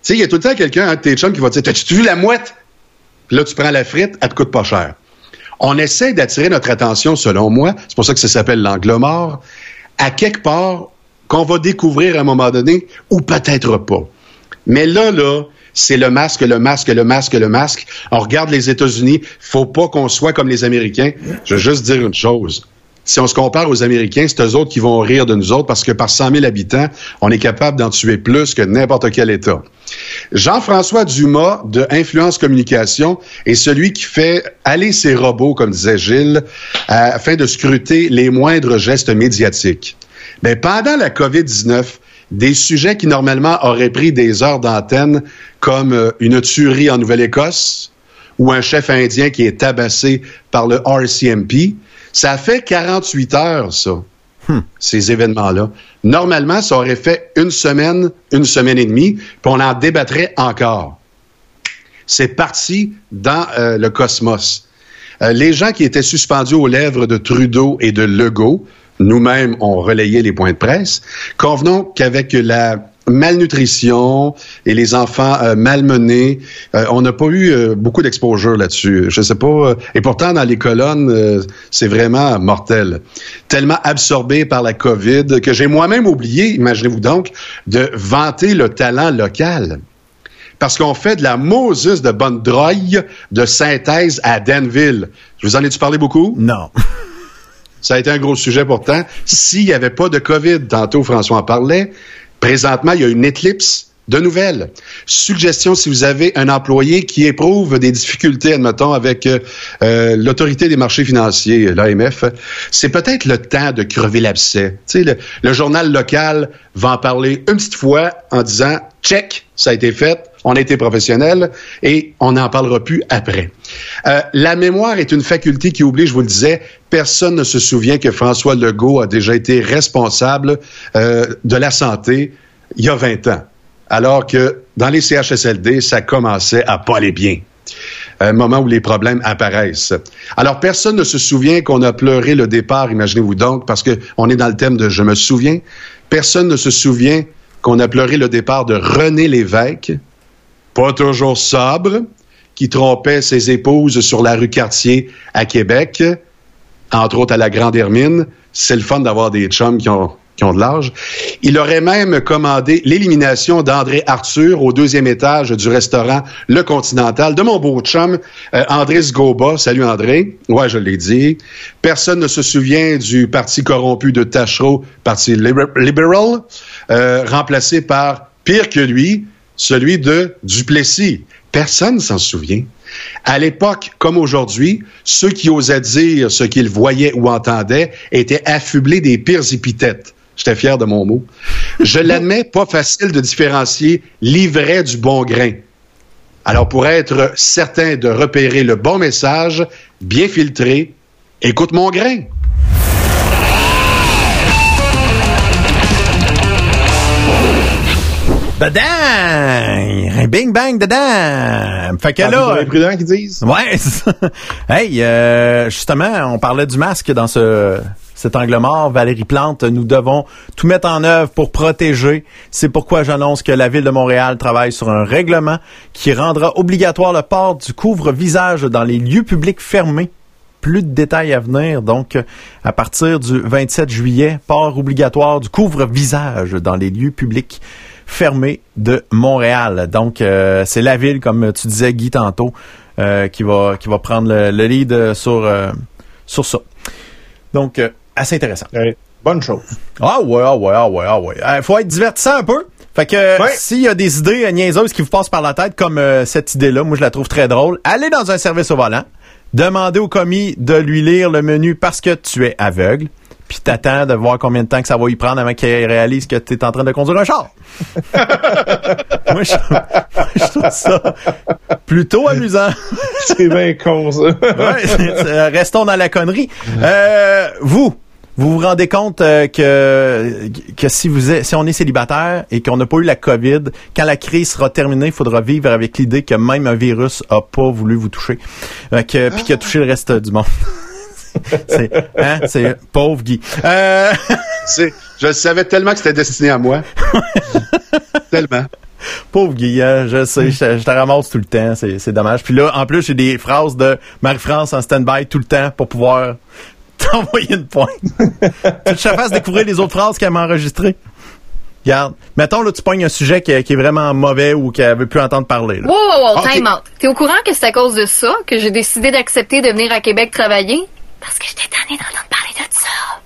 sais, il y a tout le temps quelqu'un, un de tes chums, qui va te dire T'as-tu vu la mouette? Puis là, tu prends la frite, elle te coûte pas cher. On essaie d'attirer notre attention, selon moi, c'est pour ça que ça s'appelle l'angle mort, à quelque part qu'on va découvrir à un moment donné, ou peut-être pas. Mais là, là, c'est le masque, le masque, le masque, le masque. On regarde les États-Unis, faut pas qu'on soit comme les Américains. Je veux juste dire une chose. Si on se compare aux Américains, c'est eux autres qui vont rire de nous autres parce que par 100 000 habitants, on est capable d'en tuer plus que n'importe quel État. Jean-François Dumas de Influence Communication est celui qui fait aller ses robots, comme disait Gilles, afin de scruter les moindres gestes médiatiques. Mais pendant la COVID-19, des sujets qui normalement auraient pris des heures d'antenne, comme euh, une tuerie en Nouvelle-Écosse ou un chef indien qui est tabassé par le RCMP, ça fait 48 heures, ça, ces événements-là. Normalement, ça aurait fait une semaine, une semaine et demie, puis on en débattrait encore. C'est parti dans euh, le cosmos. Euh, les gens qui étaient suspendus aux lèvres de Trudeau et de Legault, nous-mêmes, on relayé les points de presse. Convenons qu'avec la malnutrition et les enfants euh, malmenés, euh, on n'a pas eu euh, beaucoup d'exposure là-dessus. Je sais pas. et pourtant, dans les colonnes, c'est vraiment mortel. Tellement absorbé par la COVID que j'ai moi-même oublié, imaginez-vous donc, de vanter le talent local parce qu'on fait de la Moses de bonne drogue de synthèse à Danville. Je vous en ai-tu parlé beaucoup? Non. Ça a été un gros sujet pourtant. S'il n'y avait pas de COVID, tantôt François en parlait, présentement, il y a une éclipse de nouvelles. Suggestion, si vous avez un employé qui éprouve des difficultés, admettons, avec euh, euh, l'autorité des marchés financiers, l'AMF, c'est peut-être le temps de crever l'abcès. Tu sais, le, le journal local va en parler une petite fois en disant « check, ça a été fait, on a été professionnel et on n'en parlera plus après. Euh, la mémoire est une faculté qui oublie, je vous le disais, personne ne se souvient que François Legault a déjà été responsable euh, de la santé il y a 20 ans, alors que dans les CHSLD, ça commençait à pas aller bien. Un moment où les problèmes apparaissent. Alors, personne ne se souvient qu'on a pleuré le départ, imaginez-vous donc, parce que on est dans le thème de je me souviens. Personne ne se souvient qu'on a pleuré le départ de René Lévesque, pas toujours sobre, qui trompait ses épouses sur la rue Cartier à Québec, entre autres à la Grande Hermine. C'est le fun d'avoir des chums qui ont, de l'âge. Il aurait même commandé l'élimination d'André Arthur au deuxième étage du restaurant Le Continental de mon beau chum, euh, André Sgoba. Salut André. Ouais, je l'ai dit. Personne ne se souvient du parti corrompu de Tachereau, Parti libéral, euh, remplacé par, pire que lui, celui de Duplessis. Personne ne s'en souvient. À l'époque, comme aujourd'hui, ceux qui osaient dire ce qu'ils voyaient ou entendaient étaient affublés des pires épithètes. J'étais fier de mon mot. Je *laughs* l'admets, pas facile de différencier l'ivraie du bon grain. Alors, pour être certain de repérer le bon message, bien filtré, écoute mon grain. Dedans! Bing bang dedans! Fait que là. les prudents qui disent. Ouais. *laughs* Hey, euh, justement, on parlait du masque dans ce cet angle mort. Valérie Plante, nous devons tout mettre en œuvre pour protéger. C'est pourquoi j'annonce que la ville de Montréal travaille sur un règlement qui rendra obligatoire le port du couvre-visage dans les lieux publics fermés. Plus de détails à venir. Donc, à partir du 27 juillet, port obligatoire du couvre-visage dans les lieux publics fermés de Montréal. Donc, euh, c'est la ville, comme tu disais, Guy, tantôt, euh, qui va qui va prendre le, le lead sur euh, sur ça. Donc, assez intéressant. Ouais, bonne chose. Ah ouais, ah ouais, ah ouais, ah ouais. Euh, faut être divertissant un peu. Fait que s'il y a des idées niaiseuses qui vous passent par la tête, comme cette idée-là, moi je la trouve très drôle, allez dans un service au volant, demandez au commis de lui lire le menu parce que tu es aveugle, puis t'attends de voir combien de temps que ça va y prendre avant qu'il réalise que tu es en train de conduire un char. *laughs* moi, je, moi, je trouve ça plutôt amusant. *laughs* C'est bien con, ça. *laughs* Ouais, c'est- restons dans la connerie. Euh, vous, vous vous rendez compte euh, que que si vous êtes, si on est célibataire et qu'on n'a pas eu la COVID, quand la crise sera terminée, il faudra vivre avec l'idée que même un virus a pas voulu vous toucher, euh, que puis qu'il a touché le reste du monde. *laughs* c'est hein, c'est pauvre Guy. Euh, *laughs* C'est- je savais tellement que c'était destiné à moi. *laughs* tellement. Pauvre Guy, hein, je sais, je, je te ramasse tout le temps, c'est c'est dommage. Puis là, en plus, j'ai des phrases de Marie-France en stand-by tout le temps pour pouvoir t'envoyer une pointe. tu te fasses découvrir les autres phrases qu'elle m'a enregistrées. Regarde, mettons là, tu pognes un sujet qui, qui est vraiment mauvais ou qu'elle veut plus entendre parler. Là. Wow, wow, wow, time out. T'es au courant que c'est à cause de ça que j'ai décidé d'accepter de venir à Québec travailler? Parce que j'étais tannée d'entendre parler de ça.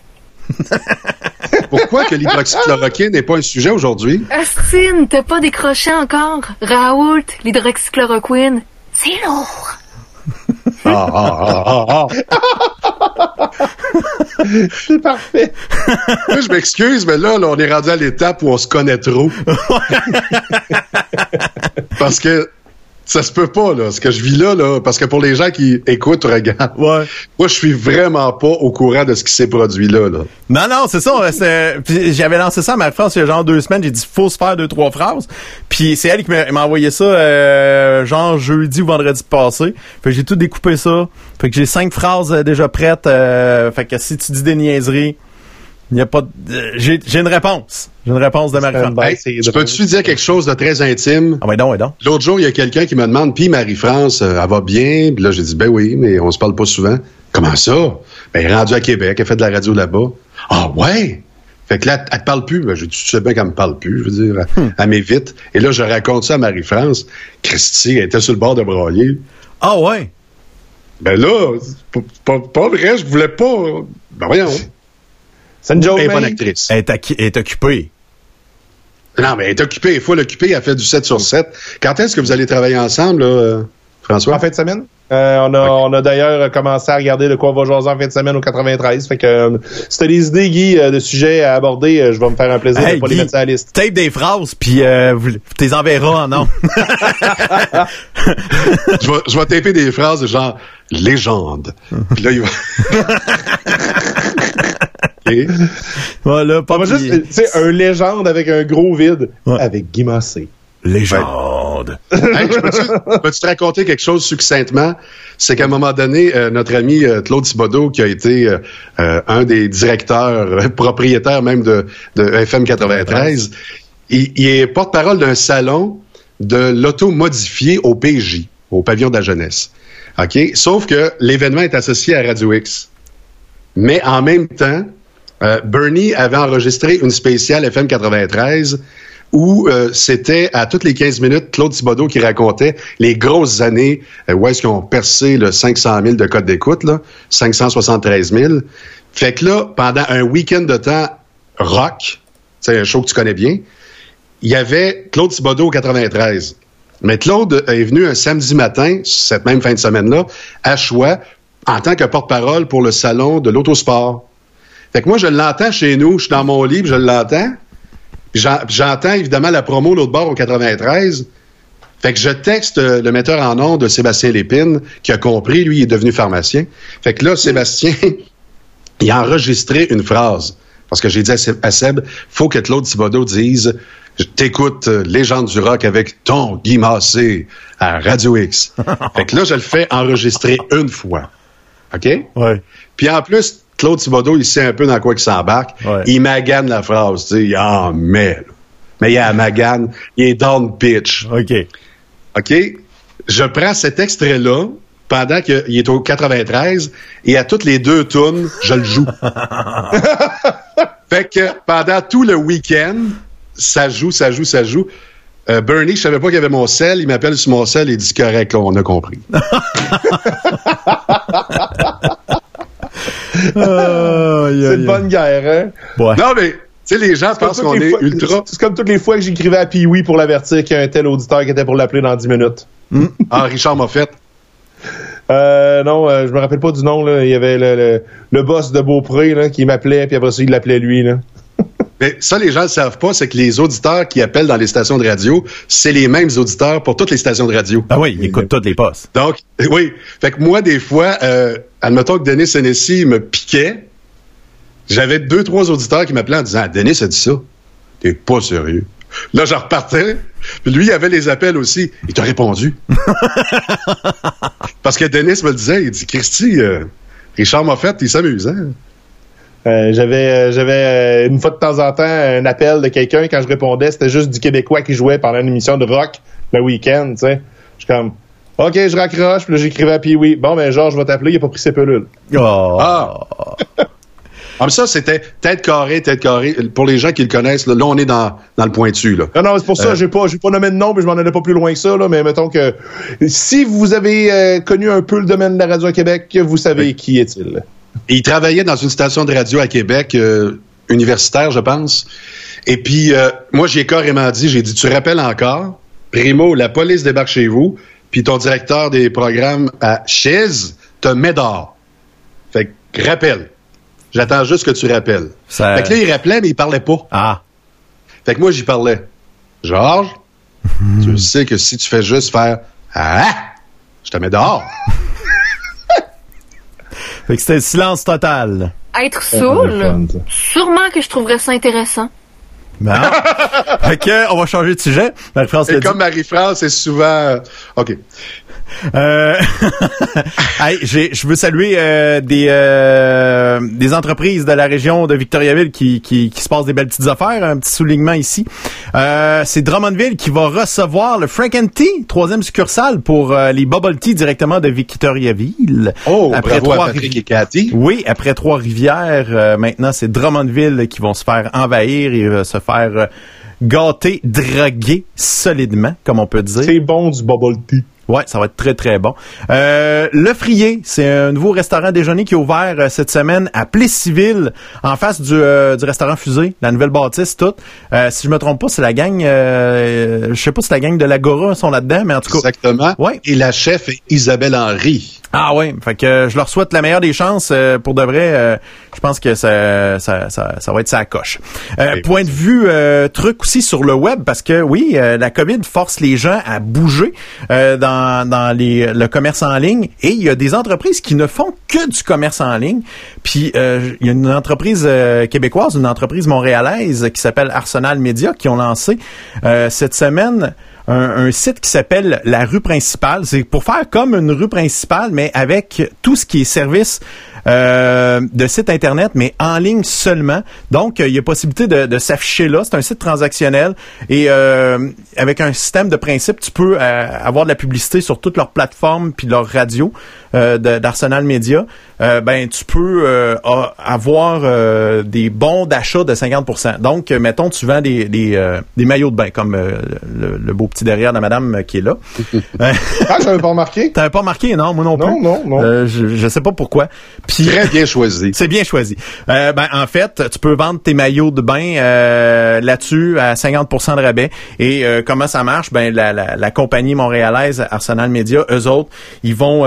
*laughs* Pourquoi que l'hydroxychloroquine n'est pas un sujet aujourd'hui? Astine, t'as pas décroché encore? Raoult, l'hydroxychloroquine, c'est lourd. Ah, ah, ah, ah, ah. C'est parfait. Moi, je m'excuse, mais là, là, on est rendu à l'étape où on se connaît trop. *laughs* parce que ça se peut pas, là, ce que je vis là, là, parce que pour les gens qui écoutent, regardent, Ouais. moi, je suis vraiment pas au courant de ce qui s'est produit là, là. Non, non, c'est ça. J'avais lancé ça à ma France il y a genre deux semaines. J'ai dit faut se faire deux, trois phrases. Puis c'est elle qui m'a m'a envoyé ça euh, genre jeudi ou vendredi passé. Fait que j'ai tout découpé ça. Fait que j'ai cinq phrases euh, déjà prêtes. euh, fait que si tu dis des niaiseries, il n'y a pas de- j'ai j'ai une réponse. J'ai une réponse de Marie-France. Ben, Hey, tu peux-tu dire quelque chose de très intime? Ah donc, ouais donc. L'autre jour, il y a quelqu'un qui me demande, puis Marie-France, euh, elle va bien? Puis là, j'ai dit, ben oui, mais on se parle pas souvent. Comment ça? Ben, elle est rendue à Québec, elle fait de la radio là-bas. Ah ouais? Fait que là, elle te parle plus. Ben, j'ai dit, tu sais bien qu'elle me parle plus, je veux dire, elle, elle m'évite. Et là, je raconte ça à Marie-France. Christy, elle était sur le bord de broyer. Ah ouais. Ben là, c'est pas, pas, pas vrai, je voulais pas. Ben voyons. C'est une joke, Elle est bonne actrice. Elle est, acqui- elle est occupée. Non, mais elle est occupée, elle est full occupée, elle fait du 7 sur 7. Quand est-ce que vous allez travailler ensemble, là, François? En fin de semaine? Euh, on a, on a d'ailleurs commencé à regarder de quoi on va jaser en fin de semaine au 93. Fait que euh, si t'as des idées, Guy, euh, de sujets à aborder, je vais me faire un plaisir Hey, de pas les mettre sur la liste. Tape des phrases puis euh, vous tu les enverras en nom. je, vais, je vais taper des phrases de genre légende. Puis là, il va. *laughs* Voilà, pas juste, tu sais, un légende avec un gros vide, Ouais. avec Guy Massé. légende. *laughs* Hey, je peux-tu *laughs* peux-tu te raconter quelque chose succinctement? C'est qu'à un moment donné, euh, notre ami euh, Claude Thibodeau, qui a été euh, un des directeurs, euh, *laughs* propriétaires même de, de FM 93, il, il est porte-parole d'un salon de l'auto modifié au PJ, au pavillon de la jeunesse. OK? Sauf que l'événement est associé à Radio X. Mais en même temps, euh, Bernie avait enregistré une spéciale FM 93 où euh, c'était à toutes les 15 minutes Claude Thibodeau qui racontait les grosses années euh, où est-ce qu'ils ont percé le 500 000 de code d'écoute, là, 573 000. Fait que là, pendant un week-end de temps rock, c'est un show que tu connais bien, il y avait Claude Thibodeau au 93. Mais Claude est venu un samedi matin, cette même fin de semaine-là, à Choix, en tant que porte-parole pour le salon de l'autosport. Fait que moi, je l'entends chez nous, je suis dans mon lit, puis je l'entends. J'entends évidemment la promo l'autre bord au 93. Fait que je texte euh, le metteur en nom de Sébastien Lépine, qui a compris, lui, il est devenu pharmacien. Fait que là, Sébastien, *laughs* il a enregistré une phrase. Parce que j'ai dit à Seb- faut que Claude Thibodeau dise Je T'écoute euh, Légende du rock avec ton Guy Massé à Radio X. *laughs* fait que là, je le fais enregistrer une fois. OK? Ouais. Puis en plus, Claude Thibodeau, il sait un peu dans quoi il s'embarque. Ouais. Il magane la phrase, tu sais, il en met. là. Mais il a magane, il est down pitch. OK. OK? Je prends cet extrait-là pendant qu'il est au 93 et à toutes les deux tunes, je le joue. *laughs* fait que pendant tout le week-end, ça joue, ça joue, ça joue. Euh, Bernie, je savais pas qu'il y avait mon sel. Il m'appelle sur mon sel et il dit correct, là, on a compris. *laughs* *laughs* C'est une bonne guerre, hein? Ouais. Non, mais, tu sais, les gens pensent qu'on est fois- ultra. C'est comme toutes les fois que j'écrivais à Pee-Wee pour l'avertir qu'il y a un tel auditeur qui était pour l'appeler dans 10 minutes. Ah, Richard Moffett. Euh, non, euh, je me rappelle pas du nom, là. Il y avait le, le, le boss de Beaupré, là, qui m'appelait, puis après ça, il l'appelait lui, là. Mais ça, les gens ne savent pas, c'est que les auditeurs qui appellent dans les stations de radio, c'est les mêmes auditeurs pour toutes les stations de radio. Ah oui, il écoute toutes les postes. Donc, *laughs* oui. Fait que moi, des fois, euh, admettons que Denis Hennessy me piquait, j'avais deux, trois auditeurs qui m'appelaient en disant, ah, Denis a dit ça? T'es pas sérieux. Là, je repartais. Puis lui, il avait les appels aussi. Il t'a répondu. *laughs* Parce que Denis me le disait, il dit, Christy, euh, Richard Moffett, il s'amuse, hein? Euh, j'avais euh, j'avais euh, une fois de temps en temps un appel de quelqu'un quand je répondais c'était juste du québécois qui jouait pendant une émission de rock le week-end tu sais je suis comme ok je raccroche puis là j'écrivais à Pee-Wee bon ben Georges je vais t'appeler il a pas pris ses pelules Oh. Ah! *laughs* Comme ça, c'était tête carrée, tête carrée. Pour les gens qui le connaissent, là, là, on est dans, dans le pointu. Là. Non, non, c'est pour ça, Euh. j'ai pas, j'ai pas nommé de nom, mais je m'en allais pas plus loin que ça, là, mais mettons que si vous avez euh, connu un peu le domaine de la radio à Québec, vous savez qui est-il. Et il travaillait dans une station de radio à Québec, euh, universitaire, je pense. Et puis, euh, moi, j'ai carrément dit, j'ai dit, tu rappelles encore, Primo, la police débarque chez vous, puis ton directeur des programmes à Chaise te met dehors. Fait que, rappelle. J'attends juste que tu rappelles. Ça- Fait que là, il rappelait, mais il parlait pas. Ah. Fait que moi, j'y parlais. Georges, *laughs* tu sais que si tu fais juste faire Ah! Je te mets dehors. Fait que c'était le silence total. Être saoul, sûrement que je trouverais ça intéressant. Bon. *laughs* fait que, on va changer de sujet. Marie-France Et dit. comme Marie-France, c'est souvent. euh, OK. Euh, *laughs* hey, je veux saluer euh, des euh, des entreprises de la région de Victoriaville qui, qui, qui se passent des belles petites affaires. Un petit soulignement ici. C'est Drummondville qui va recevoir le Frank and Tea, troisième succursale pour les bubble tea directement de Victoriaville. Oh, Patrick et Cathy. Oui, après Trois-Rivières, euh, maintenant c'est Drummondville qui vont se faire envahir et se faire gâter, draguer solidement, comme on peut dire. C'est bon du bubble tea. Ouais, ça va être très très bon. Euh, le Frier, c'est un nouveau restaurant déjeuner qui est ouvert euh, cette semaine à Plessisville, en face du, euh, du restaurant Fusée, la nouvelle bâtisse toute. Euh, si je me trompe pas, c'est la gang, euh, je sais pas si la gang de l'Agora sont là-dedans, mais en tout cas. Exactement. Ouais. Et la chef est Isabelle Henry. Ah ouais, fait que je leur souhaite la meilleure des chances euh, pour de vrai. euh, je pense que ça, ça, ça, ça va être sa coche. Euh, point de vue euh, truc aussi sur le web parce que oui, euh, la Covid force les gens à bouger euh, dans, les, le commerce en ligne et il y a des entreprises qui ne font que du commerce en ligne. Puis euh, il y a une entreprise euh, québécoise, une entreprise montréalaise qui s'appelle Arsenal Media qui ont lancé euh, cette semaine un, un site qui s'appelle la rue principale. C'est pour faire comme une rue principale, mais avec tout ce qui est service euh, de site internet, mais en ligne seulement. Donc, euh, il y a possibilité de, s'afficher là. C'est un site transactionnel et euh, avec un système de principe, tu peux avoir de la publicité sur toutes leurs plateformes puis leurs radios d'Arsenal Media. Euh, ben, tu peux euh, avoir euh, des bons d'achat de 50% Donc, euh, mettons, tu vends des, des, euh, des maillots de bain, comme euh, le, le beau petit derrière de la madame qui est là. *laughs* Ah, j'avais pas remarqué. *laughs* T'avais pas remarqué, non? Moi non plus. Non, non, non. Euh, je, je sais pas pourquoi. Puis, Très bien *laughs* choisi. c'est bien choisi. Euh, ben, en fait, tu peux vendre tes maillots de bain euh, là-dessus à 50% de rabais. Et euh, comment ça marche? Ben, la, la, la compagnie montréalaise Arsenal Media, eux autres, ils vont...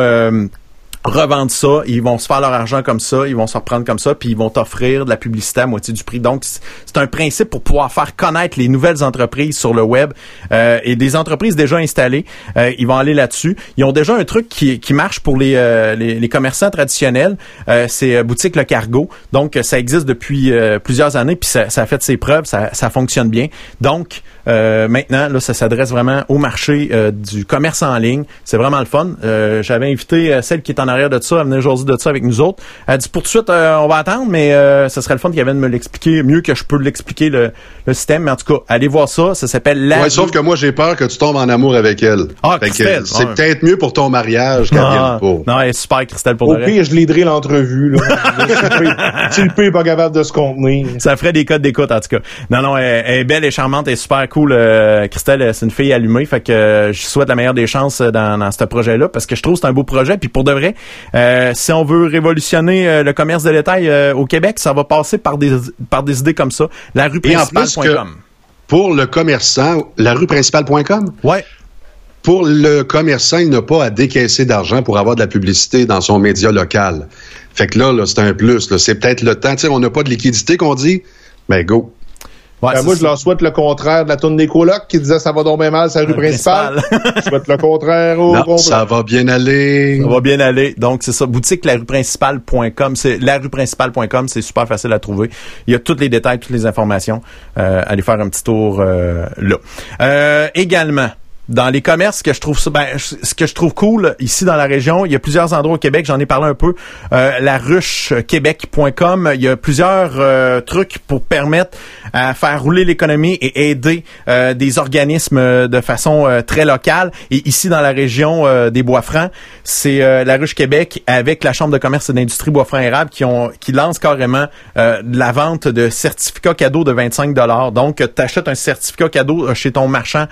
revendre ça, ils vont se faire leur argent comme ça, ils vont se reprendre comme ça, puis ils vont t'offrir de la publicité à moitié du prix. Donc, c'est un principe pour pouvoir faire connaître les nouvelles entreprises sur le web euh, et des entreprises déjà installées, euh, ils vont aller là-dessus. Ils ont déjà un truc qui, qui marche pour les, euh, les, les commerçants traditionnels, euh, c'est euh, boutique Le Cargo. Donc, euh, ça existe depuis plusieurs années, puis ça, ça a fait ses preuves, ça, ça fonctionne bien. Donc, maintenant, là, ça s'adresse vraiment au marché du commerce en ligne. C'est vraiment le fun. J'avais invité celle qui est en arrière de ça à venir jaser de ça avec nous autres. Elle a dit pour tout de suite, euh, on va attendre, mais euh, ce serait le fun qu'elle vienne me l'expliquer mieux que je peux l'expliquer le, le système. Mais en tout cas, allez voir ça. Ça s'appelle la. Ouais, sauf que moi, j'ai peur que tu tombes en amour avec elle. Ah, Fait Christelle, c'est ouais. peut-être mieux pour ton mariage qu'elle Ah, vienne pas. non, elle est super, Christelle, pour Au de vrai. pire, je l'aiderai l'entrevue. là. *laughs* si le pire- est pas capable de se contenir. Ça ferait des codes d'écoute, en tout cas. Non, non, elle, elle est belle et charmante et super cool. euh, Christelle, c'est une fille allumée. Fait que euh, je souhaite la meilleure des chances euh, dans, dans ce projet-là parce que je trouve que c'est un beau projet. Puis pour de vrai, euh, si on veut révolutionner euh, le commerce de détail euh, au Québec, ça va passer par des par des idées comme ça. La rue principale.com. Pour le commerçant, la rue principale.com, Ouais. pour le commerçant, il n'a pas à décaisser d'argent pour avoir de la publicité dans son média local. Fait que là, là c'est un plus. C'est peut-être le temps. On n'a pas de liquidité qu'on dit. Ben go. Ouais, Ben, c'est moi, je leur souhaite le contraire de la tourne des colocs qui disait ça va donc bien mal, rue La principale. principale. je souhaite le contraire au Non, ça va bien aller. Ça va bien aller. Donc, c'est ça. Boutique larueprincipale.com. C'est larueprincipale.com. C'est super facile à trouver. Il y a tous les détails, toutes les informations. Euh, allez faire un petit tour euh, là. Euh, également, dans les commerces que je trouve ben, ce que je trouve cool ici dans la région, il y a plusieurs endroits au Québec, j'en ai parlé un peu, euh, la ruchequebec.com, il y a plusieurs euh, trucs pour permettre à faire rouler l'économie et aider euh, des organismes de façon euh, très locale. Et ici dans la région des Bois-Francs, c'est la Ruche Québec avec la Chambre de commerce et d'industrie Bois-Francs érable qui ont qui lance carrément la vente de certificats cadeaux de 25 dollars. Donc tu achètes un certificat cadeau chez ton marchand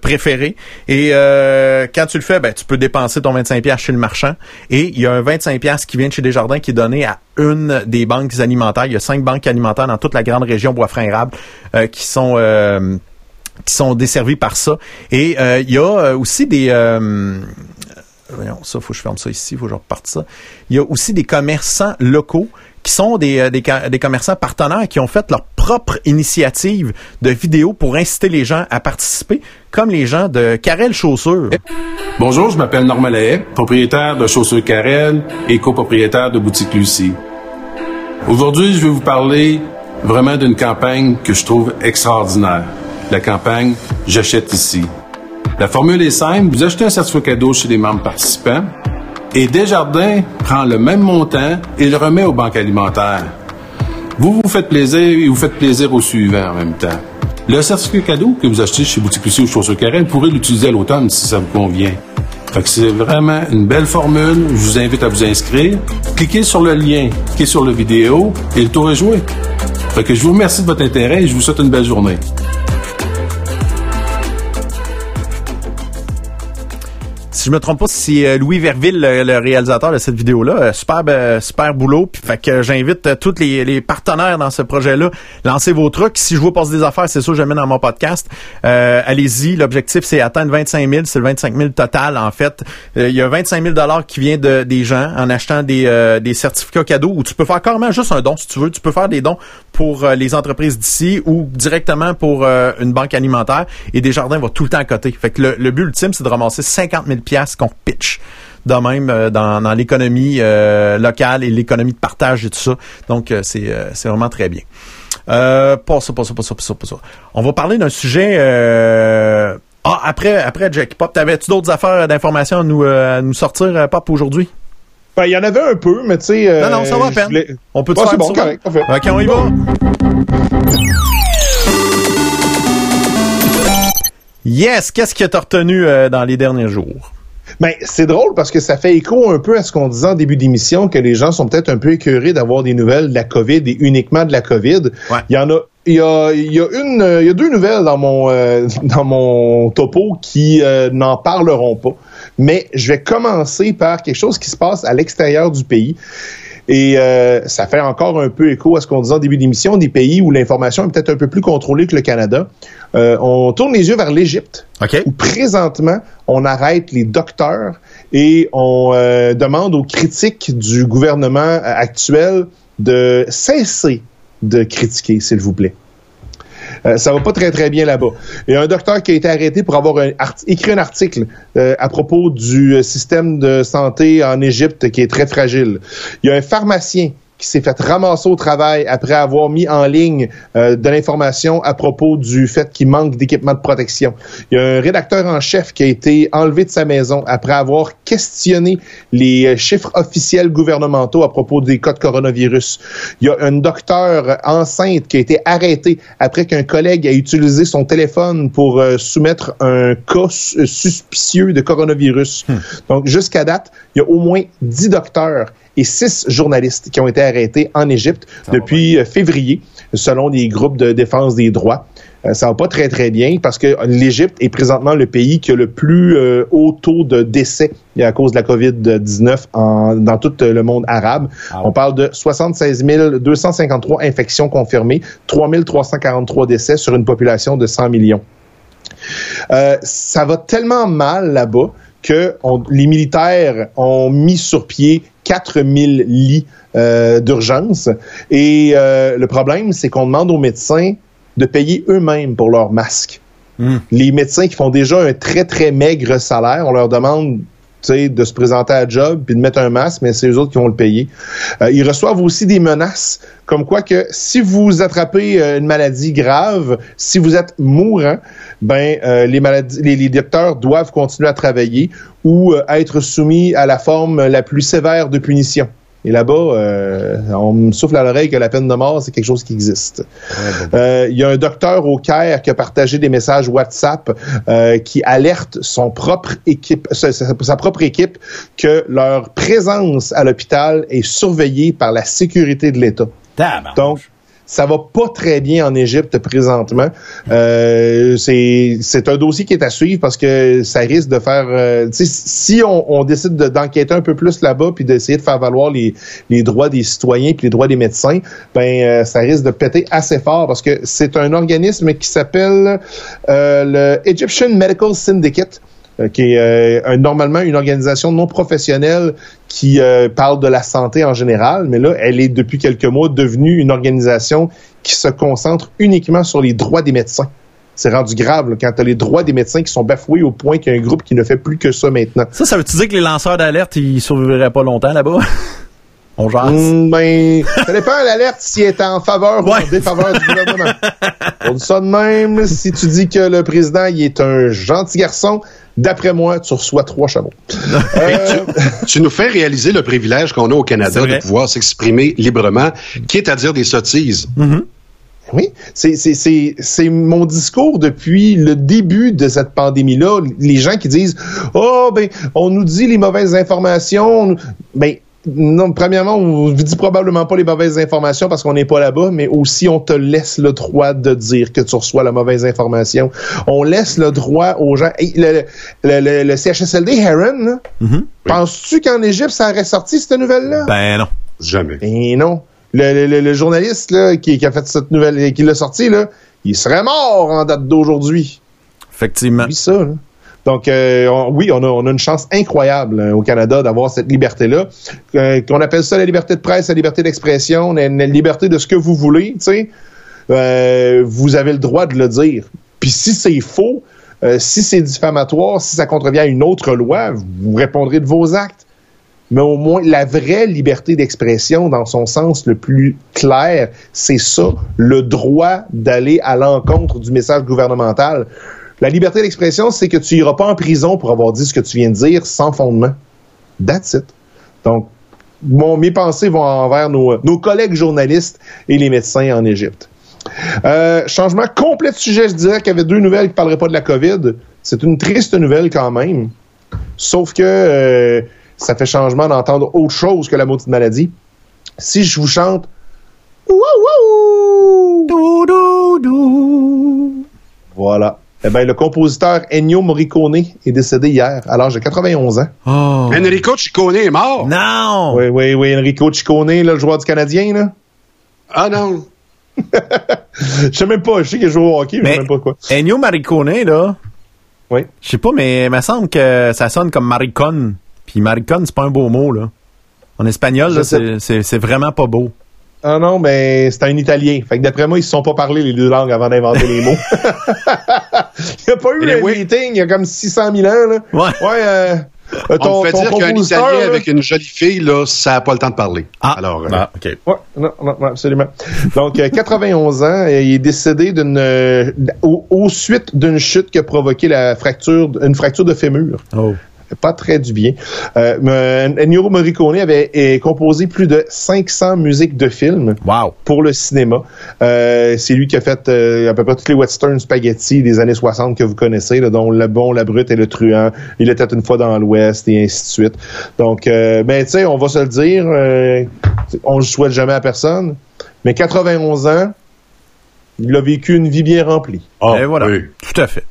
préféré et euh, quand tu le fais, ben, tu peux dépenser ton 25$ chez le marchand. Et il y a un 25$ qui vient de chez Desjardins qui est donné à une des banques alimentaires. Il y a cinq banques alimentaires dans toute la grande région Bois-Franc-Érable euh, qui sont euh, qui sont desservies par ça. Et il y a aussi des voyons, ça, faut que je ferme ça ici, faut que je reparte ça. Il y a aussi des commerçants locaux qui sont des, euh, des, commerçants partenaires qui ont fait leur propre initiative de vidéos pour inciter les gens à participer, comme les gens de Carrel Chaussures. Bonjour, je m'appelle Normand Lahaye, propriétaire de Chaussures Carrel et copropriétaire de Boutique Lucie. Aujourd'hui, je vais vous parler vraiment d'une campagne que je trouve extraordinaire. La campagne J'achète ici. La formule est simple, vous achetez un certificat cadeau chez les membres participants, et Desjardins prend le même montant et le remet aux banques alimentaires. Vous vous faites plaisir et vous faites plaisir aux suivants en même temps. Le certificat cadeau que vous achetez chez Boutique Lucie ou Chaussures Carré, vous pourrez l'utiliser à l'automne si ça vous convient. Fait que c'est vraiment une belle formule. Je vous invite à vous inscrire. Cliquez sur le lien, cliquez sur la vidéo et le tour est joué. Fait que je vous remercie de votre intérêt et je vous souhaite une belle journée. Si je me trompe pas, c'est euh, Louis Verville, le, réalisateur de cette vidéo-là. Euh, super, ben, super boulot. Puis, fait que j'invite euh, tous les, partenaires dans ce projet-là. Lancez vos trucs. Si je vous passe des affaires, c'est ça que j'amène dans mon podcast. Allez-y. L'objectif, c'est atteindre 25 000. C'est le 25 000 total, en fait. Il y a 25 000 dollars qui vient de, des gens en achetant des, des certificats cadeaux où tu peux faire carrément juste un don, si tu veux. Tu peux faire des dons pour les entreprises d'ici ou directement pour une banque alimentaire. Et Desjardins va tout le temps à côté. Fait que le, le but ultime, c'est de ramasser 50 000 qu'on pitch de même euh, dans, l'économie euh, locale et l'économie de partage et tout ça. Donc, euh, c'est, vraiment très bien. pas ça, pas ça, pas ça, pas ça, pas ça. On va parler d'un sujet... Ah, après, après Jack Pop, t'avais-tu d'autres affaires d'informations à nous, nous sortir, Pop, aujourd'hui? Ben, il y en avait un peu, mais tu sais... non, non, ça va à peine. On peut te faire bon, correct, OK, on y va. Yes, qu'est-ce que t'as retenu dans les derniers jours? Ben, c'est drôle parce que ça fait écho un peu à ce qu'on disait en début d'émission, que les gens sont peut-être un peu écœurés d'avoir des nouvelles de la COVID et uniquement de la COVID. Il y en a il y a, il y a une il y a deux nouvelles dans mon euh, *laughs* dans mon topo qui euh, n'en parleront pas. Mais je vais commencer par quelque chose qui se passe à l'extérieur du pays. Et euh, ça fait encore un peu écho à ce qu'on disait en début d'émission, des pays où l'information est peut-être un peu plus contrôlée que le Canada. Euh, on tourne les yeux vers l'Égypte, où présentement, on arrête les docteurs et on euh, demande aux critiques du gouvernement actuel de cesser de critiquer, s'il vous plaît. Euh, ça va pas très très bien là-bas. Il y a un docteur qui a été arrêté pour avoir écrit un article euh, à propos du euh, système de santé en Égypte qui est très fragile. Il y a un pharmacien qui s'est fait ramasser au travail après avoir mis en ligne euh, de l'information à propos du fait qu'il manque d'équipement de protection. Il y a un rédacteur en chef qui a été enlevé de sa maison après avoir questionné les euh, chiffres officiels gouvernementaux à propos des cas de coronavirus. Il y a un docteur enceinte qui a été arrêté après qu'un collègue a utilisé son téléphone pour euh, soumettre un cas suspicieux de coronavirus. Hmm. Donc, jusqu'à date, il y a au moins dix docteurs et six journalistes qui ont été arrêtés en Égypte depuis euh, février, selon les groupes de défense des droits. Euh, ça va pas très très bien parce que l'Égypte est présentement le pays qui a le plus euh, haut taux de décès à cause de la COVID-19 dans tout le monde arabe. Ah On parle de 76 253 infections confirmées, 3 343 décès sur une population de 100 millions. ça va tellement mal là-bas que les militaires ont mis sur pied 4000 lits euh, d'urgence. Et euh, le problème, c'est qu'on demande aux médecins de payer eux-mêmes pour leurs masques. Hmm. Les médecins qui font déjà un très, très maigre salaire, on leur demande de se présenter à job puis de mettre un masque, mais c'est eux autres qui vont le payer. Euh, ils reçoivent aussi des menaces, comme quoi que si vous attrapez euh, une maladie grave, si vous êtes mourant, ben euh, les maladies, les, les doivent continuer à travailler ou être soumis à la forme la plus sévère de punition. Et là-bas, euh, on me souffle à l'oreille que la peine de mort, c'est quelque chose qui existe. Euh, Il y a un docteur au Caire qui a partagé des messages WhatsApp euh, qui alerte son propre équipe, sa, propre équipe que leur présence à l'hôpital est surveillée par la sécurité de l'État. Donc, ça va pas très bien en Égypte présentement. Euh, c'est un dossier qui est à suivre parce que ça risque de faire. euh, si on, on décide de- d'enquêter un peu plus là-bas puis d'essayer de faire valoir les, les droits des citoyens puis les droits des médecins, ben euh, ça risque de péter assez fort parce que c'est un organisme qui s'appelle euh, le Egyptian Medical Syndicate euh, qui est euh, normalement une organisation non professionnelle qui euh, parle de la santé en général, mais là, elle est depuis quelques mois devenue une organisation qui se concentre uniquement sur les droits des médecins. C'est rendu grave là, quand tu as les droits des médecins qui sont bafoués au point qu'il y a un groupe qui ne fait plus que ça maintenant. Ça, ça veut-tu dire que les lanceurs d'alerte, ils survivraient pas longtemps là-bas? *laughs* On jase. Mm, ben, ça dépend l'alerte s'il est en faveur ou en défaveur du gouvernement. *laughs* On dit ça de même. Si tu dis que le président il est un gentil garçon, d'après moi, tu reçois trois chameaux. *laughs* Euh, Tu nous fais réaliser le privilège qu'on a au Canada de pouvoir s'exprimer librement, quitte à dire des sottises. Oui, c'est c'est c'est c'est mon discours depuis le début de cette pandémie-là. Les gens qui disent oh ben on nous dit les mauvaises informations, on nous- ben non, premièrement, on vous dit probablement pas les mauvaises informations parce qu'on n'est pas là-bas, mais aussi on te laisse le droit de dire que tu reçois la mauvaise information. On laisse le droit aux gens. Hey, le, le, le, le CHSLD Heron, là, penses-tu qu'en Égypte ça aurait sorti cette nouvelle-là? Ben non. Jamais. Ben non. Le, le- le- le journaliste là, qui, qui a fait cette nouvelle, qui l'a sorti, là, il serait mort en date d'aujourd'hui. Effectivement. Oui, ça. là. Donc, euh, oui, on a, on a une chance incroyable hein, au Canada d'avoir cette liberté-là. Euh, qu'on appelle ça la liberté de presse, la liberté d'expression, la, la liberté de ce que vous voulez, tu sais. Euh, vous avez le droit de le dire. Puis si c'est faux, euh, si c'est diffamatoire, si ça contrevient à une autre loi, vous répondrez de vos actes mais au moins la vraie liberté d'expression dans son sens le plus clair, c'est ça, le droit d'aller à l'encontre du message gouvernemental. La liberté d'expression, c'est que tu iras pas en prison pour avoir dit ce que tu viens de dire sans fondement. That's it. Donc, mon, mes pensées vont envers nos, nos collègues journalistes et les médecins en Égypte. Euh, changement complet de sujet, je dirais qu'il y avait deux nouvelles qui ne parleraient pas de la COVID. C'est une triste nouvelle quand même. Sauf que euh, ça fait changement d'entendre autre chose que la maudite maladie. Si je vous chante Wouh, wouh! Voilà. Eh ben, le compositeur Ennio Morricone est décédé hier à l'âge de 91 ans. Oh. Enrico Ciccone est mort. Non! Oui, oui, oui, Enrico Ciccone, là, le joueur du Canadien, là. Ah non. *laughs* Je sais même pas, je sais qu'il joue au hockey, mais, je sais même pas quoi. Ennio Maricone, là, Oui. je sais pas, mais il me semble que ça sonne comme maricone. Puis maricone, c'est pas un beau mot, là. En espagnol, là, sais. c'est- c'est c'est vraiment pas beau. Ah non, mais c'est un Italien. Fait que d'après moi, ils se sont pas parlé les deux langues avant d'inventer les mots. *laughs* il n'y a pas eu un oui. meeting il y a comme 600 000 ans, là. Ouais. Ouais, euh, ton, On me fait ton dire qu'un Italien là- avec une jolie fille, là, ça n'a pas le temps de parler. Ah, Alors, euh, ah, OK. Ouais, non, non, non, absolument. Donc, euh, 91 ans, euh, il est décédé d'une, euh, au, au suite d'une chute qui a provoqué la fracture, une fracture de fémur. Oh. Pas très du bien. Euh, mais Ennio Morricone avait euh, composé plus de 500 musiques de films Wow. pour le cinéma. Euh, c'est lui qui a fait euh, à peu près tous les western spaghetti des années 60 que vous connaissez, là, dont Le Bon, La Brute et Le Truand. Il était une fois dans l'Ouest et ainsi de suite. Donc, euh, ben, tu sais, on va se le dire, euh, on le souhaite jamais à personne, mais 91 ans, il a vécu une vie bien remplie. ah, Et voilà. oui. Tout à fait.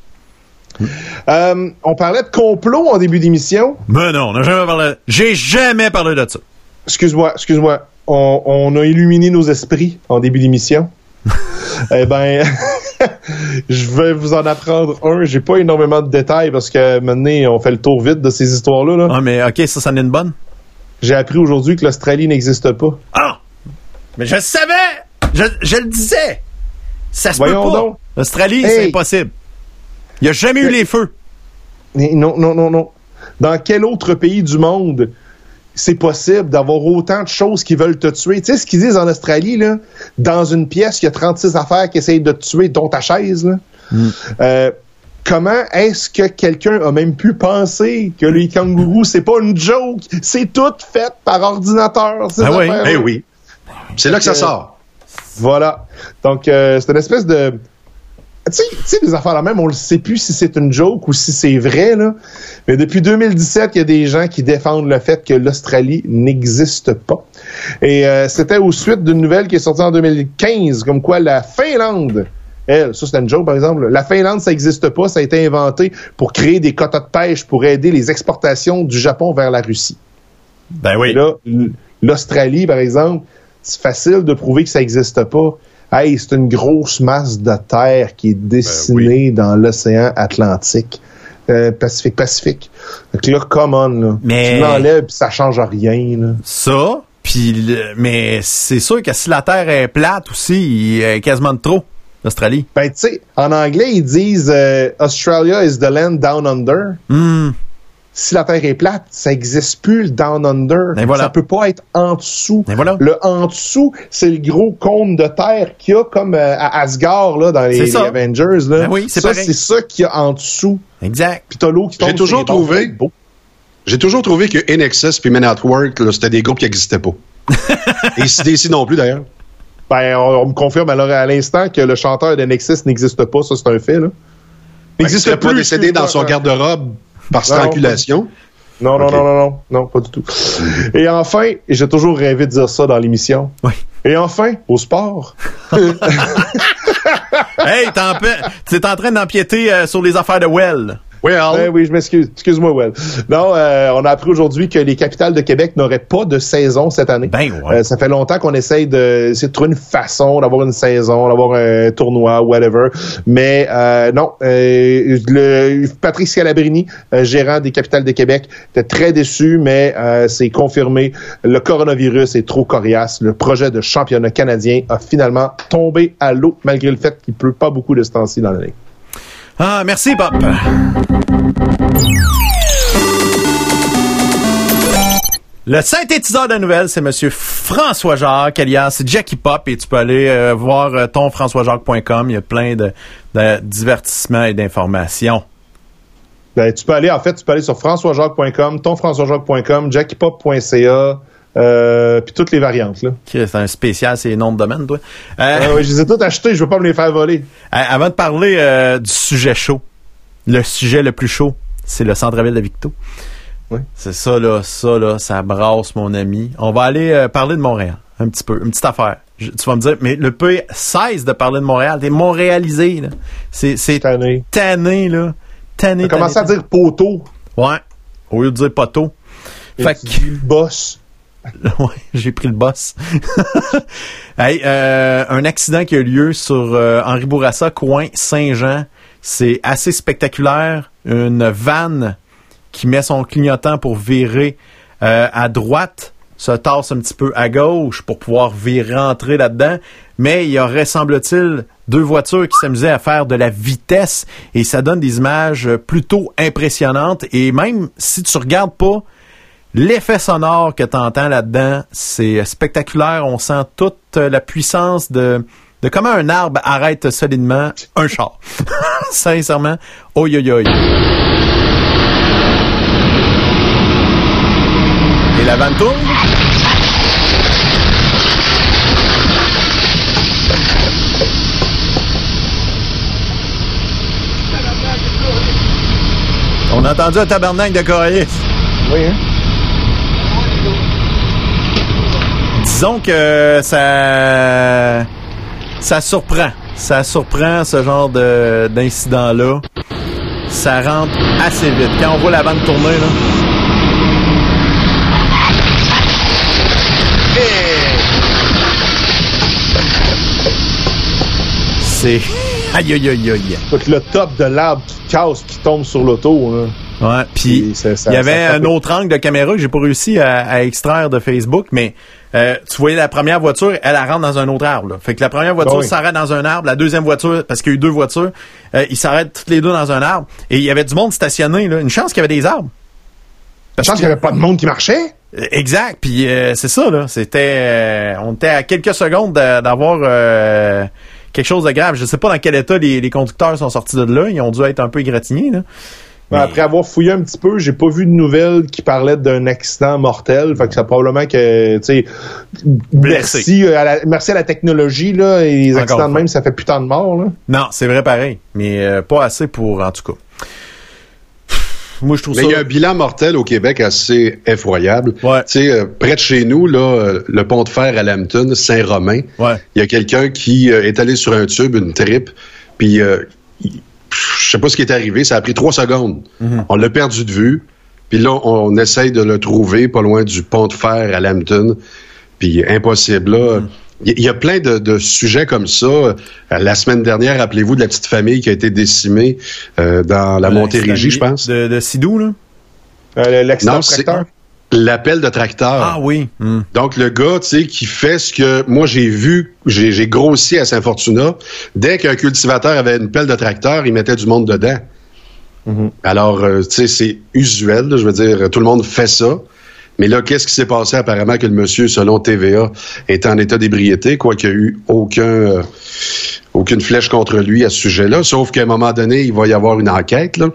Euh, on parlait de complot en début d'émission. Ben non, on n'a jamais parlé. J'ai jamais parlé de ça. Excuse-moi, excuse-moi. On, on a illuminé nos esprits en début d'émission. *laughs* eh ben, *laughs* je vais vous en apprendre un. J'ai pas énormément de détails parce que maintenant, on fait le tour vite de ces histoires-là. là. Ah, mais OK, ça, ça en est une bonne? J'ai appris aujourd'hui que l'Australie n'existe pas. Ah! Mais je savais! Je, je le disais! Ça se Voyons peut pas! L'Australie, c'est impossible. Il n'y a jamais eu les feux. Mais non, non, non, non. Dans quel autre pays du monde c'est possible d'avoir autant de choses qui veulent te tuer? Tu sais ce qu'ils disent en Australie, là? Dans une pièce, il y a 36 affaires qui essayent de te tuer, dont ta chaise, là. Euh, comment est-ce que quelqu'un a même pu penser que les kangourous, c'est pas une joke? C'est tout fait par ordinateur, Ah oui. Eh oui. C'est là que ça Euh, sort. Voilà. Donc, euh, c'est une espèce de... Tu sais- les affaires là même, on ne sait plus si c'est une joke ou si c'est vrai, là. Mais depuis 2017, il y a des gens qui défendent le fait que l'Australie n'existe pas. Et euh, c'était aux suite d'une nouvelle qui est sortie en 2015, comme quoi la Finlande, elle, ça c'était une joke par exemple, la Finlande, ça n'existe pas, ça a été inventé pour créer des quotas de pêche pour aider les exportations du Japon vers la Russie. Ben oui. Et là, l'Australie, par exemple, c'est facile de prouver que ça n'existe pas. Hey, c'est une grosse masse de terre qui est dessinée dans l'océan Atlantique. Euh, Pacifique, Pacifique. Donc là, come on, là. Mais- Tu l'enlèves pis ça change rien, là. Ça, puis mais c'est sûr que si la Terre est plate aussi, il est quasiment de trop, l'Australie. Ben, tu sais, en anglais, ils disent euh, Australia is the land down under. Hmm. Si la Terre est plate, ça n'existe plus le down under. Et voilà. Ça peut pas être en dessous. Voilà. Le en dessous, c'est le gros cône de terre qu'il y a comme euh, à Asgard là, dans les, ça. Avengers. Là. Ben oui, c'est ça, c'est ça qu'il y a en dessous. Exact. Puis t'as l'eau qui tombe J'ai toujours trouvé-. J'ai toujours trouvé que NXS puis Men at Work, c'était des groupes qui n'existaient pas. *laughs* Et CDC non plus, d'ailleurs. Ben, on, on me confirme alors à l'instant que le chanteur de Nexus n'existe pas. Ça, c'est un fait. Là. Il n'existait pas décédé dans son garde-robe par strangulation. Non, non, non, non, non, non, pas du tout. Et enfin, et j'ai toujours rêvé de dire ça dans l'émission. Oui. Et enfin, au sport. *laughs* hey, t'es en train d'empiéter euh, sur les affaires de Well. Well, Eh oui, je m'excuse. Excuse-moi, Well. Non, euh, on a appris aujourd'hui que les capitales de Québec n'auraient pas de saison cette année. Ben ouais. Euh, ça fait longtemps qu'on essaye de, de trouver une façon d'avoir une saison, d'avoir un tournoi, whatever. Mais euh, non, euh, le, Patrice Scalabrini, euh, gérant des capitales de Québec, était très déçu, mais euh, c'est confirmé. Le coronavirus est trop coriace. Le projet de championnat canadien a finalement tombé à l'eau, malgré le fait qu'il pleut pas beaucoup de ce temps-ci dans l'année. Ah, merci, Pop. Le synthétiseur de nouvelles, c'est Monsieur François Jacques, alias Jackie Pop, et tu peux aller euh, voir euh, tonfrançoisjacques.com. Il y a plein de, divertissements et d'informations. Ben, tu peux aller, en fait, tu peux aller sur françoisjacques.com, tonfrançoisjacques.com, jackiepop.ca, euh, puis toutes les variantes, là. C'est un spécial, c'est les noms de domaine, toi. Euh, Ah je les ai toutes achetées, je veux pas me les faire voler. Euh, Avant de parler du sujet chaud, le sujet le plus chaud, c'est le centre-ville de Victo. Oui. C'est ça, là, ça, là, ça brasse, mon ami. On va aller parler de Montréal, un petit peu, une petite affaire. Je- tu vas me dire, mais le pays cesse de parler de Montréal. T'es montréalisé, là. C'est, c'est Cette année. tanné, là. Tanné, commencé à tanné, dire poteau. tanné. Ouais. Au lieu de dire poteau. Fait que- boss. *laughs* ouais, j'ai pris le boss. *laughs* euh, un accident qui a eu lieu sur euh, Henri Bourassa, coin Saint-Jean. C'est assez spectaculaire. Une vanne qui met son clignotant pour virer euh, à droite se tasse un petit peu à gauche pour pouvoir virer rentrer là-dedans. Mais il y aurait, semble-t-il, deux voitures qui s'amusaient à faire de la vitesse et ça donne des images plutôt impressionnantes. Et même si tu regardes pas L'effet sonore que tu entends là-dedans, c'est spectaculaire. On sent toute la puissance de, de comment un arbre arrête solidement un char. *laughs* Sincèrement, oi oi oi. Et la vanne tourne. On a entendu un tabernacle de Coralis. Oui, hein? Disons que ça ça surprend. Ça surprend ce genre de d'incident-là. Ça rentre assez vite. Quand on voit la vanne tourner, là. C'est. *laughs* Aïe aïe aïe aïe. Écoute, le top de l'arbre qui casse, qui tombe sur l'auto, là. Ouais, puis il y avait un autre angle de caméra que j'ai pas réussi à, à extraire de Facebook, mais euh, tu voyais la première voiture, elle, elle rentre dans un autre arbre. là. Fait que la première voiture oui. s'arrête dans un arbre, la deuxième voiture, parce qu'il y a eu deux voitures, euh, ils s'arrêtent toutes les deux dans un arbre, et il y avait du monde stationné. Là. Une chance qu'il y avait des arbres. Je pense qu'il n'y avait pas de monde qui marchait? Euh, Exact. Puis euh, c'est ça, là. C'était. euh, on était à quelques secondes de- d'avoir euh, quelque chose de grave. Je sais pas dans quel état les, les conducteurs sont sortis de là. Ils ont dû être un peu égratignés, là. Mais Mais- Après avoir fouillé un petit peu, j'ai pas vu de nouvelles qui parlaient d'un accident mortel. Fait que c'est probablement que, tu sais, Blessé. merci, euh, à la, merci à la technologie, là, et les Encore accidents de même, ça fait putain de morts, là. Non, c'est vrai pareil. Mais euh, pas assez pour, en tout cas. Moi, je trouve Mais ça. il y a un bilan mortel au Québec assez effroyable. Ouais. Tu sais, euh, près de chez nous, là, euh, le pont de fer à Lambton, Saint-Romain, Ouais. il y a quelqu'un qui euh, est allé sur un tube, une tripe, puis euh, je sais pas ce qui est arrivé, ça a pris trois secondes. Mhm. On l'a perdu de vue, puis là, on essaye de le trouver pas loin du pont de fer à Lambton, puis impossible. Là, Mhm. il y, y a plein de, de sujets comme ça. Euh, La semaine dernière, rappelez-vous de la petite famille qui a été décimée euh, dans la Montérégie, je pense. De, de Sidou, là? Euh, L'accident tracteur. L'appel de tracteur. Ah oui. Hmm. Donc, le gars, tu sais, qui fait ce que moi j'ai vu, j'ai j'ai grossi à Saint-Fortuna. Dès qu'un cultivateur avait une pelle de tracteur, il mettait du monde dedans. Alors, euh, tu sais, c'est usuel, là, je veux dire, tout le monde fait ça. Mais là, qu'est-ce qui s'est passé? Apparemment que le monsieur, selon TVA, est en état d'ébriété, quoiqu'il n'y a eu aucun, euh, aucune flèche contre lui à ce sujet-là. Sauf qu'à un moment donné, il va y avoir une enquête. Là.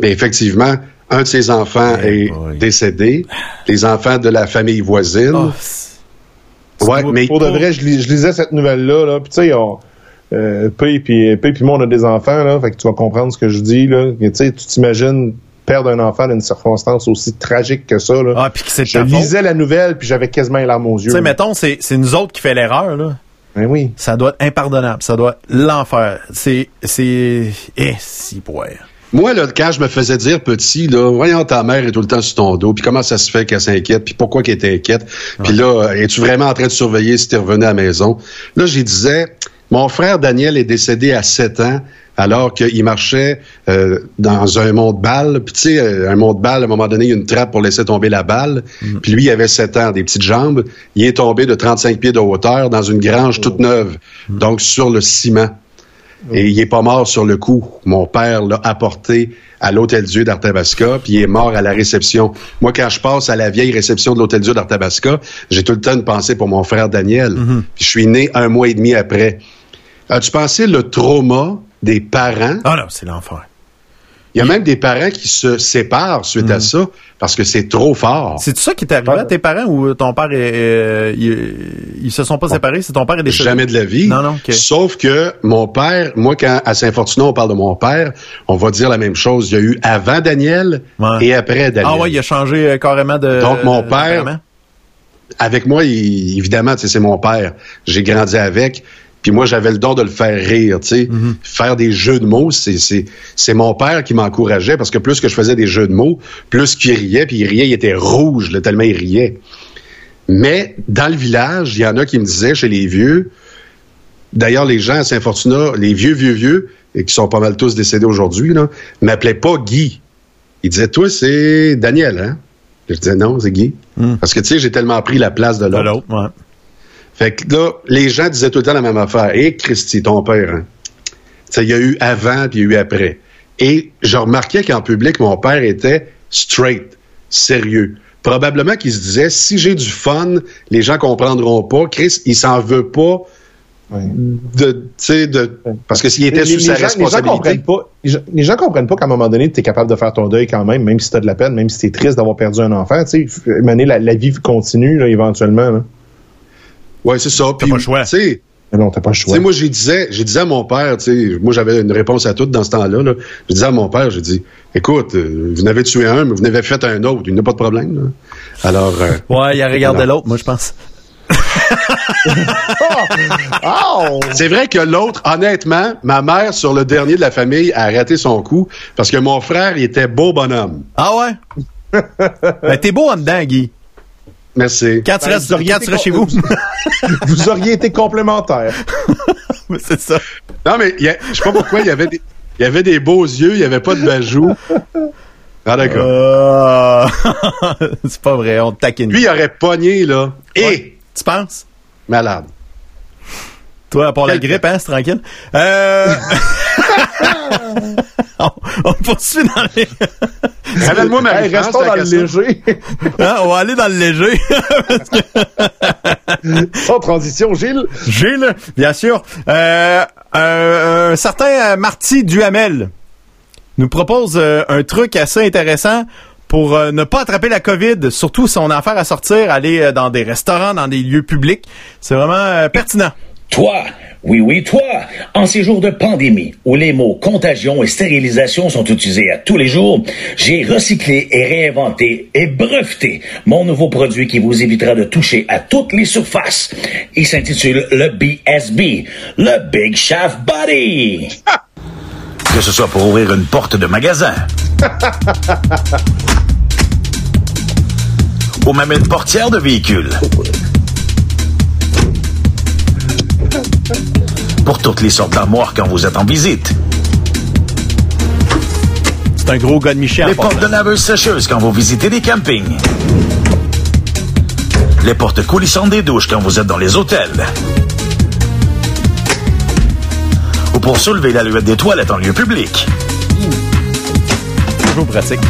Mais effectivement, un de ses enfants est boy. décédé. Les enfants de la famille voisine. Oh, ouais, mais Pour de vrai, je, lis- je lisais cette nouvelle-là, là, puis tu sais, on... Euh, P puis puis moi on a des enfants là, fait que tu vas comprendre ce que je dis là. Tu sais, tu t'imagines perdre un enfant dans une circonstance aussi tragique que ça là. Ah, puis que c'est je lisais la nouvelle puis j'avais quasiment les larmes aux yeux. Tu sais, mettons, c'est c'est nous autres qui fait l'erreur, là. Ben oui. Ça doit être impardonnable. Ça doit être l'enfer. C'est. C'est. Eh, si, ouais. Moi, là, quand je me faisais dire petit, là, voyons, ta mère est tout le temps sur ton dos, puis comment ça se fait qu'elle s'inquiète, puis pourquoi qu'elle est inquiète, puis là, es-tu vraiment en train de surveiller si t'es revenu à la maison? Là, j'y disais, mon frère Daniel est décédé à 7 ans, alors qu'il marchait euh, dans un mont de balle, puis tu sais, euh, un mont de balle, à un moment donné, il y a une trappe pour laisser tomber la balle, puis lui, il avait 7 ans, des petites jambes, il est tombé de 35 pieds de hauteur dans une grange toute neuve, donc sur le ciment. Et il est pas mort sur le coup. Mon père l'a apporté à l'Hôtel Dieu d'Arthabasca, puis il est mort à la réception. Moi, quand je passe à la vieille réception de l'Hôtel Dieu d'Arthabasca, j'ai tout le temps une pensée pour mon frère Daniel. Puis je suis né un mois et demi après. As-tu pensé le trauma des parents? Ah non, c'est l'enfer. Il y a même des parents qui se séparent suite à ça parce que c'est trop fort. C'est ça qui est arrivé à tes parents ou ton père est. euh, ils, ils se sont pas séparés? C'est ton père est décédé? Jamais de la vie. Non, non, ok. Sauf que mon père, moi, quand à Saint-Fortuna, on parle de mon père, on va dire la même chose. Il y a eu avant Daniel Ouais. et après Daniel. Ah ouais, il a changé euh, carrément de. Donc, mon père-. Avec moi, il- évidemment, tu sais, c'est mon père. J'ai grandi avec. Puis moi, j'avais le don de le faire rire, tu sais. Mm-hmm. Faire des jeux de mots, c'est, c'est, c'est mon père qui m'encourageait parce que plus que je faisais des jeux de mots, plus qu'il riait, puis il riait, il était rouge, là, tellement il riait. Mais dans le village, il y en a qui me disaient chez les vieux, d'ailleurs, les gens à Saint-Fortuna, les vieux, vieux, vieux, et qui sont pas mal tous décédés aujourd'hui, m'appelaient pas Guy. Ils disaient, toi, c'est Daniel, hein? Je disais, non, c'est Guy. Parce que, tu sais, j'ai tellement pris la place de l'autre. l'autre, ouais. Fait que là, les gens disaient tout le temps la même affaire. Et Christy, ton père, hein? Il y a eu avant puis il y a eu après. Et je remarquais qu'en public, mon père était straight, sérieux. Probablement qu'il se disait, si j'ai du fun, les gens comprendront pas. Chris, il s'en veut pas de, tu sais, de, parce que s'il était Les- sous les sa gens- les gens responsabilité. comprennent pas. Les gens, les gens comprennent pas qu'à un moment donné, tu es capable de faire ton deuil quand même, même si tu as de la peine, même si tu es triste d'avoir perdu un enfant. Tu sais, f- mener la, la vie continue là, éventuellement. Là. Ouais, c'est ça. Puis, pas le choix. tu sais, Mais non, t'as pas le Tu choix. sais, moi, j'ai disais, j'ai disais à mon père, tu sais, moi, j'avais une réponse à tout dans ce temps-là, là. Je disais à mon père, j'ai dit, écoute, euh, vous n'avez tué un, mais vous n'avez fait un autre. Il n'y a pas de problème, là. Alors, euh, Ouais, il a regardé l'autre, moi, je pense. Oh! *laughs* c'est vrai que l'autre, honnêtement, ma mère, sur le dernier de la famille, a raté son coup parce que mon frère, il était beau bonhomme. Ah ouais? *laughs* ben, t'es beau en dedans, Guy. Merci. Quand tu Ben, restes, vous auriez quand tu été restes chez vous. *laughs* Vous auriez été complémentaires. *laughs* c'est ça. Non, mais il y a- je sais pas pourquoi, il y avait des, il y avait des beaux yeux, il n'y avait pas de bajoux. Ah, d'accord. Euh, *laughs* c'est pas vrai, on te taquine. Lui, il aurait pogné, là. Et, Ouais. Tu penses? malade. Toi, à part la grippe, hein, c'est tranquille. Euh... *laughs* *laughs* on, on poursuit dans les... Ramène-moi ma Hey, restons dans le léger. *laughs* Hein, on va aller dans le léger. Sans transition, Gilles. Gilles, bien sûr. Euh, un, un certain euh, Marty Duhamel nous propose euh, un truc assez intéressant pour euh, ne pas attraper la COVID, surtout si on a affaire à sortir, aller euh, dans des restaurants, dans des lieux publics. C'est vraiment euh, pertinent. Toi, oui, oui, toi, en ces jours de pandémie, où les mots contagion et stérilisation sont utilisés à tous les jours, j'ai recyclé et réinventé et breveté mon nouveau produit qui vous évitera de toucher à toutes les surfaces. Il s'intitule le BSB, le Big Shaft Body. *laughs* Que ce soit pour ouvrir une porte de magasin. *laughs* ou même une portière de véhicule. Pour toutes les sortes d'armoires quand vous êtes en visite. C'est un gros gars de Michel. Les portes de laveuses sécheuses quand vous visitez des campings. Les portes coulissantes des douches quand vous êtes dans les hôtels. Ou pour soulever la luette des toilettes en lieu public. Toujours pratique.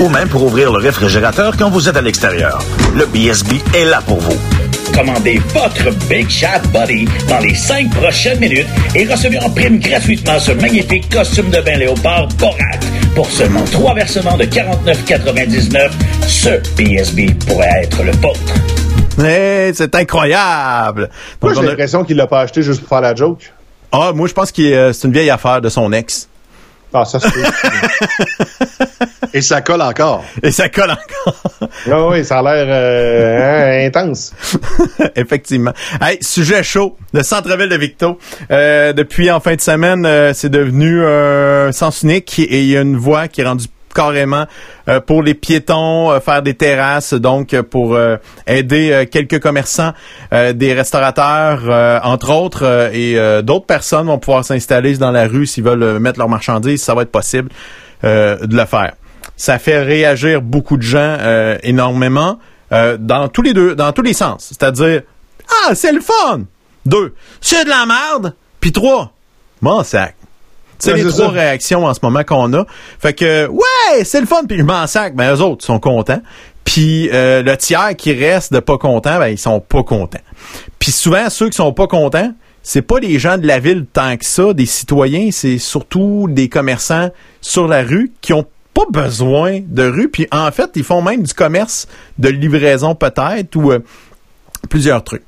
Ou même pour ouvrir le réfrigérateur quand vous êtes à l'extérieur. Le BSB est là pour vous. Commandez votre Big Shaft Body dans les cinq prochaines minutes et recevez en prime gratuitement ce magnifique costume de bain léopard Borat. Pour seulement trois versements de 49,99, ce BSB pourrait être le vôtre. Hey, c'est incroyable. Moi, j'ai l'impression qu'il l'a pas acheté juste pour faire la joke. Ah, moi, je pense que euh, c'est une vieille affaire de son ex. Ah, ça. *laughs* Et ça colle encore. Et ça colle encore. Ah oui, ça a l'air euh, hein, intense. *laughs* Effectivement. Hey, sujet chaud, le centre-ville de Victo. Euh, depuis en fin de semaine, euh, c'est devenu un sens unique et il y a une voie qui est rendue carrément euh, pour les piétons, euh, faire des terrasses, donc euh, pour aider quelques commerçants, des restaurateurs, entre autres, et d'autres personnes vont pouvoir s'installer dans la rue s'ils veulent mettre leurs marchandises, ça va être possible de le faire. Ça fait réagir beaucoup de gens énormément dans tous les deux, dans tous les sens. C'est-à-dire, ah, c'est le fun. Deux, c'est de la merde. Puis trois, mon sac. C'est les trois ça. réactions en ce moment qu'on a. Fait que, ouais, c'est le fun, puis je m'en sac. Ben, eux autres sont contents. Puis euh, le tiers qui reste de pas contents, ben, ils sont pas contents. Puis souvent, ceux qui sont pas contents, c'est pas les gens de la ville tant que ça, des citoyens, c'est surtout des commerçants sur la rue qui ont pas besoin de rue. Puis en fait, ils font même du commerce de livraison peut-être ou euh, plusieurs trucs.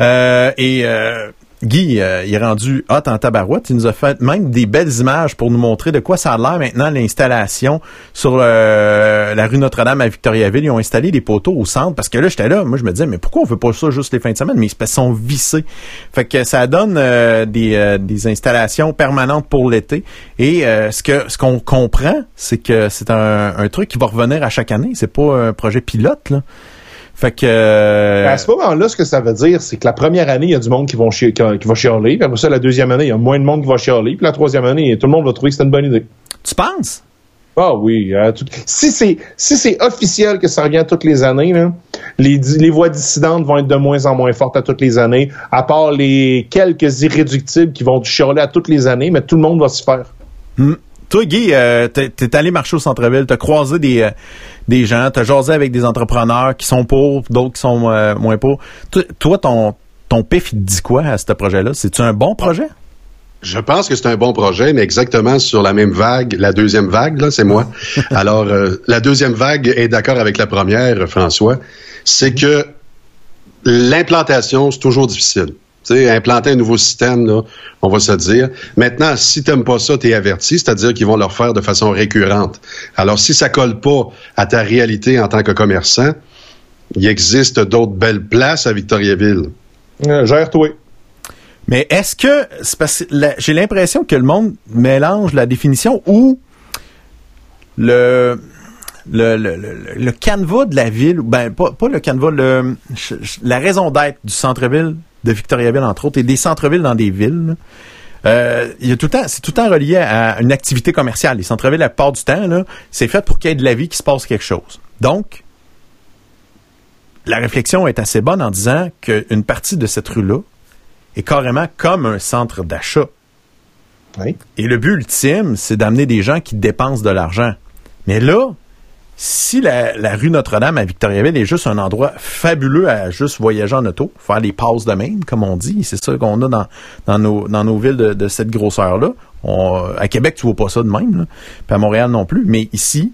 Euh, et euh, Guy, euh, il est rendu hot en tabarouette. Il nous a fait même des belles images pour nous montrer de quoi ça a l'air maintenant l'installation sur euh, la rue Notre-Dame à Victoriaville. Ils ont installé des poteaux au centre parce que là, j'étais là. Moi, je me disais, mais pourquoi on veut pas ça juste les fins de semaine? Mais ils se sont vissés. Fait que ça donne euh, des, euh, des installations permanentes pour l'été. Et euh, ce que ce qu'on comprend, c'est que c'est un, un truc qui va revenir à chaque année. C'est pas un projet pilote, là. Fait que... euh, À ce moment-là, ce que ça veut dire, c'est que la première année, il y a du monde qui, vont chi- qui, qui va chialer. Puis après ça, la deuxième année, il y a moins de monde qui va chialer. Puis la troisième année, tout le monde va trouver que c'est une bonne idée. tu penses? Ah oui. euh, tout- si c'est si c'est officiel que ça revient toutes les années, là, les, voix dissidentes vont être de moins en moins fortes à toutes les années, à part les quelques irréductibles qui vont chialer à toutes les années, mais tout le monde va se faire. Toi, Guy, euh, t'es t'es allé marcher au centre-ville, t'as croisé des, euh, des gens, t'as jasé avec des entrepreneurs qui sont pour, d'autres qui sont euh, moins. Toi, toi, ton, ton pif, il te dit quoi à ce projet-là? C'est-tu un bon projet? Je pense que c'est un bon projet, mais exactement sur la même vague, la deuxième vague, là, c'est moi. *laughs* Alors, euh, la deuxième vague est d'accord avec la première, François. C'est que l'implantation, c'est toujours difficile. Tu sais, implanter un nouveau système, là, on va se dire. Maintenant, si t'aimes pas ça, t'es averti, c'est-à-dire qu'ils vont le faire de façon récurrente. Alors, si ça colle pas à ta réalité en tant que commerçant, il existe d'autres belles places à Victoriaville. Euh, Gère-toi. Mais est-ce que, c'est parce que la- j'ai l'impression que le monde mélange la définition ou le, le, le, le, le canevas de la ville, ben pas, pas le canevas, le, la raison d'être du centre-ville de Victoriaville, entre autres, et des centres-villes dans des villes. là. Euh, il y a tout le temps, c'est tout le temps relié à une activité commerciale. Les centres-villes, la plupart du temps, là, c'est fait pour qu'il y ait de la vie, qu'il se passe quelque chose. Donc, la réflexion est assez bonne en disant qu'une partie de cette rue-là est carrément comme un centre d'achat. Oui. Et le but ultime, c'est d'amener des gens qui dépensent de l'argent. Mais là, si la, rue Notre-Dame à Victoriaville est juste un endroit fabuleux à juste voyager en auto, faire les passes de même, comme on dit, c'est ça qu'on a dans, nos, villes de, cette grosseur-là. À Québec, tu vois pas ça de même, là. puis à Montréal non plus. Mais ici,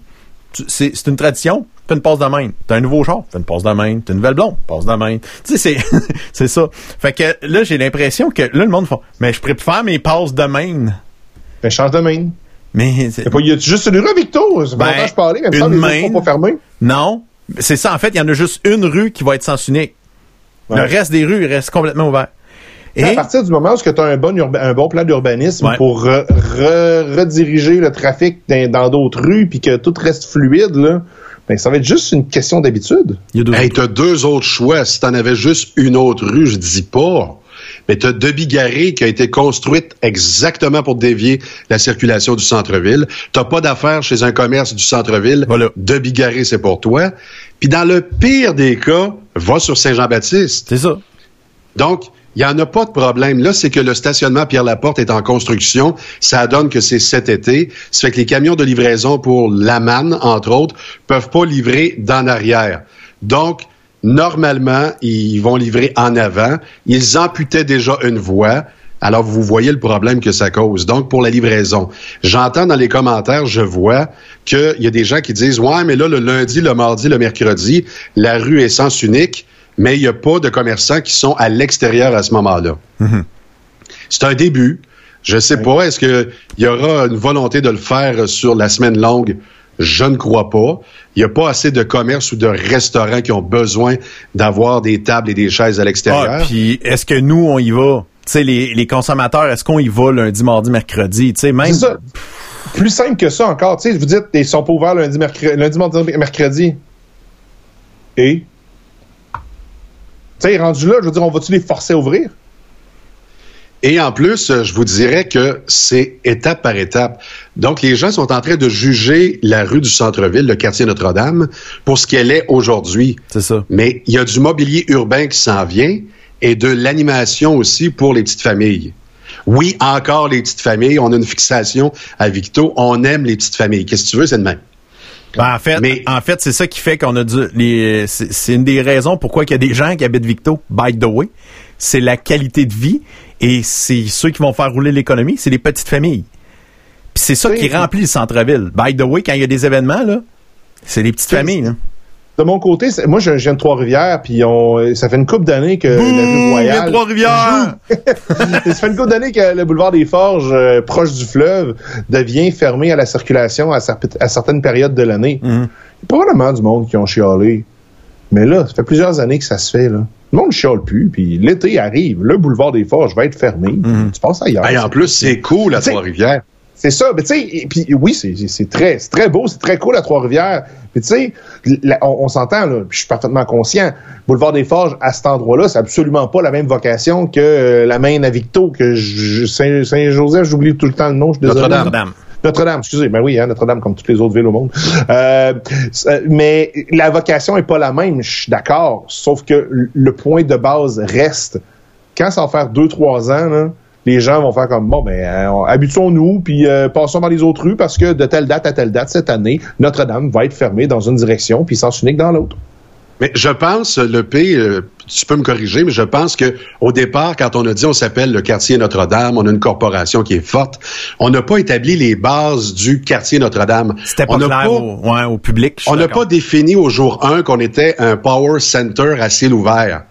c'est une tradition. Fais une passe de main. T'as un nouveau char, fais une passe de main. T'as une nouvelle blonde, passe de main. Tu sais, c'est *laughs* ça. Fait que là, j'ai l'impression que là, le monde fait « Mais je préfère mes passes de main. Ben, change de main. » Mais c'est- Y a juste une rue, Victo? Ça fait Ben, je parlais, même une les main. sont pas non, c'est ça. En fait, il y en a juste une rue qui va être sens unique. Le reste des rues, il reste complètement ouvert. À Et partir du moment où tu as un bon, urba- un bon plan d'urbanisme Ouais. pour re- re- rediriger le trafic dans d'autres rues puis que tout reste fluide, là, ben, ça va être juste une question d'habitude. il y a deux Hey, t'as deux autres choix. Si t'en avais juste une autre rue, je dis pas. Mais De Bigarré qui a été construite exactement pour dévier la circulation du centre-ville. T'as pas d'affaires chez un commerce du centre-ville. Voilà. De Bigarré, c'est pour toi. Puis dans le pire des cas, va sur Saint-Jean-Baptiste. C'est ça. Donc, il n'y en a pas de problème. Là, c'est que le stationnement Pierre-Laporte est en construction. Ça donne que c'est cet été. Ça fait que les camions de livraison pour Laman, entre autres, peuvent pas livrer d'en arrière. Donc, normalement, ils vont livrer en avant. Ils amputaient déjà une voie. Alors, vous voyez le problème que ça cause. Donc, pour la livraison, j'entends dans les commentaires, je vois qu'il y a des gens qui disent, ouais, mais là, le lundi, le mardi, le mercredi, la rue est sens unique, mais il n'y a pas de commerçants qui sont à l'extérieur à ce moment-là. C'est un début. Je sais pas, est-ce qu'il y aura une volonté de le faire sur la semaine longue? Je ne crois pas. Il n'y a pas assez de commerces ou de restaurants qui ont besoin d'avoir des tables et des chaises à l'extérieur. Ah, puis est-ce que nous, on y va? Tu sais, les, les consommateurs, est-ce qu'on y va lundi, mardi, mercredi? Tu sais, même. C'est ça. Plus simple que ça encore. Tu sais, vous dites, ils sont pas ouverts lundi, mercredi, lundi, mardi, mercredi. Et? Tu sais, rendu là, je veux dire, on va-tu les forcer à ouvrir? Et en plus, euh, je vous dirais que c'est étape par étape. Donc, les gens sont en train de juger la rue du centre-ville, le quartier Notre-Dame, pour ce qu'elle est aujourd'hui. C'est ça. Mais il y a du mobilier urbain qui s'en vient et de l'animation aussi pour les petites familles. Oui, encore les petites familles. On a une fixation à Victo. On aime les petites familles. Qu'est-ce que tu veux, c'est de même. Ben, en fait, Mais- en fait, c'est ça qui fait qu'on a dû. C'est, c'est une des raisons pourquoi il y a des gens qui habitent Victo. By the way, c'est la qualité de vie et c'est ceux qui vont faire rouler l'économie, c'est les petites familles. Puis c'est ça Oui. qui remplit le centre-ville. By the way, quand il y a des événements là, c'est les petites familles. Là. De mon côté, moi, je viens de Trois-Rivières, puis on, ça fait une couple d'années que la rue Royale... les Trois-Rivières. *laughs* ça fait une couple d'années que le boulevard des Forges, euh, proche du fleuve, devient fermé à la circulation à, cer- à certaines périodes de l'année. Il y a probablement du monde qui ont chialé. Mais là, ça fait plusieurs années que ça se fait. Là. Le monde ne chiale plus, puis l'été arrive, le boulevard des Forges va être fermé. Tu passes ailleurs. Hey, en plus, c'est cool à Trois-Rivières. C'est ça, mais tu sais, puis oui, c'est très, beau, c'est très cool à Trois-Rivières. Puis tu sais, on, on s'entend je suis parfaitement conscient. Boulevard des Forges à cet endroit-là, c'est absolument pas la même vocation que euh, la main à Victo, que Saint- Saint-Joseph, j'oublie tout le temps le nom, je suis désolé. Notre-Dame. Notre-Dame. Excusez, ben oui, hein, Notre-Dame comme toutes les autres villes au monde. Euh, c'est- mais la vocation est pas la même, je suis d'accord. Sauf que le point de base reste. Quand ça va faire deux, trois ans, les gens vont faire comme bon, ben euh, on- habituons-nous puis euh, passons dans les autres rues parce que de telle date à telle date cette année, Notre-Dame va être fermée dans une direction puis sens unique dans l'autre. Mais je pense, le P, euh, tu peux me corriger, mais je pense que au départ, quand on a dit on s'appelle le quartier Notre-Dame, on a une corporation qui est forte, on n'a pas établi les bases du quartier Notre-Dame. C'était pas on clair pas- au, ouais, au public. On n'a pas défini au jour 1 qu'on était un power center à ciel ouvert.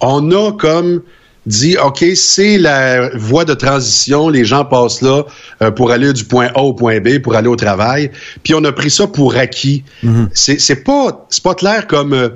On a comme dit, OK, c'est la voie de transition, les gens passent là euh, pour aller du point A au point B, pour aller au travail, puis on a pris ça pour acquis. C'est c'est pas, c'est pas clair comme, euh,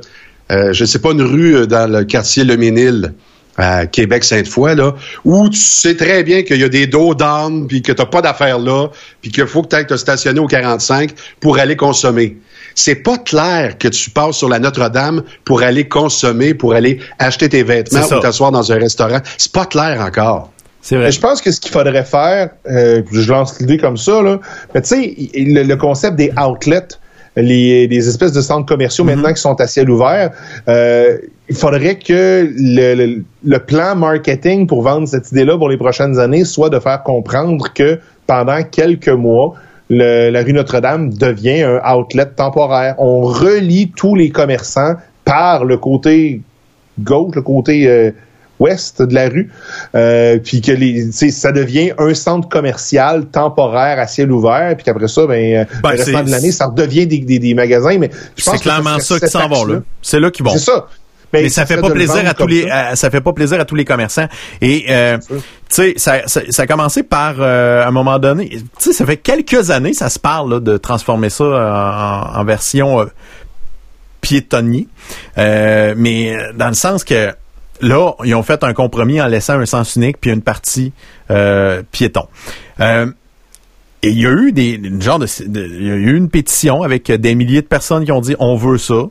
euh, je sais pas, une rue dans le quartier Le Ménil à Québec-Sainte-Foy, là, où tu sais très bien qu'il y a des dos down, puis que t'as pas d'affaires là, puis qu'il faut que tu ailles te stationner au 45 pour aller consommer. C'est pas clair que tu passes sur la Notre-Dame pour aller consommer, pour aller acheter tes vêtements ou t'asseoir dans un restaurant. C'est pas clair encore. C'est vrai. Je pense que ce qu'il faudrait faire, euh, je lance l'idée comme ça, là, mais tu sais, le, le concept des outlets, les, les espèces de centres commerciaux maintenant qui sont à ciel ouvert, euh, il faudrait que le, le, le plan marketing pour vendre cette idée-là pour les prochaines années soit de faire comprendre que pendant quelques mois, le- la rue Notre-Dame devient un outlet temporaire. On relie tous les commerçants par le côté gauche, le côté euh, ouest de la rue, euh, puis que les, ça devient un centre commercial temporaire à ciel ouvert, puis qu'après ça, ben, euh, Ben, le restant de l'année, ça redevient des, des, des magasins. Mais C'est que clairement ça serait qui s'en va là. C'est là qu'ils vont. C'est ça. Mais ça fait pas plaisir à tous les, ça. à- ça fait pas plaisir à tous les commerçants. Et euh, tu sais, ça, ça, ça a commencé par euh, à un moment donné. Tu sais, ça fait quelques années, ça se parle là, de transformer ça en, en version euh, piétonnier. Euh, mais euh, dans le sens que là, ils ont fait un compromis en laissant un sens unique puis une partie euh, piéton. Euh, et il y a eu des une genre de, de- il y a eu une pétition avec des milliers de personnes qui ont dit on veut ça.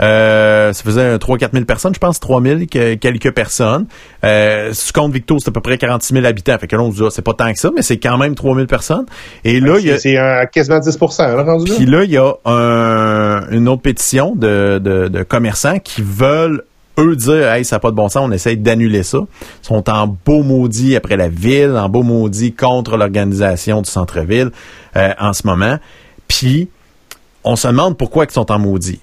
Euh, ça faisait 3-4 000 personnes, je pense, 3 000 que- quelques personnes. Euh, si tu comptes Victo, c'est à peu près 46 000 habitants. Fait que là, on se dit, ah, c'est pas tant que ça, mais c'est quand même 3 000 personnes. Et là, il y a, C'est quasiment 10 là, rendu là. puis là, il y a un- une autre pétition de, de, de commerçants qui veulent, eux, dire Hey, ça n'a pas de bon sens, on essaye d'annuler ça. Ils sont en beau maudit après la ville, en beau maudit contre l'organisation du centre-ville euh, en ce moment. Puis, on se demande pourquoi ils sont en maudit.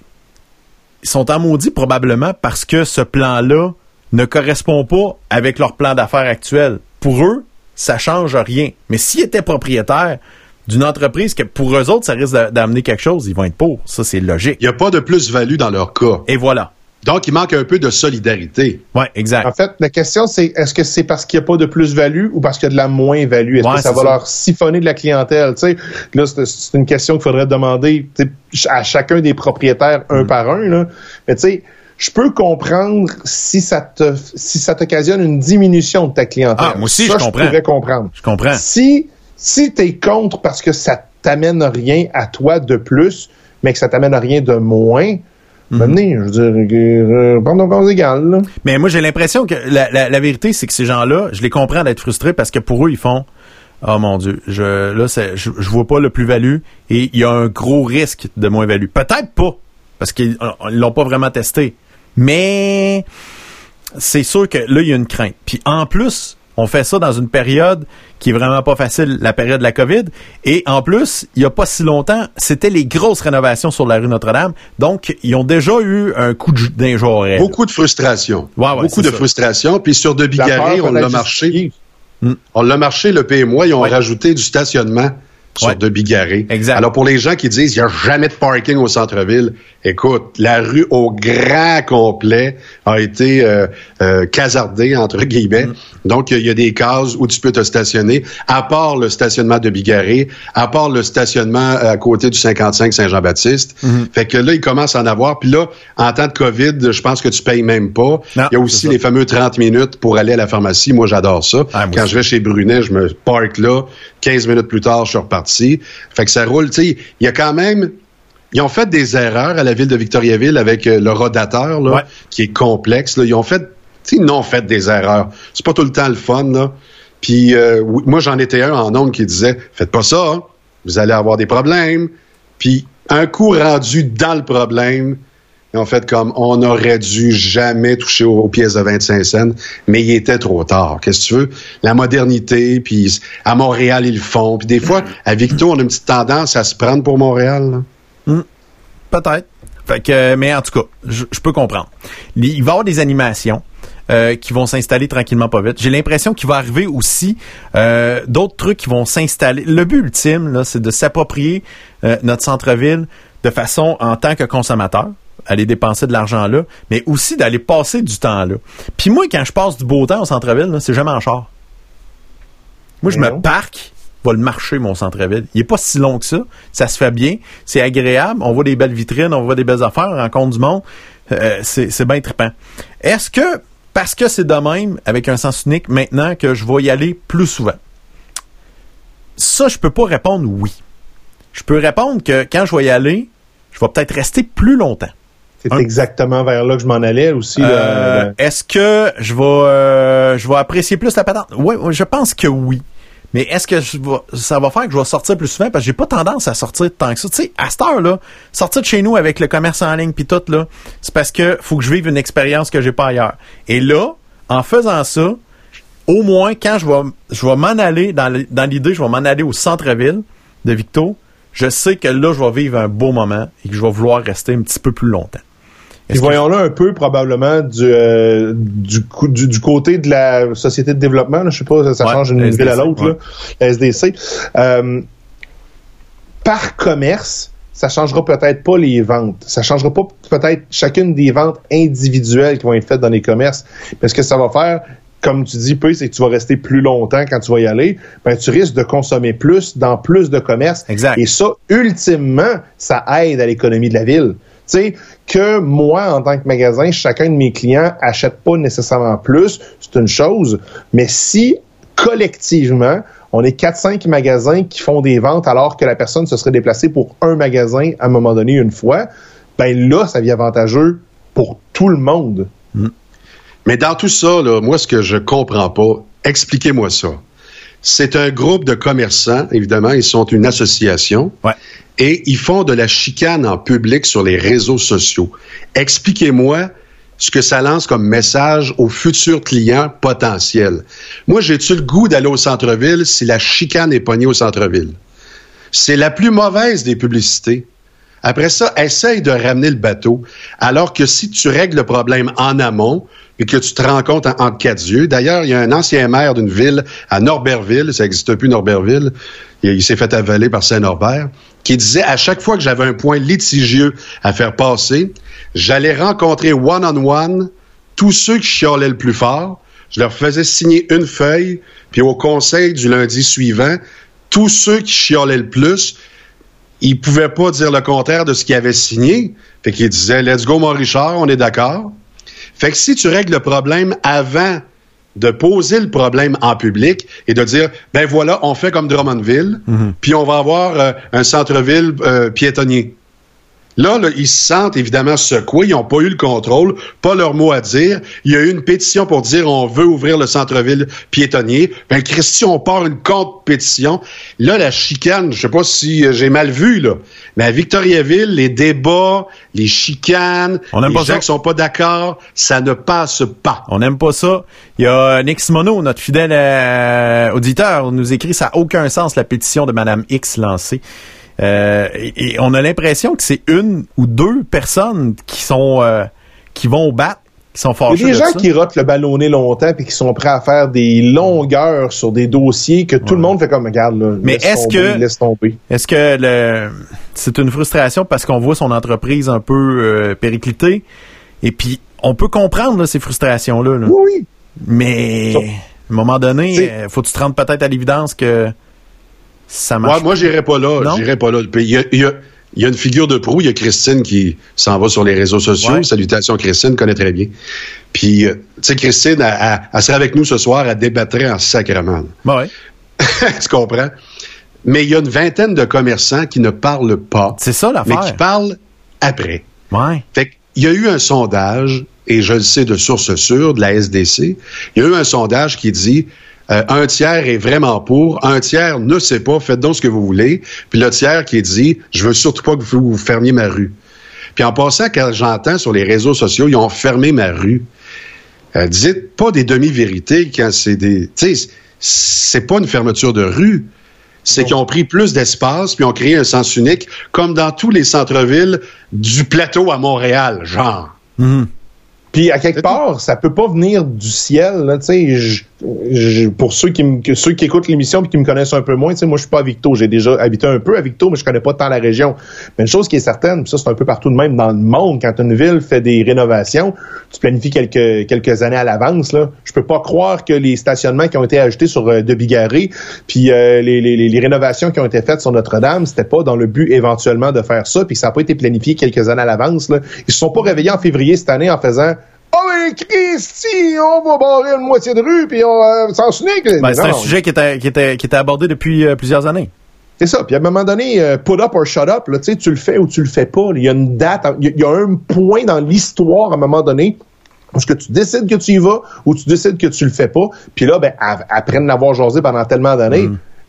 Ils sont en maudit probablement parce que ce plan-là ne correspond pas avec leur plan d'affaires actuel. Pour eux, ça change rien. Mais s'ils étaient propriétaires d'une entreprise que pour eux autres, ça risque d'a- d'amener quelque chose, ils vont être pour. Ça, c'est logique. Il n'y a pas de plus-value dans leur cas. Et voilà. Donc, il manque un peu de solidarité. Ouais, exact. En fait, la question, c'est est-ce que c'est parce qu'il n'y a pas de plus-value ou parce qu'il y a de la moins-value? Est-ce Ouais, que ça va ça. leur siphonner de la clientèle? Tu sais, là, c'est une question qu'il faudrait demander à chacun des propriétaires un Mm. par un. Là. Mais tu sais, je peux comprendre si ça te si ça t'occasionne une diminution de ta clientèle. Ah, moi aussi, Ça, je comprends. pourrais comprendre. Je comprends. Si, si tu es contre parce que ça t'amène rien à toi de plus, mais que ça t'amène à rien de moins, Je veux dire, euh, prendre nos causes égales. Là. Mais moi, j'ai l'impression que la, la- la vérité, c'est que ces gens-là, je les comprends d'être frustrés parce que pour eux, ils font Oh mon Dieu, je là, c'est- je, je vois pas le plus-value et il y a un gros risque de moins-value. Peut-être pas, parce qu'ils ils l'ont pas vraiment testé. Mais c'est sûr que là, il y a une crainte. Puis en plus, on fait ça dans une période qui est vraiment pas facile, la période de la COVID. Et en plus, il y a pas si longtemps, c'était les grosses rénovations sur la rue Notre-Dame. Donc, ils ont déjà eu un coup jour. Beaucoup de frustration. Ouais, ouais, Beaucoup de ça. frustration. Puis sur De Bigarré, on l'a marché. justifiée. On l'a marché, le P et moi, ils ont Ouais. rajouté du stationnement sur Ouais. De Bigarré. Exact. Alors, pour les gens qui disent il n'y a jamais de parking au centre-ville, écoute, la rue au grand complet a été euh, euh, casardée, entre guillemets. Mm. Donc, il y a des cases où tu peux te stationner, à part le stationnement de Bigarré, à part le stationnement à côté du 55 Saint-Jean-Baptiste. Mm-hmm. Fait que là, il commence à en avoir. Puis là, en temps de COVID, je pense que tu payes même pas. Il y a aussi les fameux 30 minutes pour aller à la pharmacie. Moi, j'adore ça. Ah, moi Quand aussi. je vais chez Brunet, je me parque là. 15 minutes plus tard, je suis reparti. Fait que ça roule. Tu sais, il y a quand même... Ils ont fait des erreurs à la ville de Victoriaville avec euh, le rodateur, là, Ouais. qui est complexe. Là. Ils ont fait... Ils ont fait des erreurs. C'est pas tout le temps le fun, là. Puis euh, moi, j'en étais un en ondes qui disait « Faites pas ça, hein. vous allez avoir des problèmes. » Puis un coup rendu dans le problème, ils ont fait comme on aurait dû jamais toucher aux, aux pièces de 25 cents, mais il était trop tard. Qu'est-ce que tu veux? La modernité, puis à Montréal, ils le font. Puis des fois, à Victo, on a une petite tendance à se prendre pour Montréal. là. Peut-être. Fait que, mais en tout cas, je, je peux comprendre. Il va y avoir des animations euh, qui vont s'installer tranquillement pas vite. J'ai l'impression qu'il va arriver aussi euh, d'autres trucs qui vont s'installer. Le but ultime, là, c'est de s'approprier euh, notre centre-ville de façon en tant que consommateur aller dépenser de l'argent là, mais aussi d'aller passer du temps là. Puis moi, quand je passe du beau temps au centre-ville, c'est jamais en char. Moi, je me parque, le marcher, mon centre-ville. Il est pas si long que ça. Ça se fait bien. C'est agréable. On voit des belles vitrines, on voit des belles affaires, on rencontre du monde. Euh, c'est bien trippant. Est-ce que, parce que c'est de même, avec un sens unique, maintenant que je vais y aller plus souvent? Ça, je peux pas répondre oui. Je peux répondre que quand je vais y aller, je vais peut-être rester plus longtemps. C'est exactement vers là que je m'en allais aussi. Euh, Est-ce que je vais, euh, je vais apprécier plus la patente? Oui, je pense que oui. Mais est-ce que je ça va faire que je vais sortir plus souvent? Parce que j'ai pas tendance à sortir tant que ça. Tu sais, à cette heure-là, sortir de chez nous avec le commerce en ligne puis tout, là, c'est parce que faut que je vive une expérience que j'ai pas ailleurs. Et là, en faisant ça, au moins, quand je vais, je vais m'en aller, dans l'idée, je vais m'en aller au centre-ville de Victo, je sais que là, je vais vivre un beau moment et que je vais vouloir rester un petit peu plus longtemps. Puis voyons-le un peu probablement du, euh, du, du, du côté de la société de développement. Là, je sais pas, ça, Ouais, change d'une ville à l'autre. ouais. La SDC. Euh, par commerce, ça changera peut-être pas les ventes. Ça changera pas peut-être chacune des ventes individuelles qui vont être faites dans les commerces. Parce que ça va faire, comme tu dis, peu, c'est que tu vas rester plus longtemps quand tu vas y aller. Ben, tu risques de consommer plus dans plus de commerces. Exact. Et ça, ultimement, ça aide à l'économie de la ville. Sais, que moi, en tant que magasin, chacun de mes clients achète pas nécessairement plus, c'est une chose. Mais si, collectivement, on est 4-5 magasins qui font des ventes alors que la personne se serait déplacée pour un magasin à un moment donné une fois, ben là, ça devient avantageux pour tout le monde. Mais dans tout ça, moi, ce que je comprends pas, expliquez-moi ça. C'est un groupe de commerçants, évidemment, ils sont une association. Ouais. Et ils font de la chicane en public sur les réseaux sociaux. Expliquez-moi ce que ça lance comme message aux futurs clients potentiels. Moi, j'ai-tu le goût d'aller au centre-ville si la chicane est pognée au centre-ville? C'est la plus mauvaise des publicités. Après ça, essaye de ramener le bateau. Alors que si tu règles le problème en amont et que tu te rends compte en, en quatre yeux, d'ailleurs, il y a un ancien maire d'une ville à Norberville, ça n'existe plus Norberville, il, s'est fait avaler par Saint-Norbert, qui disait à chaque fois que j'avais un point litigieux à faire passer, j'allais rencontrer one-on-one tous ceux qui chiolaient le plus fort, je leur faisais signer une feuille, puis au conseil du lundi suivant, tous ceux qui chiolaient le plus, il pouvait pas dire le contraire de ce qu'il avait signé. Fait qu'il disait, let's go, mon Richard, on est d'accord. Fait que si tu règles le problème avant de poser le problème en public et de dire, ben voilà, on fait comme Drummondville, puis on va avoir euh, un centre-ville euh, piétonnier. Là, là, ils se sentent évidemment secoués, ils n'ont pas eu le contrôle, pas leur mot à dire. Il y a eu une pétition pour dire on veut ouvrir le centre-ville piétonnier. Ben, Christian, on part une contre-pétition. Là, la chicane, je sais pas si euh, j'ai mal vu, là, mais à Victoriaville, les débats, les chicanes, On les pas gens ça. qui sont pas d'accord, ça ne passe pas. On n'aime pas ça. Il y a Nick Simoneau, notre fidèle euh, auditeur, nous écrit ça n'a aucun sens la pétition de Madame X lancée. Euh, et, et on a l'impression que c'est une ou deux personnes qui sont euh, qui vont au bat, qui sont Il fâchées. y a des de gens ça. qui rotent le ballonné longtemps puis qui sont prêts à faire des longueurs sur des dossiers que tout le monde fait comme regarde là. Mais est-ce que- laisse tomber. Est-ce que le c'est une frustration parce qu'on voit son entreprise un peu euh, périclitée? Et puis on peut comprendre là, ces frustrations là, Oui, oui. mais à un moment donné, euh, faut que tu te rendes peut-être à l'évidence que ça marche. Ouais, moi, j'irai pas là. J'irai pas là. Il y a, il y a- il y a une figure de proue. Il y a Christine qui s'en va sur les réseaux sociaux. Ouais. Salutations, Christine, connaît très bien. Puis, euh, tu sais, Christine, elle, elle- avec nous ce soir, elle débattrait en sacrement. Bah ouais. *laughs* tu comprends? Mais il y a une vingtaine de commerçants qui ne parlent pas, C'est ça mais l'affaire. qui parlent après. Ouais. Fait qu'il y a eu un sondage, et je le sais de source sûre, de la SDC, il y a eu un sondage qui dit euh, un tiers est vraiment pour, un tiers ne sait pas, faites donc ce que vous voulez, puis le tiers qui dit je veux surtout pas que vous, vous fermiez ma rue. Puis en passant, quand j'entends sur les réseaux sociaux, ils ont fermé ma rue, euh, dites pas des demi-vérités quand c'est des... Tu sais, c'est pas une fermeture de rue. C'est qu'ils ont pris plus d'espace puis ont créé un sens unique, comme dans tous les centres-villes du plateau à Montréal, genre. Puis à quelque part, ça peut pas venir du ciel, là, tu sais. je- je- Pour ceux qui me- ceux qui écoutent l'émission et qui me connaissent un peu moins, tu sais, moi je suis pas à Victo, j'ai déjà habité un peu à Victo, mais je connais pas tant la région. Mais une chose qui est certaine, puis ça c'est un peu partout de même dans le monde, quand une ville fait des rénovations, tu planifies quelques quelques années à l'avance, là. Je peux pas croire que les stationnements qui ont été ajoutés sur euh, de Bigarré, puis euh, les, les, les- rénovations qui ont été faites sur Notre-Dame, c'était pas dans le but éventuellement de faire ça, puis ça a pas été planifié quelques années à l'avance. Là. Ils se sont pas réveillés en février cette année en faisant Mais Christy, on va barrer une moitié de rue puis on euh, s'en unique. Ben, Mais c'est un sujet qui était, qui était, qui était abordé depuis euh, plusieurs années. C'est ça. Puis à un moment donné, euh, put up or shut up, là, tu sais, tu le fais ou tu le fais pas. Il y a une date, il y a- il y, a un point dans l'histoire à un moment donné Est-ce que tu décides que tu y vas ou tu décides que tu le fais pas? Puis là, ben, après l'avoir jasé pendant tellement d'années,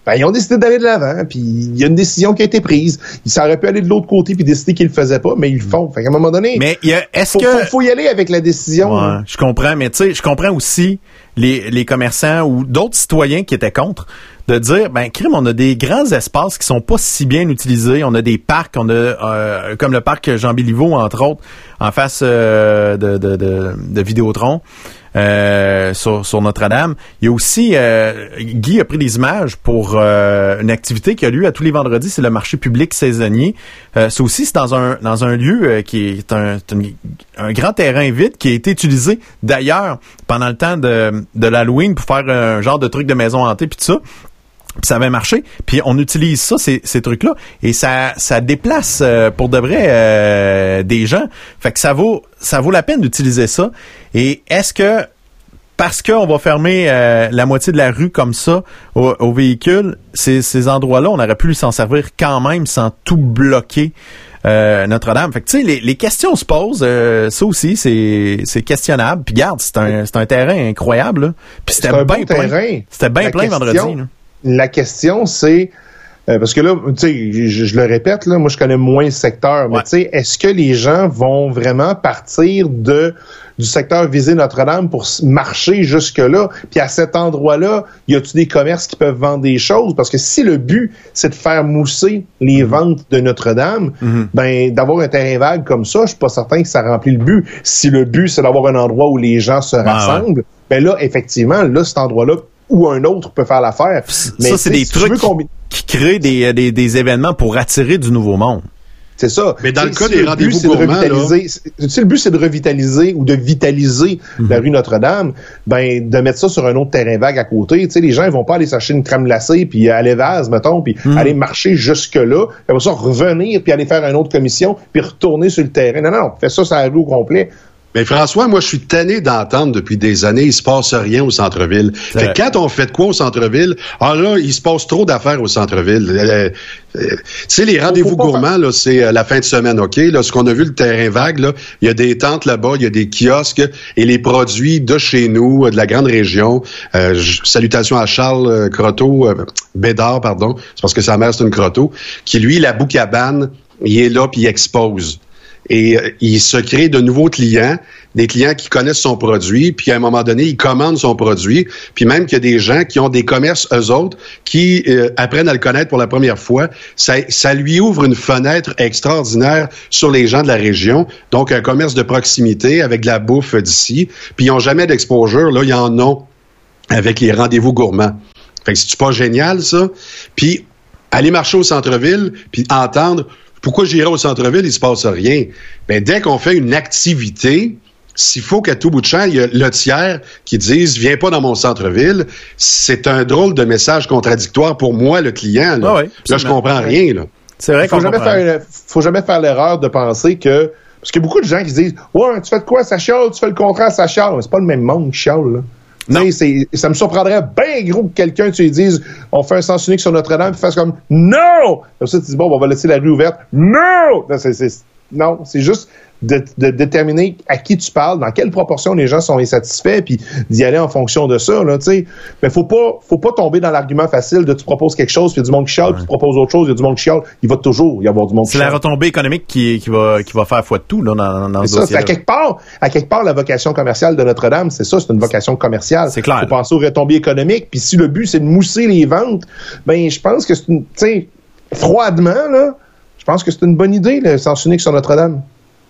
ben, ils ont décidé d'aller de l'avant, puis il y a une décision qui a été prise. Ils auraient pu aller de l'autre côté puis décider qu'ils le faisaient pas, mais ils le font. Fait qu'à un moment donné, Mais il y a- est-ce faut, que faut, faut y aller avec la décision. Ouais, je comprends, mais tu sais, je comprends aussi les, les commerçants ou d'autres citoyens qui étaient contre de dire, ben, crime, on a des grands espaces qui sont pas si bien utilisés. On a des parcs, on a euh, comme le parc Jean Béliveau entre autres, en face euh, de, de, de, de Vidéotron. euh, sur, sur Notre-Dame. Il y a aussi euh, Guy a pris des images pour une activité qui a lieu à tous les vendredis, c'est le marché public saisonnier. C'est aussi c'est dans un dans un lieu qui est un, un grand terrain vide qui a été utilisé d'ailleurs pendant le temps de, de l'Halloween pour faire un genre de truc de maison hantée puis tout ça. Puis ça avait marché. Puis on utilise ça, ces, ces trucs-là, et ça, ça déplace euh, pour de vrai euh, des gens. Fait que ça vaut, ça vaut la peine d'utiliser ça. Et est-ce que parce qu'on va fermer euh, la moitié de la rue comme ça aux, aux véhicules, ces, ces endroits-là, on aurait pu s'en servir quand même sans tout bloquer euh, Notre-Dame. Fait que tu sais, les, les questions se posent. euh, ça aussi, c'est c'est questionnable. Puis garde, c'est un, c'est un terrain incroyable. là. Puis C'est c'était un bien plein. terrain. C'était bien plein question- vendredi. là. La question, c'est euh, parce que là, tu sais, je, je le répète, là, moi je connais moins le secteur, mais Ouais. tu sais, est-ce que les gens vont vraiment partir de du secteur visé Notre-Dame pour marcher jusque-là? Puis à cet endroit-là, y a-tu des commerces qui peuvent vendre des choses? Parce que si le but, c'est de faire mousser les ventes de Notre-Dame, ben d'avoir un terrain vague comme ça, je suis pas certain que ça remplit le but. Si le but, c'est d'avoir un endroit où les gens se ouais. rassemblent, ben là, effectivement, là, cet endroit-là ou un autre peut faire l'affaire. Mais ça, c'est des si trucs qui créent des, euh, des, des événements pour attirer du nouveau monde. C'est ça. Mais dans le cas si des but, rendez-vous c'est de gourmands, revitaliser- c'est- Tu sais, le but, c'est de revitaliser ou de vitaliser Mhm. la rue Notre-Dame, ben, de mettre ça sur un autre terrain vague à côté. Tu sais, les gens, ils vont pas aller s'acheter une crème glacée puis aller vase, mettons, puis Mhm. aller marcher jusque-là, puis après ça, revenir puis aller faire une autre commission puis retourner sur le terrain. Non, non, fais ça sur la rue au complet. Mais François, moi, je suis tanné d'entendre depuis des années, il se passe rien au centre-ville. Fait que quand on fait de quoi au centre-ville, ah là, il se passe trop d'affaires au centre-ville. Euh, euh, tu sais, les rendez-vous gourmands, là, c'est euh, la fin de semaine, OK? Là, ce qu'on a vu, le terrain vague, là, il y a des tentes là-bas, il y a des kiosques et les produits de chez nous, de la grande région. Euh, salutations à Charles Croteau, euh, Bédard, pardon, c'est parce que sa mère, c'est une Croteau, qui, lui, la boucabane, il est là puis il expose et euh, il se crée de nouveaux clients, des clients qui connaissent son produit, puis à un moment donné, ils commandent son produit, puis même qu'il y a des gens qui ont des commerces eux autres qui euh, apprennent à le connaître pour la première fois, ça, ça lui ouvre une fenêtre extraordinaire sur les gens de la région, donc un commerce de proximité avec de la bouffe d'ici, puis ils n'ont jamais d'exposure, là, ils en ont avec les rendez-vous gourmands. Fait que c'est pas génial, ça? Puis aller marcher au centre-ville, puis entendre pourquoi j'irai au centre-ville, il se passe rien. Mais dès qu'on fait une activité, s'il faut qu'à tout bout de champ, il y a le tiers qui disent viens pas dans mon centre-ville, c'est un drôle de message contradictoire pour moi, le client. Là, Ah ouais, Là, je comprends rien. Là. C'est vrai qu'on jamais faire, faut jamais faire l'erreur de penser que parce qu'il y a beaucoup de gens qui se disent ouais tu fais de quoi ça chiale tu fais le contraire ça chiale mais c'est pas le même monde qui chiale là. Non. Tu sais, c'est- ça me surprendrait bien gros que quelqu'un tu lui dises on fait un sens unique sur Notre-Dame puis fasse comme non comme ça tu dis bon on va laisser la rue ouverte. Non Non, non c'est juste de, de déterminer à qui tu parles dans quelle proportion les gens sont insatisfaits puis d'y aller en fonction de ça là tu sais mais faut pas faut pas tomber dans l'argument facile de tu proposes quelque chose puis il y a du monde qui chiale puis tu proposes autre chose il y a du monde qui chiale il va toujours y avoir du monde qui C'est la retombée économique qui, qui, va, qui va faire foi de tout là, dans, dans ce ça, dossier à quelque part, à quelque part, la vocation commerciale de Notre-Dame, c'est ça, c'est une vocation commerciale. C'est clair. Faut penser aux retombées économiques. Puis si le but c'est de mousser les ventes, ben je pense que c'est une, tu sais, froidement là, pense que c'est une bonne idée le sens unique sur Notre-Dame.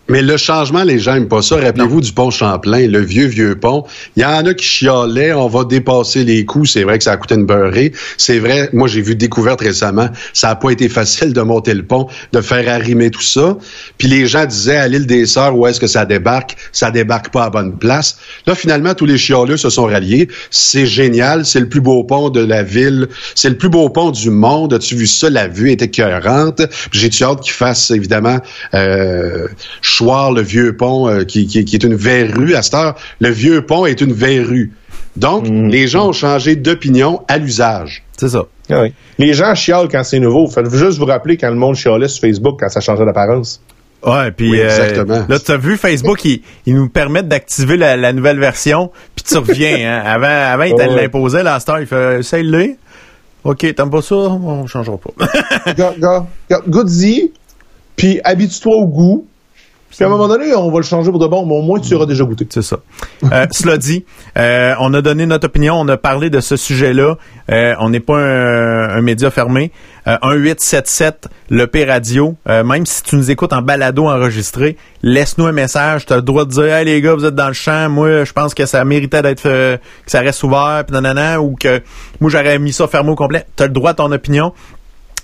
Mais le changement, les gens n'aiment pas ça. Rappelez-vous du pont Champlain, le vieux, vieux pont. Il y en a qui chialaient, on va dépasser les coûts. C'est vrai que ça a coûté une beurrée. C'est vrai, moi j'ai vu découverte récemment, ça n'a pas été facile de monter le pont, de faire arrimer tout ça. Puis les gens disaient à l'île des Sœurs, où est-ce que ça débarque? Ça débarque pas à bonne place. Là, finalement, tous les chialeux se sont ralliés. C'est génial, c'est le plus beau pont de la ville. C'est le plus beau pont du monde. As-tu vu ça? La vue était écœurante. J'ai-tu hâte qu'il fasse, évidemment, euh, choir le vieux pont euh, qui, qui- qui est une verrue. À cette heure, le vieux pont est une verrue. Donc, les gens ont changé d'opinion à l'usage. C'est ça. Les gens chialent quand c'est nouveau. Faites juste vous rappeler quand le monde chialait sur Facebook quand ça changeait d'apparence. Ouais, puis Oui, euh, exactement. là, tu as vu, Facebook, ils, ils nous permettent d'activer la, la nouvelle version, puis tu reviens. *laughs* Hein. Avant, avant, ils Ouais. l'imposaient, la star, il fait « Essaye-le. OK, t'aimes pas ça? On changera pas. Goûte-y, puis habitue-toi au goût. Puis à un moment donné, on va le changer pour de bon, mais au moins tu auras déjà goûté. C'est ça. Euh, *laughs* cela dit, euh, on a donné notre opinion, on a parlé de ce sujet-là. Euh, on n'est pas un, un média fermé. Euh, 1877 le P Radio. Euh, même si tu nous écoutes en balado enregistré, laisse-nous un message. Tu as le droit de dire Hey les gars, vous êtes dans le champ, moi je pense que ça méritait d'être euh, que ça reste ouvert, puis nanana, ou que moi j'aurais mis ça fermé au complet. Tu as le droit à ton opinion.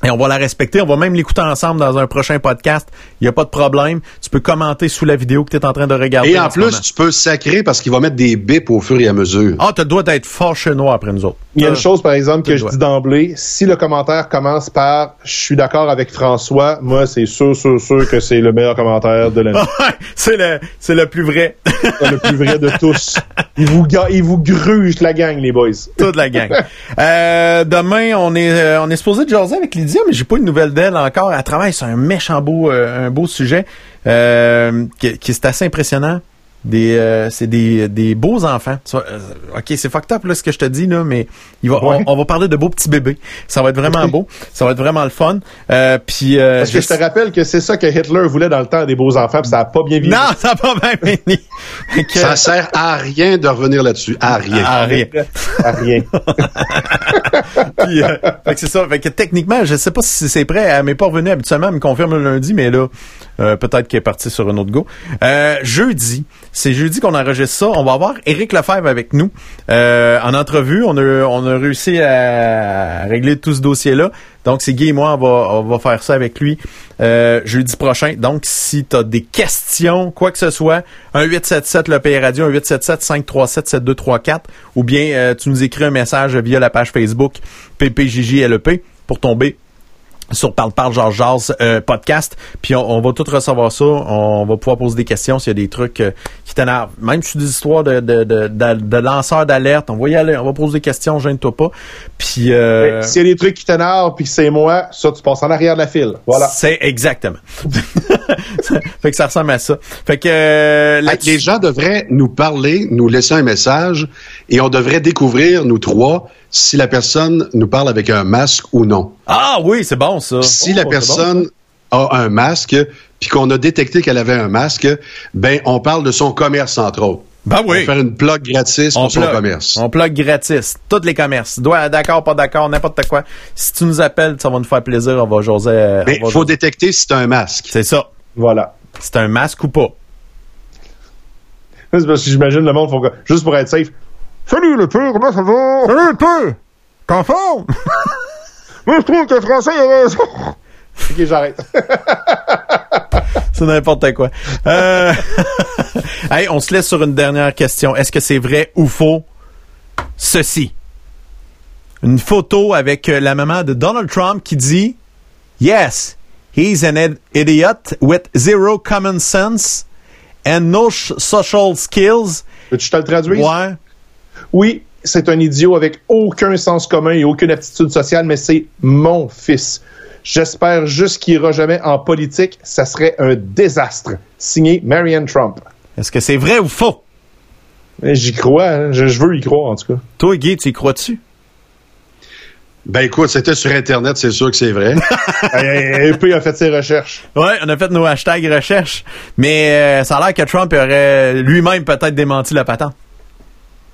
Et on va la respecter. On va même l'écouter ensemble dans un prochain podcast. Il n'y a pas de problème. Tu peux commenter sous la vidéo que tu es en train de regarder. Et en moment. plus, tu peux sacrer parce qu'il va mettre des bips au fur et à mesure. Ah, tu droit d'être fâché noir après nous autres. Il y a une chose, par exemple, que je dois. dis d'emblée. Si le commentaire commence par « Je suis d'accord avec François », moi, c'est sûr, sûr, sûr que c'est le meilleur commentaire de l'année. *laughs* C'est le, c'est le plus vrai. C'est le plus vrai de tous. Il vous, il vous gruge la gang, les boys. Toute la gang. Euh, demain, on est, euh, on est supposé de jaser avec Lydia, mais j'ai pas une nouvelle d'elle encore. Elle travaille sur un méchant beau, euh, un beau sujet, euh, qui, qui est assez impressionnant. Des, euh, c'est des, des beaux enfants. Euh, ok, c'est fucked up là ce que je te dis là, mais il va, Ouais. on, on va parler de beaux petits bébés. Ça va être vraiment beau. Ça va être vraiment le fun. Euh, puis euh, Parce que je te rappelle que c'est ça que Hitler voulait dans le temps des beaux enfants, puis ça a pas bien viré. non, ça va pas bien fini. *laughs* Que- Ça sert à rien de revenir là-dessus. À rien. Ah, rien. À rien. *laughs* Puis, euh, fait que c'est ça. Fait que techniquement, je sais pas si c'est prêt. Elle m'est pas revenue habituellement, elle me confirme le lundi, mais là, euh, peut-être qu'elle est partie sur un autre go. Euh, jeudi, c'est jeudi qu'on enregistre ça. On va avoir Éric Lefebvre avec nous euh, en entrevue. On a, on a réussi à régler tout ce dossier-là. Donc, c'est Guy et moi, on va, on va faire ça avec lui euh, jeudi prochain. Donc, si tu as des questions, quoi que ce soit, un 877 le Radio, un 877 537 7234 ou bien euh, tu nous écris un message via la page Facebook PPJJLEP E pour tomber sur Parle Parle Georges Jazz euh, podcast. Puis on, on va tout recevoir ça. On va pouvoir poser des questions s'il y a des trucs euh, qui t'énervent. Même si c'est des histoires de, de, de, de, de lanceurs d'alerte, on va y aller. On va poser des questions, gêne-toi pas. Puis euh, S'il y a des trucs qui t'énervent, puis que c'est moi, ça, tu passes en arrière de la file. Voilà. c'est exactement. *laughs* fait que ça ressemble à ça. Fait que euh, Hey, les gens devraient nous parler, nous laisser un message, et on devrait découvrir, nous trois, si la personne nous parle avec un masque ou non. Ah oui, c'est bon ça. Si Oh, la personne a un masque, puis qu'on a détecté qu'elle avait un masque, ben on parle de son commerce, entre autres. Ben On va oui. faire une plug gratis pour son plug. commerce. On plug gratis. Tous les commerces. D'accord, pas d'accord, n'importe quoi. Si tu nous appelles, ça va nous faire plaisir. On va jaser. euh, Mais on il faut jaser. détecter si c'est un masque. C'est ça. Voilà. C'est un masque ou pas. C'est parce que j'imagine le monde, faut que, juste pour être safe. Salut le pire, comment ça va? Salut un peu! T'en forme? *laughs* Moi, je trouve que Français a raison. *laughs* ok, j'arrête. *laughs* C'est n'importe quoi. Euh... hey, on se laisse sur une dernière question. Est-ce que c'est vrai ou faux? Ceci. Une photo avec euh, la maman de Donald Trump qui dit Yes, he's an id- idiot with zero common sense and no sh- social skills. Veux-tu je te le? Ouais. Oui, c'est un idiot avec aucun sens commun et aucune aptitude sociale, mais c'est mon fils. J'espère juste qu'il ira jamais en politique. Ça serait un désastre. Signé Marianne Trump. Est-ce que c'est vrai ou faux? J'y crois, hein. je, je veux y croire en tout cas. Toi, Guy, tu y crois-tu? Ben écoute, c'était sur Internet, c'est sûr que c'est vrai. *laughs* Hey, EP a fait ses recherches. Ouais, on a fait nos hashtags recherche, mais euh, ça a l'air que Trump aurait lui-même peut-être démenti la patente.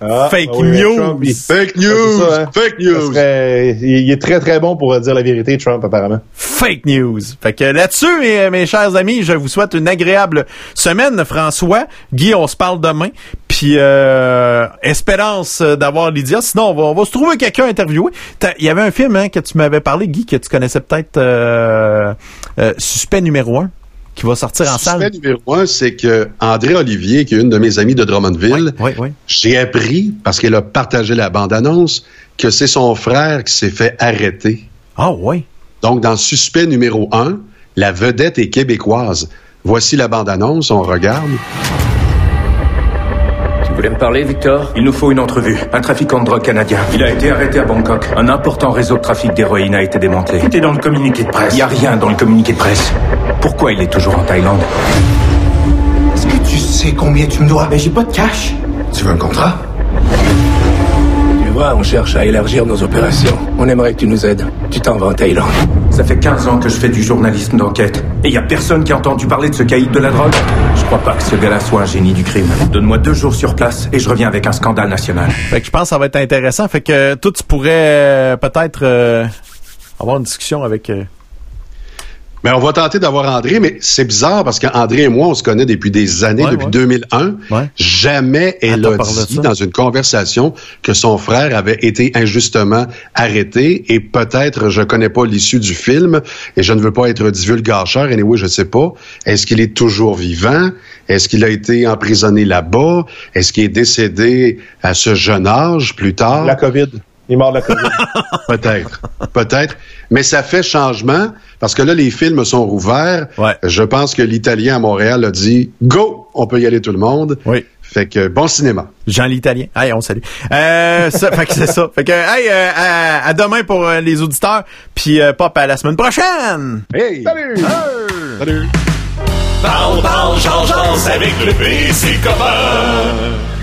Ah, Fake ah oui, news. Trump, il- Fake c'est news! ça, hein? Fake news! serait- il, est très très bon pour dire la vérité, Trump, apparemment. Fake news. Fait que là-dessus, mes, mes chers amis, je vous souhaite une agréable semaine, François. Guy, on se parle demain. Puis euh, espérance d'avoir Lydia. Sinon, on va, on va se trouver quelqu'un à interviewer. T'as- Il y avait un film hein, que tu m'avais parlé, Guy, que tu connaissais peut-être euh, euh, Suspect numéro un, qui va sortir en numéro un, c'est que André Olivier, qui est une de mes amies de Drummondville, Oui, oui. j'ai appris, parce qu'elle a partagé la bande-annonce, que c'est son frère qui s'est fait arrêter. Ah oui. Donc, dans Suspect numéro un, la vedette est québécoise. Voici la bande-annonce, on regarde. Voulez me parler, Victor? Il nous faut une entrevue. Un trafiquant de drogue canadien. Il a été arrêté à Bangkok. Un important réseau de trafic d'héroïne a été démantelé. C'était dans le communiqué de presse. Il n'y a rien dans le communiqué de presse. Pourquoi il est toujours en Thaïlande? Est-ce que tu sais combien tu me dois? Mais j'ai pas de cash. Tu veux un contrat? Vois, on cherche à élargir nos opérations. On aimerait que tu nous aides. Tu t'en vas en Thaïlande. Ça fait 15 ans que je fais du journalisme d'enquête. Et il y a personne qui a entendu parler de ce caïd de la drogue. Je crois pas que ce gars-là soit un génie du crime. Donne-moi deux jours sur place et je reviens avec un scandale national. Fait que je pense que ça va être intéressant. Fait que toi, tu pourrais euh, peut-être euh, avoir une discussion avec... euh, Mais on va tenter d'avoir André, mais c'est bizarre parce qu'André et moi, on se connaît depuis des années, Ouais, depuis ouais. 2001. Ouais. Jamais elle a dit dans une conversation que son frère avait été injustement arrêté et peut-être, je connais pas l'issue du film et je ne veux pas être divulgateur, et anyway, je sais pas. Est-ce qu'il est toujours vivant? Est-ce qu'il a été emprisonné là-bas? Est-ce qu'il est décédé à ce jeune âge plus tard? La COVID. Il est mort de la COVID. *laughs* Peut-être, peut-être. Mais ça fait changement parce que là, les films sont rouverts. Ouais. Je pense que l'Italien à Montréal a dit Go! On peut y aller tout le monde. Oui. Fait que bon cinéma. Jean l'Italien. Hey, on salue. Euh, ça, fait que c'est ça. Fait que, hey, euh, à, à demain pour euh, les auditeurs. Puis, euh, Pop, à la semaine prochaine! Hey! Salut! Salut! Parle, parle, change, change avec le PC copain.